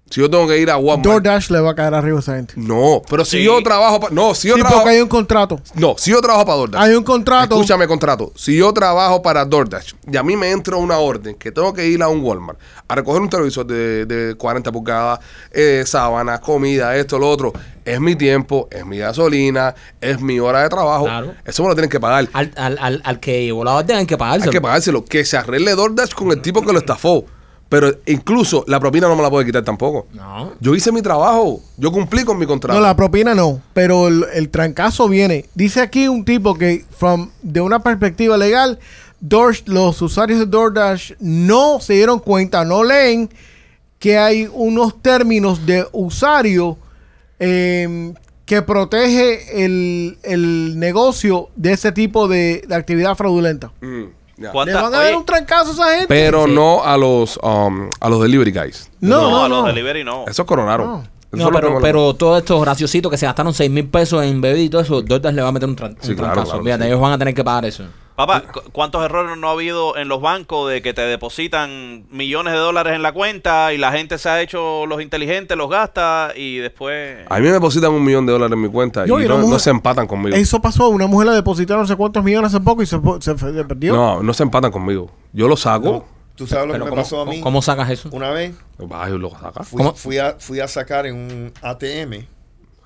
[SPEAKER 1] Si yo tengo que ir a Walmart.
[SPEAKER 3] DoorDash le va a caer arriba a esa gente.
[SPEAKER 1] No, pero si
[SPEAKER 5] Sí.
[SPEAKER 1] yo trabajo para. No, si yo
[SPEAKER 3] Sí,
[SPEAKER 1] trabajo.
[SPEAKER 3] porque hay un contrato.
[SPEAKER 1] No, si yo trabajo para DoorDash.
[SPEAKER 3] Hay un contrato.
[SPEAKER 1] Escúchame, contrato. Si yo trabajo para DoorDash y a mí me entra una orden que tengo que ir a un Walmart a recoger un televisor de, de 40 pulgadas, eh, sábanas, comida, esto, lo otro, es mi tiempo, es mi gasolina, es mi hora de trabajo.
[SPEAKER 2] Claro.
[SPEAKER 1] Eso me lo tienen que pagar.
[SPEAKER 2] Al, al, al, al que llevó la orden hay que pagárselo.
[SPEAKER 1] Hay que pagárselo. Que se arregle DoorDash con el tipo que lo estafó. Pero incluso la propina no me la puede quitar tampoco.
[SPEAKER 2] No.
[SPEAKER 1] Yo hice mi trabajo. Yo cumplí con mi contrato.
[SPEAKER 3] No, la propina no, pero el, el trancazo viene. Dice aquí un tipo que, from, de una perspectiva legal, Door- los usuarios de DoorDash no se dieron cuenta, no leen que hay unos términos de usuario eh, que protege el, el negocio de ese tipo de, de actividad fraudulenta.
[SPEAKER 1] Mm,
[SPEAKER 3] Le
[SPEAKER 5] ¿Cuánta-
[SPEAKER 3] van a
[SPEAKER 5] oye,
[SPEAKER 3] dar un trancazo a esa gente.
[SPEAKER 1] Pero
[SPEAKER 2] Sí.
[SPEAKER 1] no a los um, a los delivery guys.
[SPEAKER 3] no,
[SPEAKER 5] no,
[SPEAKER 3] no,
[SPEAKER 5] a los
[SPEAKER 3] no.
[SPEAKER 5] delivery no.
[SPEAKER 1] Esos coronaron.
[SPEAKER 3] No.
[SPEAKER 2] Pero, pero todos estos graciositos que se gastaron 6 mil pesos en bebida y todo eso, DoorDash le va a meter un, tran-
[SPEAKER 1] Sí,
[SPEAKER 2] un
[SPEAKER 1] claro,
[SPEAKER 2] trancazo.
[SPEAKER 1] claro,
[SPEAKER 2] Fíjate,
[SPEAKER 1] sí.
[SPEAKER 2] ellos van a tener que pagar eso.
[SPEAKER 5] Papá, cu- ¿cuántos errores no ha habido en los bancos de que te depositan millones de dólares en la cuenta y la gente se ha hecho los inteligentes, los gasta y después...
[SPEAKER 1] A mí me depositan un millón de dólares en mi cuenta
[SPEAKER 3] Yo,
[SPEAKER 1] y
[SPEAKER 3] y
[SPEAKER 1] no, se empatan conmigo.
[SPEAKER 3] Eso pasó, una mujer le depositaron no sé cuántos millones hace poco y se, perdió.
[SPEAKER 1] No, no se empatan conmigo. Yo lo saco.
[SPEAKER 4] No, ¿Tú sabes lo que me
[SPEAKER 2] ¿cómo,
[SPEAKER 4] pasó a mí?
[SPEAKER 2] ¿cómo sacas eso?
[SPEAKER 4] Una vez
[SPEAKER 1] Ay, lo saca.
[SPEAKER 4] fui,
[SPEAKER 2] ¿Cómo?
[SPEAKER 4] fui a, fui a sacar en un ATM,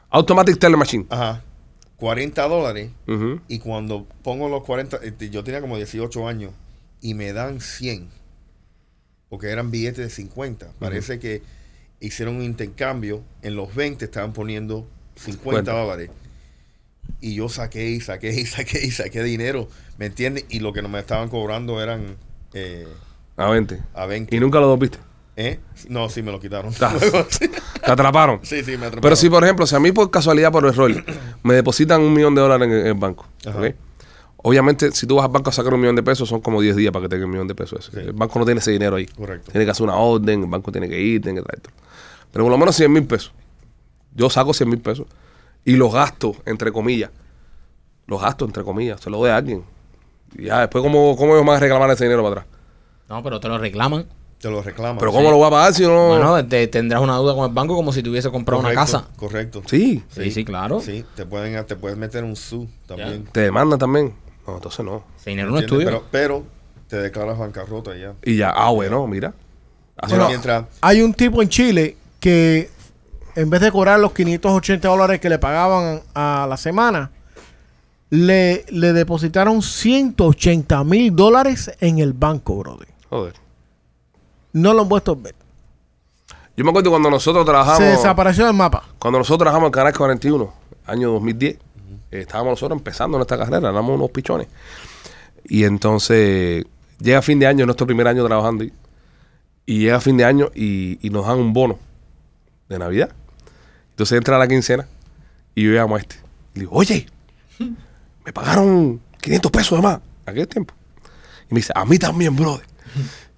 [SPEAKER 1] Automatic Teller Machine.
[SPEAKER 4] ajá, 40 dólares.
[SPEAKER 1] Ujú.
[SPEAKER 4] Y cuando pongo los 40, este, yo tenía como 18 años y me dan 100, porque eran billetes de 50. Parece que hicieron un intercambio, en los 20 estaban poniendo 50
[SPEAKER 1] 50.
[SPEAKER 4] dólares. Y yo saqué y saqué y saqué y saqué dinero, ¿me entiendes? Y lo que no me estaban cobrando eran eh,
[SPEAKER 1] A 20.
[SPEAKER 4] a 20.
[SPEAKER 1] Y nunca lo viste.
[SPEAKER 4] ¿Eh? No, sí, me lo quitaron.
[SPEAKER 1] Te atraparon.
[SPEAKER 4] sí, sí, me atraparon.
[SPEAKER 1] Pero si, por ejemplo, si a mí por casualidad, por error, me depositan un millón de dólares en el, en el banco. Obviamente, si tú vas al banco a sacar un millón de pesos, son como 10 días para que tenga un millón de pesos.
[SPEAKER 4] Sí.
[SPEAKER 1] El banco no tiene ese dinero ahí.
[SPEAKER 4] Correcto.
[SPEAKER 1] Tiene que hacer una orden, el banco tiene que ir, tiene que traer. Pero por lo menos 100 mil pesos. Yo saco 100 mil pesos y los gasto, entre comillas. Los gasto, entre comillas. Se lo doy a alguien. Y ya, después, ¿cómo, cómo ellos van a reclamar ese dinero para atrás?
[SPEAKER 2] No, pero te lo reclaman.
[SPEAKER 4] Te lo reclaman.
[SPEAKER 1] Pero ¿cómo lo voy a pagar si no...?
[SPEAKER 2] Bueno, te- tendrás una duda con el banco como si tuviese comprado una casa.
[SPEAKER 4] Correcto.
[SPEAKER 1] Sí,
[SPEAKER 2] Sí, sí, claro.
[SPEAKER 4] Sí, te pueden, te puedes meter un SU también.
[SPEAKER 1] te demandan también. No, entonces no.
[SPEAKER 2] Ese dinero no es
[SPEAKER 4] ¿Entiendes?
[SPEAKER 2] tuyo.
[SPEAKER 4] Pero, pero te declaras bancarrota ya.
[SPEAKER 1] Y ya, ah, bueno, mira. Así
[SPEAKER 4] Pero
[SPEAKER 1] no.
[SPEAKER 4] mientras,
[SPEAKER 3] Hay un tipo en Chile que en vez de cobrar los 580 dólares que le pagaban a la semana, le, le depositaron 180 mil dólares en el banco, brother.
[SPEAKER 1] Joder.
[SPEAKER 3] No lo han puesto ver.
[SPEAKER 1] Yo me acuerdo cuando nosotros trabajamos...
[SPEAKER 3] Se desapareció del mapa.
[SPEAKER 1] Cuando nosotros trabajamos en Canal 41, año 2010, eh, estábamos nosotros empezando nuestra carrera, éramos unos pichones. Y entonces llega fin de año, nuestro primer año trabajando, y, y llega fin de año y, y nos dan un bono de Navidad. Entonces entra la quincena y yo llamo a este. Le digo, oye, me pagaron 500 pesos de más aquel tiempo. Y me dice, a mí también, brother.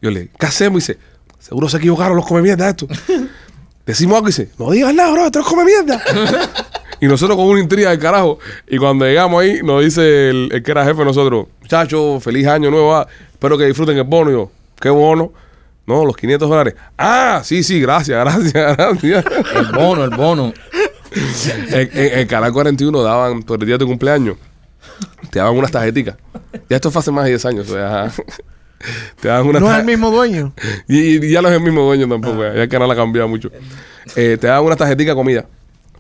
[SPEAKER 1] Yo le ¿qué hacemos? Y dice, seguro se equivocaron los come mierda estos. Decimos algo y dice, no digas nada, bro, esto es come mierda. y nosotros con una intriga del carajo. Y cuando llegamos ahí, nos dice el, el que era jefe de nosotros, muchachos, feliz año nuevo, ah, espero que disfruten el bono. Y yo, ¿qué bono? No, los 500 dólares. Ah, sí, sí, gracias, gracias, gracias.
[SPEAKER 2] El bono, el bono.
[SPEAKER 1] en, en- en Canal 41 daban, por el día de tu cumpleaños, te daban unas tarjeticas. Ya esto fue hace más de 10 años. o sea, te
[SPEAKER 3] No es el mismo dueño.
[SPEAKER 1] y, y ya no es el mismo dueño tampoco, ya el canal ha cambiado mucho. Eh, te daban unas tarjeticas de comida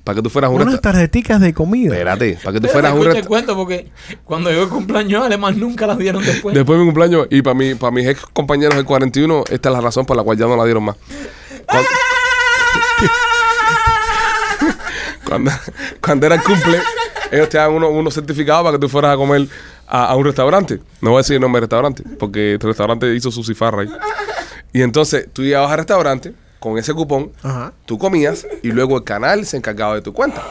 [SPEAKER 1] para que tú fueras a un
[SPEAKER 3] Unas tarjeticas de comida.
[SPEAKER 1] Espérate, para que tú fueras a un
[SPEAKER 2] Escucha el
[SPEAKER 1] resta-
[SPEAKER 2] cuento porque cuando llegó el cumpleaños además nunca las dieron después.
[SPEAKER 1] Después de mi cumpleaños, y para mi, para mis ex compañeros del 41, esta es la razón por la cual ya no la dieron más. Cuando, cuando, cuando era el cumple, ellos te dan unos unos certificados para que tú fueras a comer a, a un restaurante. No voy a decir el nombre del restaurante, porque el restaurante hizo su cifarra ahí. Y entonces tú ibas al restaurante con ese cupón,
[SPEAKER 3] Ajá.
[SPEAKER 1] tú comías y luego el canal se encargaba de tu cuenta.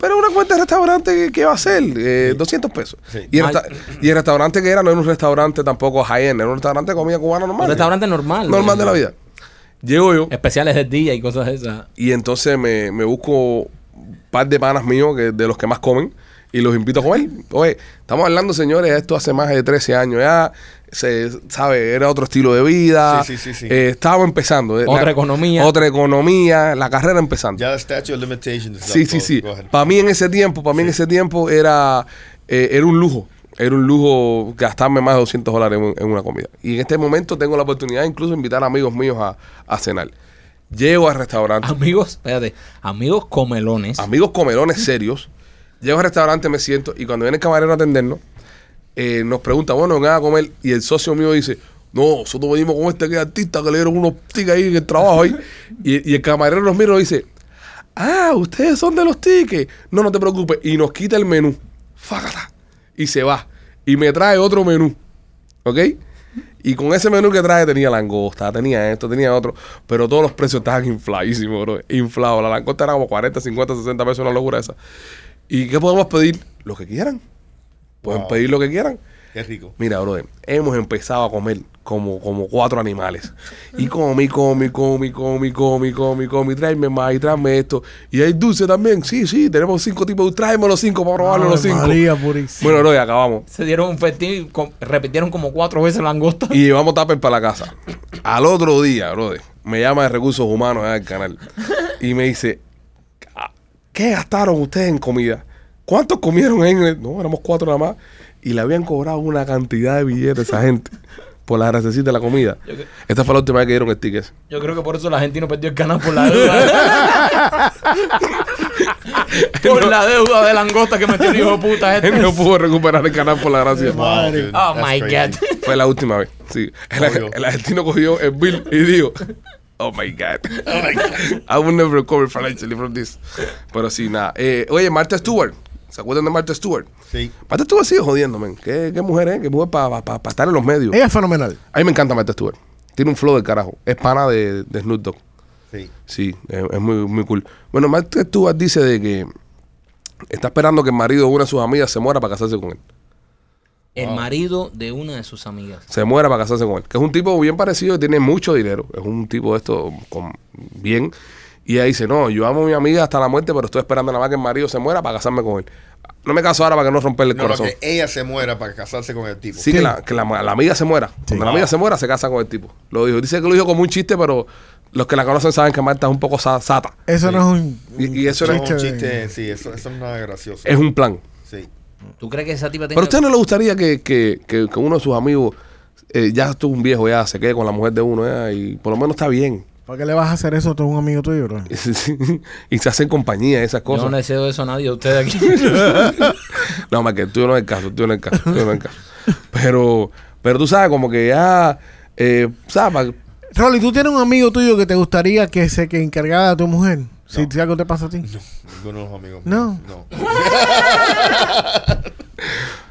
[SPEAKER 1] Pero una cuenta de restaurante, ¿qué va a ser? Eh, 200 pesos.
[SPEAKER 4] Sí.
[SPEAKER 1] Y, el y restaurante que era no era un restaurante tampoco high-end, era un restaurante de comida cubana normal.
[SPEAKER 2] Un restaurante normal.
[SPEAKER 1] Normal de la vida. Llego yo
[SPEAKER 2] Especiales del día y cosas de esas.
[SPEAKER 1] y entonces me, me busco un par de panas míos que, de los que más comen y los invito a comer. Oye, estamos hablando, señores, esto hace más de 13 años ya. Se sabe, era otro estilo de vida.
[SPEAKER 4] Sí, sí, sí, sí.
[SPEAKER 1] Eh, estábamos empezando. eh,
[SPEAKER 2] Otra
[SPEAKER 1] la-
[SPEAKER 2] economía.
[SPEAKER 1] Otra economía, la carrera empezando.
[SPEAKER 4] Ya la statute of limitations.
[SPEAKER 1] Sí, sí, sí. Para mí en ese tiempo, para mí en ese tiempo era, eh, era un lujo. Era un lujo gastarme más de 200 dólares en, en una comida. Y en este momento tengo la oportunidad incluso de invitar a amigos míos a, a cenar. Llego al restaurante,
[SPEAKER 2] Amigos, espérate, amigos comelones.
[SPEAKER 1] amigos comelones serios. Llego al restaurante, me siento y cuando viene el camarero a atendernos, eh, nos pregunta, bueno, vengan a comer. Y el socio mío dice, no, nosotros venimos con este que artista que le dieron unos tickets ahí en el trabajo y, y el camarero nos mira y nos dice, ah, ustedes son de los tickets. No, no te preocupes. Y nos quita el menú. Fácata. Y se va. Y me trae otro menú. ¿Ok? Y con ese menú que trae tenía langosta, tenía esto, tenía otro. Pero todos los precios estaban infladísimos, bro. Inflados. La langosta era como 40, 50, 60 pesos, una locura esa. ¿Y qué podemos pedir? Lo que quieran. Pueden
[SPEAKER 4] Wow.
[SPEAKER 1] pedir lo que quieran.
[SPEAKER 4] Qué rico.
[SPEAKER 1] Mira, brother, hemos empezado a comer como, como cuatro animales. Y comi, comi, comi, comi, comi, comi, comi, tráeme más y tráeme esto. Y hay dulce también. Sí, sí, tenemos cinco tipos. Tráeme los cinco para probarlo los cinco.
[SPEAKER 3] María purísima.
[SPEAKER 1] Bueno, brother, acabamos.
[SPEAKER 2] Se dieron un festín, com- repitieron como cuatro veces la angosta.
[SPEAKER 1] Y llevamos tupper para la casa. Al otro día, brother, me llama de recursos humanos del canal. Y me dice, "Ah, ¿qué gastaron ustedes en comida? ¿Cuántos comieron en el-?" No, éramos cuatro nada más. Y le habían cobrado una cantidad de billetes a esa gente por la gracias de la comida. Esta fue la última vez que dieron el ticket.
[SPEAKER 2] Yo creo que por eso el argentino perdió el canal por la deuda. por la deuda de langosta que metió el hijo de puta este.
[SPEAKER 1] Él no pudo recuperar el canal por la gracia.
[SPEAKER 3] Madre.
[SPEAKER 2] Oh my
[SPEAKER 4] crazy.
[SPEAKER 2] God.
[SPEAKER 1] Fue la última vez. Sí. El argentino cogió el bill y dijo, oh my God. I will never recover financially from this. Pero sí, nada. Eh, oye, Martha Stewart. ¿Se acuerdan de Martha Stewart?
[SPEAKER 4] Sí.
[SPEAKER 1] Martha Stewart sigue jodiendo, man. ¿Qué, qué mujer es? ¿Qué mujer para estar en los medios?
[SPEAKER 3] Ella es fenomenal.
[SPEAKER 1] A mí me encanta Martha Stewart. Tiene un flow del carajo. Es pana de, de Snoop Dogg.
[SPEAKER 4] Sí.
[SPEAKER 1] Sí, es, es muy, muy cool. Bueno, Martha Stewart dice de que está esperando que el marido de una de sus amigas se muera para casarse con él.
[SPEAKER 2] El marido de una de sus amigas.
[SPEAKER 1] se muera para casarse con él. Que es un tipo bien parecido, tiene mucho dinero. Es un tipo de esto con bien. Y ella dice, no, yo amo a mi amiga hasta la muerte, pero estoy esperando nada más que el marido se muera para casarme con él. No me caso ahora para que no romperle el
[SPEAKER 4] No,
[SPEAKER 1] corazón.
[SPEAKER 4] que ella se muera para casarse con el tipo.
[SPEAKER 1] Sí, que, la, que la, la amiga se muera. Cuando la amiga se muera, se casa con el tipo. Lo dijo. Dice que lo dijo como un chiste, pero los que la conocen saben que Marta es un poco sa- sata.
[SPEAKER 3] Eso no es un.
[SPEAKER 1] Y, y eso
[SPEAKER 4] Eso
[SPEAKER 1] no
[SPEAKER 4] es
[SPEAKER 1] es,
[SPEAKER 4] un chiste, sí, eso, eso no es nada gracioso.
[SPEAKER 1] es un plan.
[SPEAKER 4] Sí.
[SPEAKER 2] ¿Tú crees que esa tipa tiene
[SPEAKER 1] Pero a usted no le gustaría que, que, que, que uno de sus amigos, eh, ya estuvo un viejo, ya se quede con la mujer de uno, ya, y por lo menos está bien.
[SPEAKER 3] ¿Para qué le vas a hacer eso a todo un amigo tuyo, bro?
[SPEAKER 1] y se hacen compañía, esas
[SPEAKER 2] Yo
[SPEAKER 1] cosas.
[SPEAKER 2] no
[SPEAKER 1] No,
[SPEAKER 2] le deseo eso a nadie de ustedes aquí.
[SPEAKER 1] más que tú no es el caso, tú no es el caso, tú no es el caso. Pero, pero tú sabes, como que ya, eh, ¿sabes?
[SPEAKER 3] Rolly, ¿tú tienes un amigo tuyo que te gustaría que se que encargara de tu mujer? Si, si algo te pasa a ti.
[SPEAKER 4] Ninguno de los amigos.
[SPEAKER 3] No.
[SPEAKER 4] míos, No.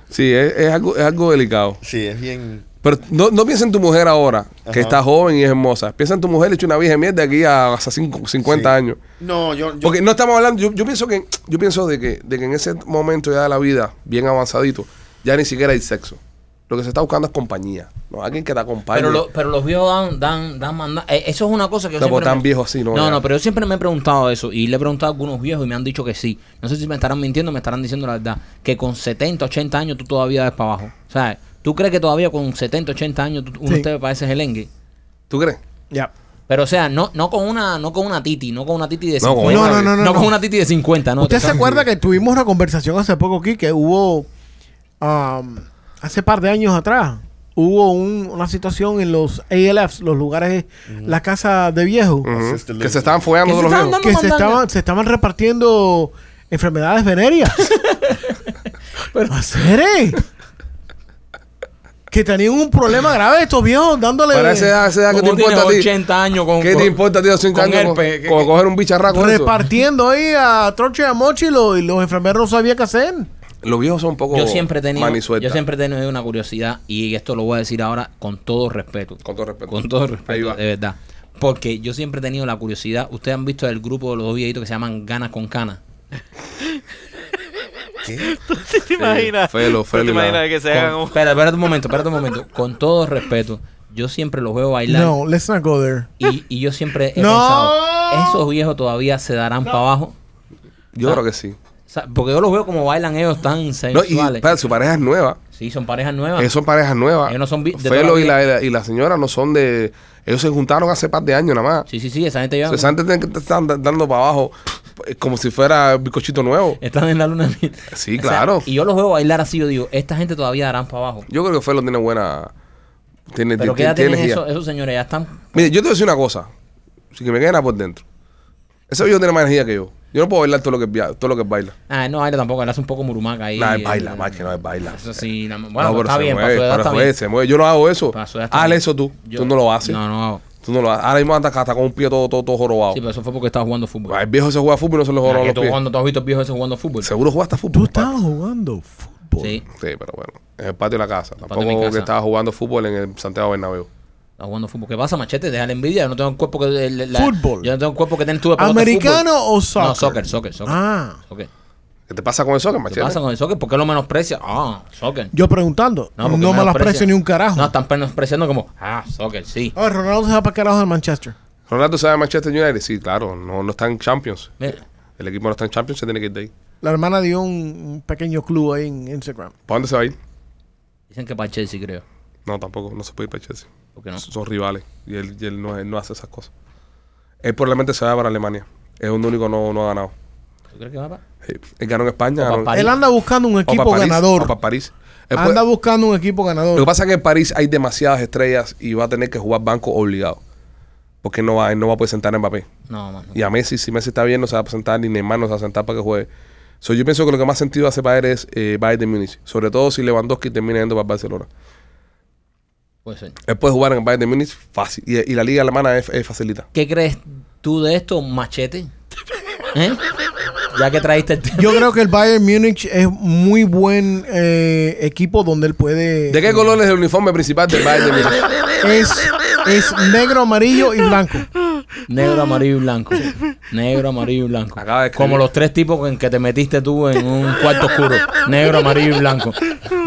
[SPEAKER 1] Sí, es, es algo, es algo delicado.
[SPEAKER 4] Sí, es bien.
[SPEAKER 1] Pero no, no piensa en tu mujer ahora, que
[SPEAKER 4] Ajá.
[SPEAKER 1] está joven y es hermosa. Piensa en tu mujer hecho una vieja mierda aquí a hasta cinco- 50
[SPEAKER 4] Sí.
[SPEAKER 1] años.
[SPEAKER 4] No, yo. yo
[SPEAKER 1] Porque no estamos hablando, yo, yo pienso que yo pienso de que, de que en ese momento ya de la vida, bien avanzadito, ya ni siquiera hay sexo. Lo que se está buscando es compañía. ¿no? Alguien que te acompañe.
[SPEAKER 2] pero, lo- pero los viejos dan, dan, dan manda- eh, Eso es una cosa que yo
[SPEAKER 1] No,
[SPEAKER 2] siempre
[SPEAKER 1] tan
[SPEAKER 2] me-
[SPEAKER 1] viejo así, ¿no?
[SPEAKER 2] No,
[SPEAKER 1] Ya.
[SPEAKER 2] no, pero yo siempre me he preguntado eso y le he preguntado a algunos viejos y me han dicho que sí. No sé si me estarán mintiendo o me estarán diciendo la verdad. Que con 70, 80 años tú todavía ves para abajo. O sea, ¿tú crees que todavía con 70, 80 años tú- uno
[SPEAKER 3] Sí.
[SPEAKER 2] te parece gelengue?
[SPEAKER 1] ¿Tú crees?
[SPEAKER 3] Ya.
[SPEAKER 2] Pero o sea, no, no con una no con una titi, no con una titi de
[SPEAKER 1] No, con
[SPEAKER 2] 50.
[SPEAKER 3] una- No, no, no, no,
[SPEAKER 2] con
[SPEAKER 3] no.
[SPEAKER 2] una titi de 50, ¿no?
[SPEAKER 3] ¿Usted
[SPEAKER 2] Te
[SPEAKER 3] se acuerda que tuvimos una conversación hace poco aquí que hubo, um, hace par de años atrás, hubo un- una situación en los ALFs, los lugares, las casas de viejos,
[SPEAKER 1] Ujú.
[SPEAKER 4] Assisted
[SPEAKER 1] Que se estaban follando
[SPEAKER 2] Que
[SPEAKER 1] de
[SPEAKER 2] se
[SPEAKER 1] los
[SPEAKER 2] estaban
[SPEAKER 1] viejos.
[SPEAKER 3] que se estaban, se estaban repartiendo enfermedades venéreas. Pero. Que tenían un problema grave estos viejos dándole...
[SPEAKER 1] Para esa edad, esa edad, ¿qué te
[SPEAKER 2] ¿Cómo tienes
[SPEAKER 1] importa a ti?
[SPEAKER 2] 80 años con
[SPEAKER 1] ¿Qué
[SPEAKER 2] con-
[SPEAKER 1] te importa a ti a los 5
[SPEAKER 2] con
[SPEAKER 1] años?
[SPEAKER 2] ¿Qué-
[SPEAKER 1] coger un bicharraco. eso?
[SPEAKER 3] repartiendo ahí a troche y a mochi y, lo- y los enfermeros no sabían qué hacer.
[SPEAKER 1] Los viejos son un poco
[SPEAKER 2] Yo siempre he tenido, yo siempre he tenido una curiosidad y esto lo voy a decir ahora con todo respeto.
[SPEAKER 1] Con todo respeto.
[SPEAKER 2] Con todo
[SPEAKER 1] Ahí
[SPEAKER 2] respeto,
[SPEAKER 1] va.
[SPEAKER 2] de verdad. Porque yo siempre he tenido la curiosidad. Ustedes han visto el grupo de los dos viejitos que se llaman Ganas con Canas.
[SPEAKER 4] ¿Qué?
[SPEAKER 5] ¿Te imaginas?
[SPEAKER 1] Felo,
[SPEAKER 5] ¿Tú
[SPEAKER 1] Felo
[SPEAKER 5] te
[SPEAKER 1] y la-
[SPEAKER 5] imaginas que se
[SPEAKER 2] Con-
[SPEAKER 5] hagan un...
[SPEAKER 2] espera, espérate un momento, espérate un momento. Con todo respeto, yo siempre los veo bailar.
[SPEAKER 3] No, let's not go there.
[SPEAKER 2] Y, y yo siempre he
[SPEAKER 3] No.
[SPEAKER 2] pensado, esos viejos todavía se darán para abajo.
[SPEAKER 1] Yo
[SPEAKER 2] Ah.
[SPEAKER 1] creo que sí.
[SPEAKER 2] Sea, porque yo los veo como bailan ellos tan
[SPEAKER 1] No, y
[SPEAKER 2] sensuales.
[SPEAKER 1] su pareja es nueva.
[SPEAKER 2] sí, son parejas nuevas.
[SPEAKER 1] Ellos son parejas nuevas.
[SPEAKER 2] Ellos no son de
[SPEAKER 1] Felo y
[SPEAKER 2] la
[SPEAKER 1] y la- y la señora no son de. Ellos se juntaron hace par de años nada más.
[SPEAKER 2] Sí, sí, sí, esa gente ya
[SPEAKER 1] O sea, esa gente estar dando para abajo eh, como si fuera bizcochito nuevo.
[SPEAKER 2] están en la luna.
[SPEAKER 1] Sí,
[SPEAKER 2] O sea,
[SPEAKER 1] claro.
[SPEAKER 2] y yo los veo bailar así, yo digo, esta gente todavía darán para abajo.
[SPEAKER 1] Yo creo que Felo tiene buena. Tiene,
[SPEAKER 2] Pero
[SPEAKER 1] tiene-
[SPEAKER 2] ¿qué edad
[SPEAKER 1] tiene
[SPEAKER 2] tienen
[SPEAKER 1] energía.
[SPEAKER 2] esos, esos señores? Ya están...
[SPEAKER 1] Mire, yo te voy a decir una cosa. Si que me queden por dentro. Ese viejo tiene más energía que yo. Yo no puedo bailar todo lo que, todo lo que baila.
[SPEAKER 2] Ah, no, baila tampoco, él hace un poco murumaca ahí.
[SPEAKER 1] No, es
[SPEAKER 2] eh,
[SPEAKER 1] baila, más que no es baila.
[SPEAKER 2] Eso sí, la- bueno,
[SPEAKER 1] no,
[SPEAKER 2] pues
[SPEAKER 1] pero
[SPEAKER 2] está
[SPEAKER 1] se
[SPEAKER 2] bien,
[SPEAKER 1] mueve,
[SPEAKER 2] para su edad
[SPEAKER 1] pero
[SPEAKER 2] está
[SPEAKER 1] se mueve,
[SPEAKER 2] bien.
[SPEAKER 1] se mueve. Yo no hago eso.
[SPEAKER 2] Para su edad está
[SPEAKER 1] Hazle
[SPEAKER 2] bien.
[SPEAKER 1] eso tú.
[SPEAKER 2] Yo-
[SPEAKER 1] tú no lo haces.
[SPEAKER 2] No, no hago.
[SPEAKER 1] Tú no lo haces. Ahora mismo andas hasta con un pie todo, todo, todo jorobado.
[SPEAKER 2] Sí, pero eso fue porque estaba jugando fútbol.
[SPEAKER 1] El viejo se juega fútbol y no se le
[SPEAKER 2] Ah,
[SPEAKER 1] jorobó
[SPEAKER 2] que
[SPEAKER 1] los
[SPEAKER 2] tú,
[SPEAKER 1] pies.
[SPEAKER 2] jugando, tú has visto el viejo ese jugando fútbol.
[SPEAKER 1] Seguro jugaste
[SPEAKER 3] Tú
[SPEAKER 1] fútbol.
[SPEAKER 3] estabas
[SPEAKER 1] papi.
[SPEAKER 3] jugando fútbol.
[SPEAKER 2] Sí,
[SPEAKER 1] Sí, pero bueno. En el patio de la casa.
[SPEAKER 2] patio de
[SPEAKER 1] Tampoco
[SPEAKER 2] casa.
[SPEAKER 1] que estaba jugando fútbol en el Santiago Bernabéu.
[SPEAKER 2] Está jugando fútbol. ¿Qué pasa, machete? Deja la envidia. Yo no tengo el cuerpo que. el- la-
[SPEAKER 3] Fútbol.
[SPEAKER 2] Yo no tengo el cuerpo que tienes tú de
[SPEAKER 3] ¿Americano o soccer?
[SPEAKER 2] No, soccer, soccer, soccer.
[SPEAKER 3] Ah,
[SPEAKER 2] soccer.
[SPEAKER 1] ¿Qué te pasa con el soccer,
[SPEAKER 2] ¿Qué
[SPEAKER 1] machete?
[SPEAKER 2] pasa con el soccer? ¿Por qué lo menosprecia? Ah, soccer.
[SPEAKER 3] yo preguntando. No,
[SPEAKER 2] porque
[SPEAKER 3] me las
[SPEAKER 2] menosprecia.
[SPEAKER 3] precio ni un carajo.
[SPEAKER 2] No, están menospreciando como, ah, soccer, sí.
[SPEAKER 3] Ah, Ronaldo se va para carajo de Manchester.
[SPEAKER 1] Ronaldo sabe de Manchester United. Sí, claro. No, no está en Champions.
[SPEAKER 2] Mira,
[SPEAKER 1] El equipo no está en Champions, se tiene que ir de ahí.
[SPEAKER 3] La hermana dio un, un pequeño club ahí en Instagram.
[SPEAKER 1] ¿Para dónde se va a ir?
[SPEAKER 2] dicen que para Chelsea, creo.
[SPEAKER 1] No, tampoco. No se puede ir para Chelsea.
[SPEAKER 2] ¿Por qué no?
[SPEAKER 1] Son rivales. Y él, y él no, él no hace esas cosas. Él probablemente se va para Alemania. Es un único no, no ha ganado.
[SPEAKER 2] ¿Tú crees que va para?
[SPEAKER 1] Sí. Él ganó en España. Ganó-.
[SPEAKER 3] Él anda buscando un
[SPEAKER 1] o
[SPEAKER 3] equipo
[SPEAKER 1] para París,
[SPEAKER 3] ganador.
[SPEAKER 1] o para París. Él
[SPEAKER 3] Anda
[SPEAKER 1] puede-
[SPEAKER 3] buscando un equipo
[SPEAKER 1] Lo que
[SPEAKER 3] ganador.
[SPEAKER 1] pasa es que en París hay demasiadas estrellas y va a tener que jugar banco obligado. Porque él no va, él no va a poder sentar a Mbappé.
[SPEAKER 2] No, mano.
[SPEAKER 1] Y a Messi, si Messi está bien, no se va a presentar, ni Neymar no se va a sentar para que juegue. So, yo pienso que lo que más sentido hace para él es eh, Bayern de Múnich. Sobre todo si Lewandowski termina yendo para Barcelona.
[SPEAKER 2] Puede ser.
[SPEAKER 1] Él puede jugar en el Bayern de Múnich fácil. Y, y la liga alemana es, es facilita.
[SPEAKER 2] ¿Qué crees tú de esto, machete? ¿Eh? Ya que traíste el tema.
[SPEAKER 3] Yo creo que el Bayern Múnich es muy buen eh, equipo donde él puede.
[SPEAKER 1] ¿De qué color es el uniforme principal del Bayern de Múnich?
[SPEAKER 3] Es, es negro, amarillo y blanco.
[SPEAKER 2] Negro, amarillo y blanco. Negro, amarillo y blanco.
[SPEAKER 1] Acaba de escribir.
[SPEAKER 2] Como los tres tipos en que te metiste tú en un cuarto oscuro. Negro, amarillo y blanco.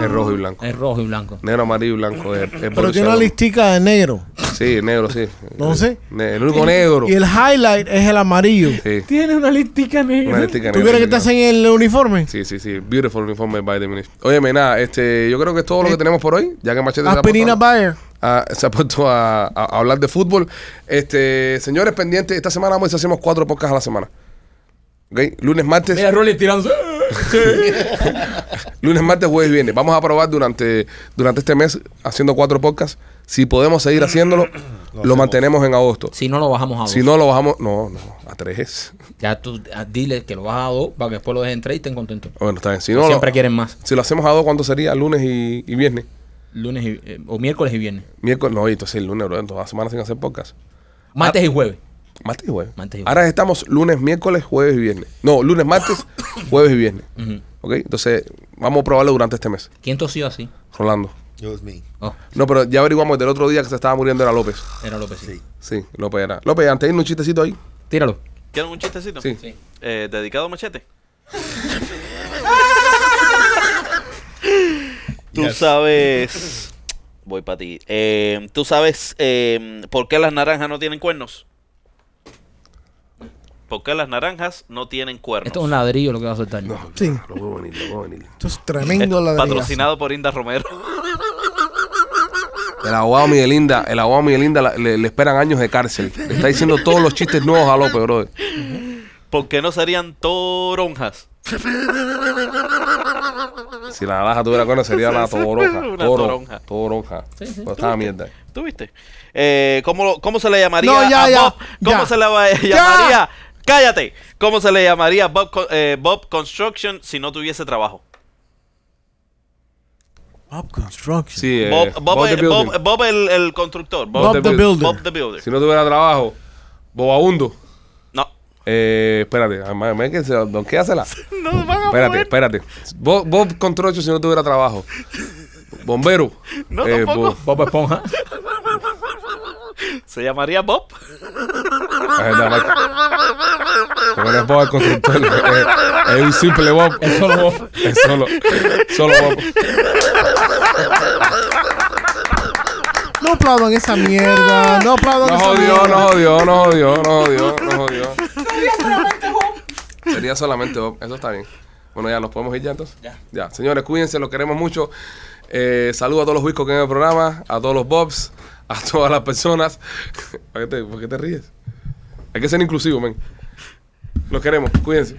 [SPEAKER 1] Es rojo y blanco.
[SPEAKER 2] Es rojo y blanco.
[SPEAKER 1] Negro, amarillo y blanco. Es, es
[SPEAKER 3] Pero tiene una listica de negro.
[SPEAKER 1] Sí, negro, sí.
[SPEAKER 3] No sé.
[SPEAKER 1] Ne- El único negro.
[SPEAKER 3] Y el highlight es el amarillo.
[SPEAKER 1] Sí.
[SPEAKER 2] Tiene una listica negra.
[SPEAKER 1] Una listica
[SPEAKER 3] ¿Tú
[SPEAKER 1] negra,
[SPEAKER 3] que
[SPEAKER 1] sí,
[SPEAKER 3] te hacen el uniforme?
[SPEAKER 1] Sí, sí, sí. Beautiful uniforme Bayern de Múnich. Óyeme, nada, este, yo creo que es todo lo que tenemos por hoy. Ya que Machete se ha
[SPEAKER 3] Aspirina Bayer.
[SPEAKER 1] A, se ha puesto a, a- a hablar de fútbol. Este, señores pendientes, esta semana vamos a hacemos cuatro podcasts a la semana. Lunes, martes.
[SPEAKER 2] Mira, Rolly tirándose.
[SPEAKER 1] Lunes, martes, jueves y viernes. Vamos a probar durante, durante este mes haciendo cuatro podcasts. Si podemos seguir haciéndolo, lo, mantenemos en agosto.
[SPEAKER 2] Si no lo bajamos a dos.
[SPEAKER 1] Si no, lo bajamos. No, no, a tres.
[SPEAKER 2] Ya tú dile que lo bajas a dos para que después lo dejen tres y estén contentos.
[SPEAKER 1] Bueno, está bien. Si no, lo,
[SPEAKER 2] Siempre quieren más.
[SPEAKER 1] si lo hacemos a dos, ¿cuánto sería? Lunes y, y viernes.
[SPEAKER 2] Lunes y, eh, o miércoles y viernes.
[SPEAKER 1] Miércoles, no, y entonces el lunes, bro. Todas las semanas sin hacer podcast.
[SPEAKER 2] Martes y jueves.
[SPEAKER 1] Martes y jueves.
[SPEAKER 2] Martes y jueves.
[SPEAKER 1] Ahora estamos lunes, miércoles, jueves y viernes. No, lunes, martes, jueves y viernes.
[SPEAKER 2] Ujú.
[SPEAKER 1] ¿Ok? Entonces, vamos a probarlo durante este mes.
[SPEAKER 2] ¿Quién tosió así?
[SPEAKER 1] Rolando.
[SPEAKER 4] Yo es mí.
[SPEAKER 2] Oh,
[SPEAKER 1] No, pero ya averiguamos del otro día que se estaba muriendo era López.
[SPEAKER 2] era López. Sí.
[SPEAKER 4] Sí.
[SPEAKER 1] Sí, López era. López, antes de irnos un chistecito ahí.
[SPEAKER 2] Tíralo.
[SPEAKER 5] ¿Quieren un chistecito?
[SPEAKER 1] Sí.
[SPEAKER 2] Sí.
[SPEAKER 5] Eh, dedicado a Machete. Tú
[SPEAKER 4] Yes.
[SPEAKER 5] sabes. Voy para ti. Eh, ¿Tú sabes eh, por qué las naranjas no tienen cuernos? ¿Por qué las naranjas no tienen cuernos?
[SPEAKER 2] Esto es un ladrillo lo que va a soltar.
[SPEAKER 3] Sí.
[SPEAKER 1] Lo puedo venir, lo puedo venir.
[SPEAKER 3] Esto es
[SPEAKER 5] Es
[SPEAKER 3] tremendo la
[SPEAKER 5] patrocinado por Inda Romero.
[SPEAKER 1] El abogado Miguelinda, el abogado Miguelinda la- le, le esperan años de cárcel. Le está diciendo todos los chistes nuevos a López, brother.
[SPEAKER 5] ¿Por qué no serían toronjas?
[SPEAKER 1] Si la navaja tuviera cuernos sería una toronja.
[SPEAKER 5] Una
[SPEAKER 1] Toro-
[SPEAKER 5] toronja.
[SPEAKER 1] Toronja.
[SPEAKER 2] Sí, sí.
[SPEAKER 1] Pero estaba mierda.
[SPEAKER 5] ¿Tú viste? Eh, ¿cómo, ¿Cómo se le llamaría
[SPEAKER 3] No, ya,
[SPEAKER 5] a
[SPEAKER 3] ya,
[SPEAKER 5] Bob? ¿Cómo
[SPEAKER 3] ya.
[SPEAKER 5] se le llamaría? ¡Cállate! ¿Cómo se le llamaría a Bob, eh, Bob Construction si no tuviese trabajo?
[SPEAKER 3] Bob Construction.
[SPEAKER 1] Sí, eh,
[SPEAKER 5] Bob, Bob,
[SPEAKER 1] Bob the.
[SPEAKER 5] Bob- Bob el, el constructor. Bob,
[SPEAKER 3] Bob
[SPEAKER 1] the
[SPEAKER 3] the
[SPEAKER 1] Builder.
[SPEAKER 3] Builder.
[SPEAKER 5] Bob the Builder.
[SPEAKER 1] Si no tuviera trabajo, bobabundo.
[SPEAKER 5] No.
[SPEAKER 1] Eh, espérate, don, ¿qué hace la?
[SPEAKER 5] No van a
[SPEAKER 1] Espérate,
[SPEAKER 5] mover.
[SPEAKER 1] espérate. Bob, Bob con trocho si no tuviera trabajo. Bombero.
[SPEAKER 5] No,
[SPEAKER 1] Eh,
[SPEAKER 5] tampoco.
[SPEAKER 1] Bob-
[SPEAKER 2] Bob Esponja.
[SPEAKER 5] Se llamaría Bob.
[SPEAKER 1] No es Bob el constructor. Es, es un simple Bob.
[SPEAKER 2] Es solo Bob.
[SPEAKER 1] Es solo, solo Bob.
[SPEAKER 3] No aplaudan esa mierda. No aplaudan
[SPEAKER 1] No
[SPEAKER 3] esa
[SPEAKER 1] jodió,
[SPEAKER 3] mierda.
[SPEAKER 1] no jodió, no jodió, no jodió, no jodió. Sería solamente Bob. Eso está bien. Bueno, ya nos podemos ir ya entonces.
[SPEAKER 2] Ya.
[SPEAKER 1] Ya, señores, cuídense, los queremos mucho. Eh, saludo a todos los whiskos que ven el programa, a todos los Bobs, a todas las personas. ¿Por qué te, por qué te ríes? Hay que ser inclusivo, men. Los queremos, cuídense.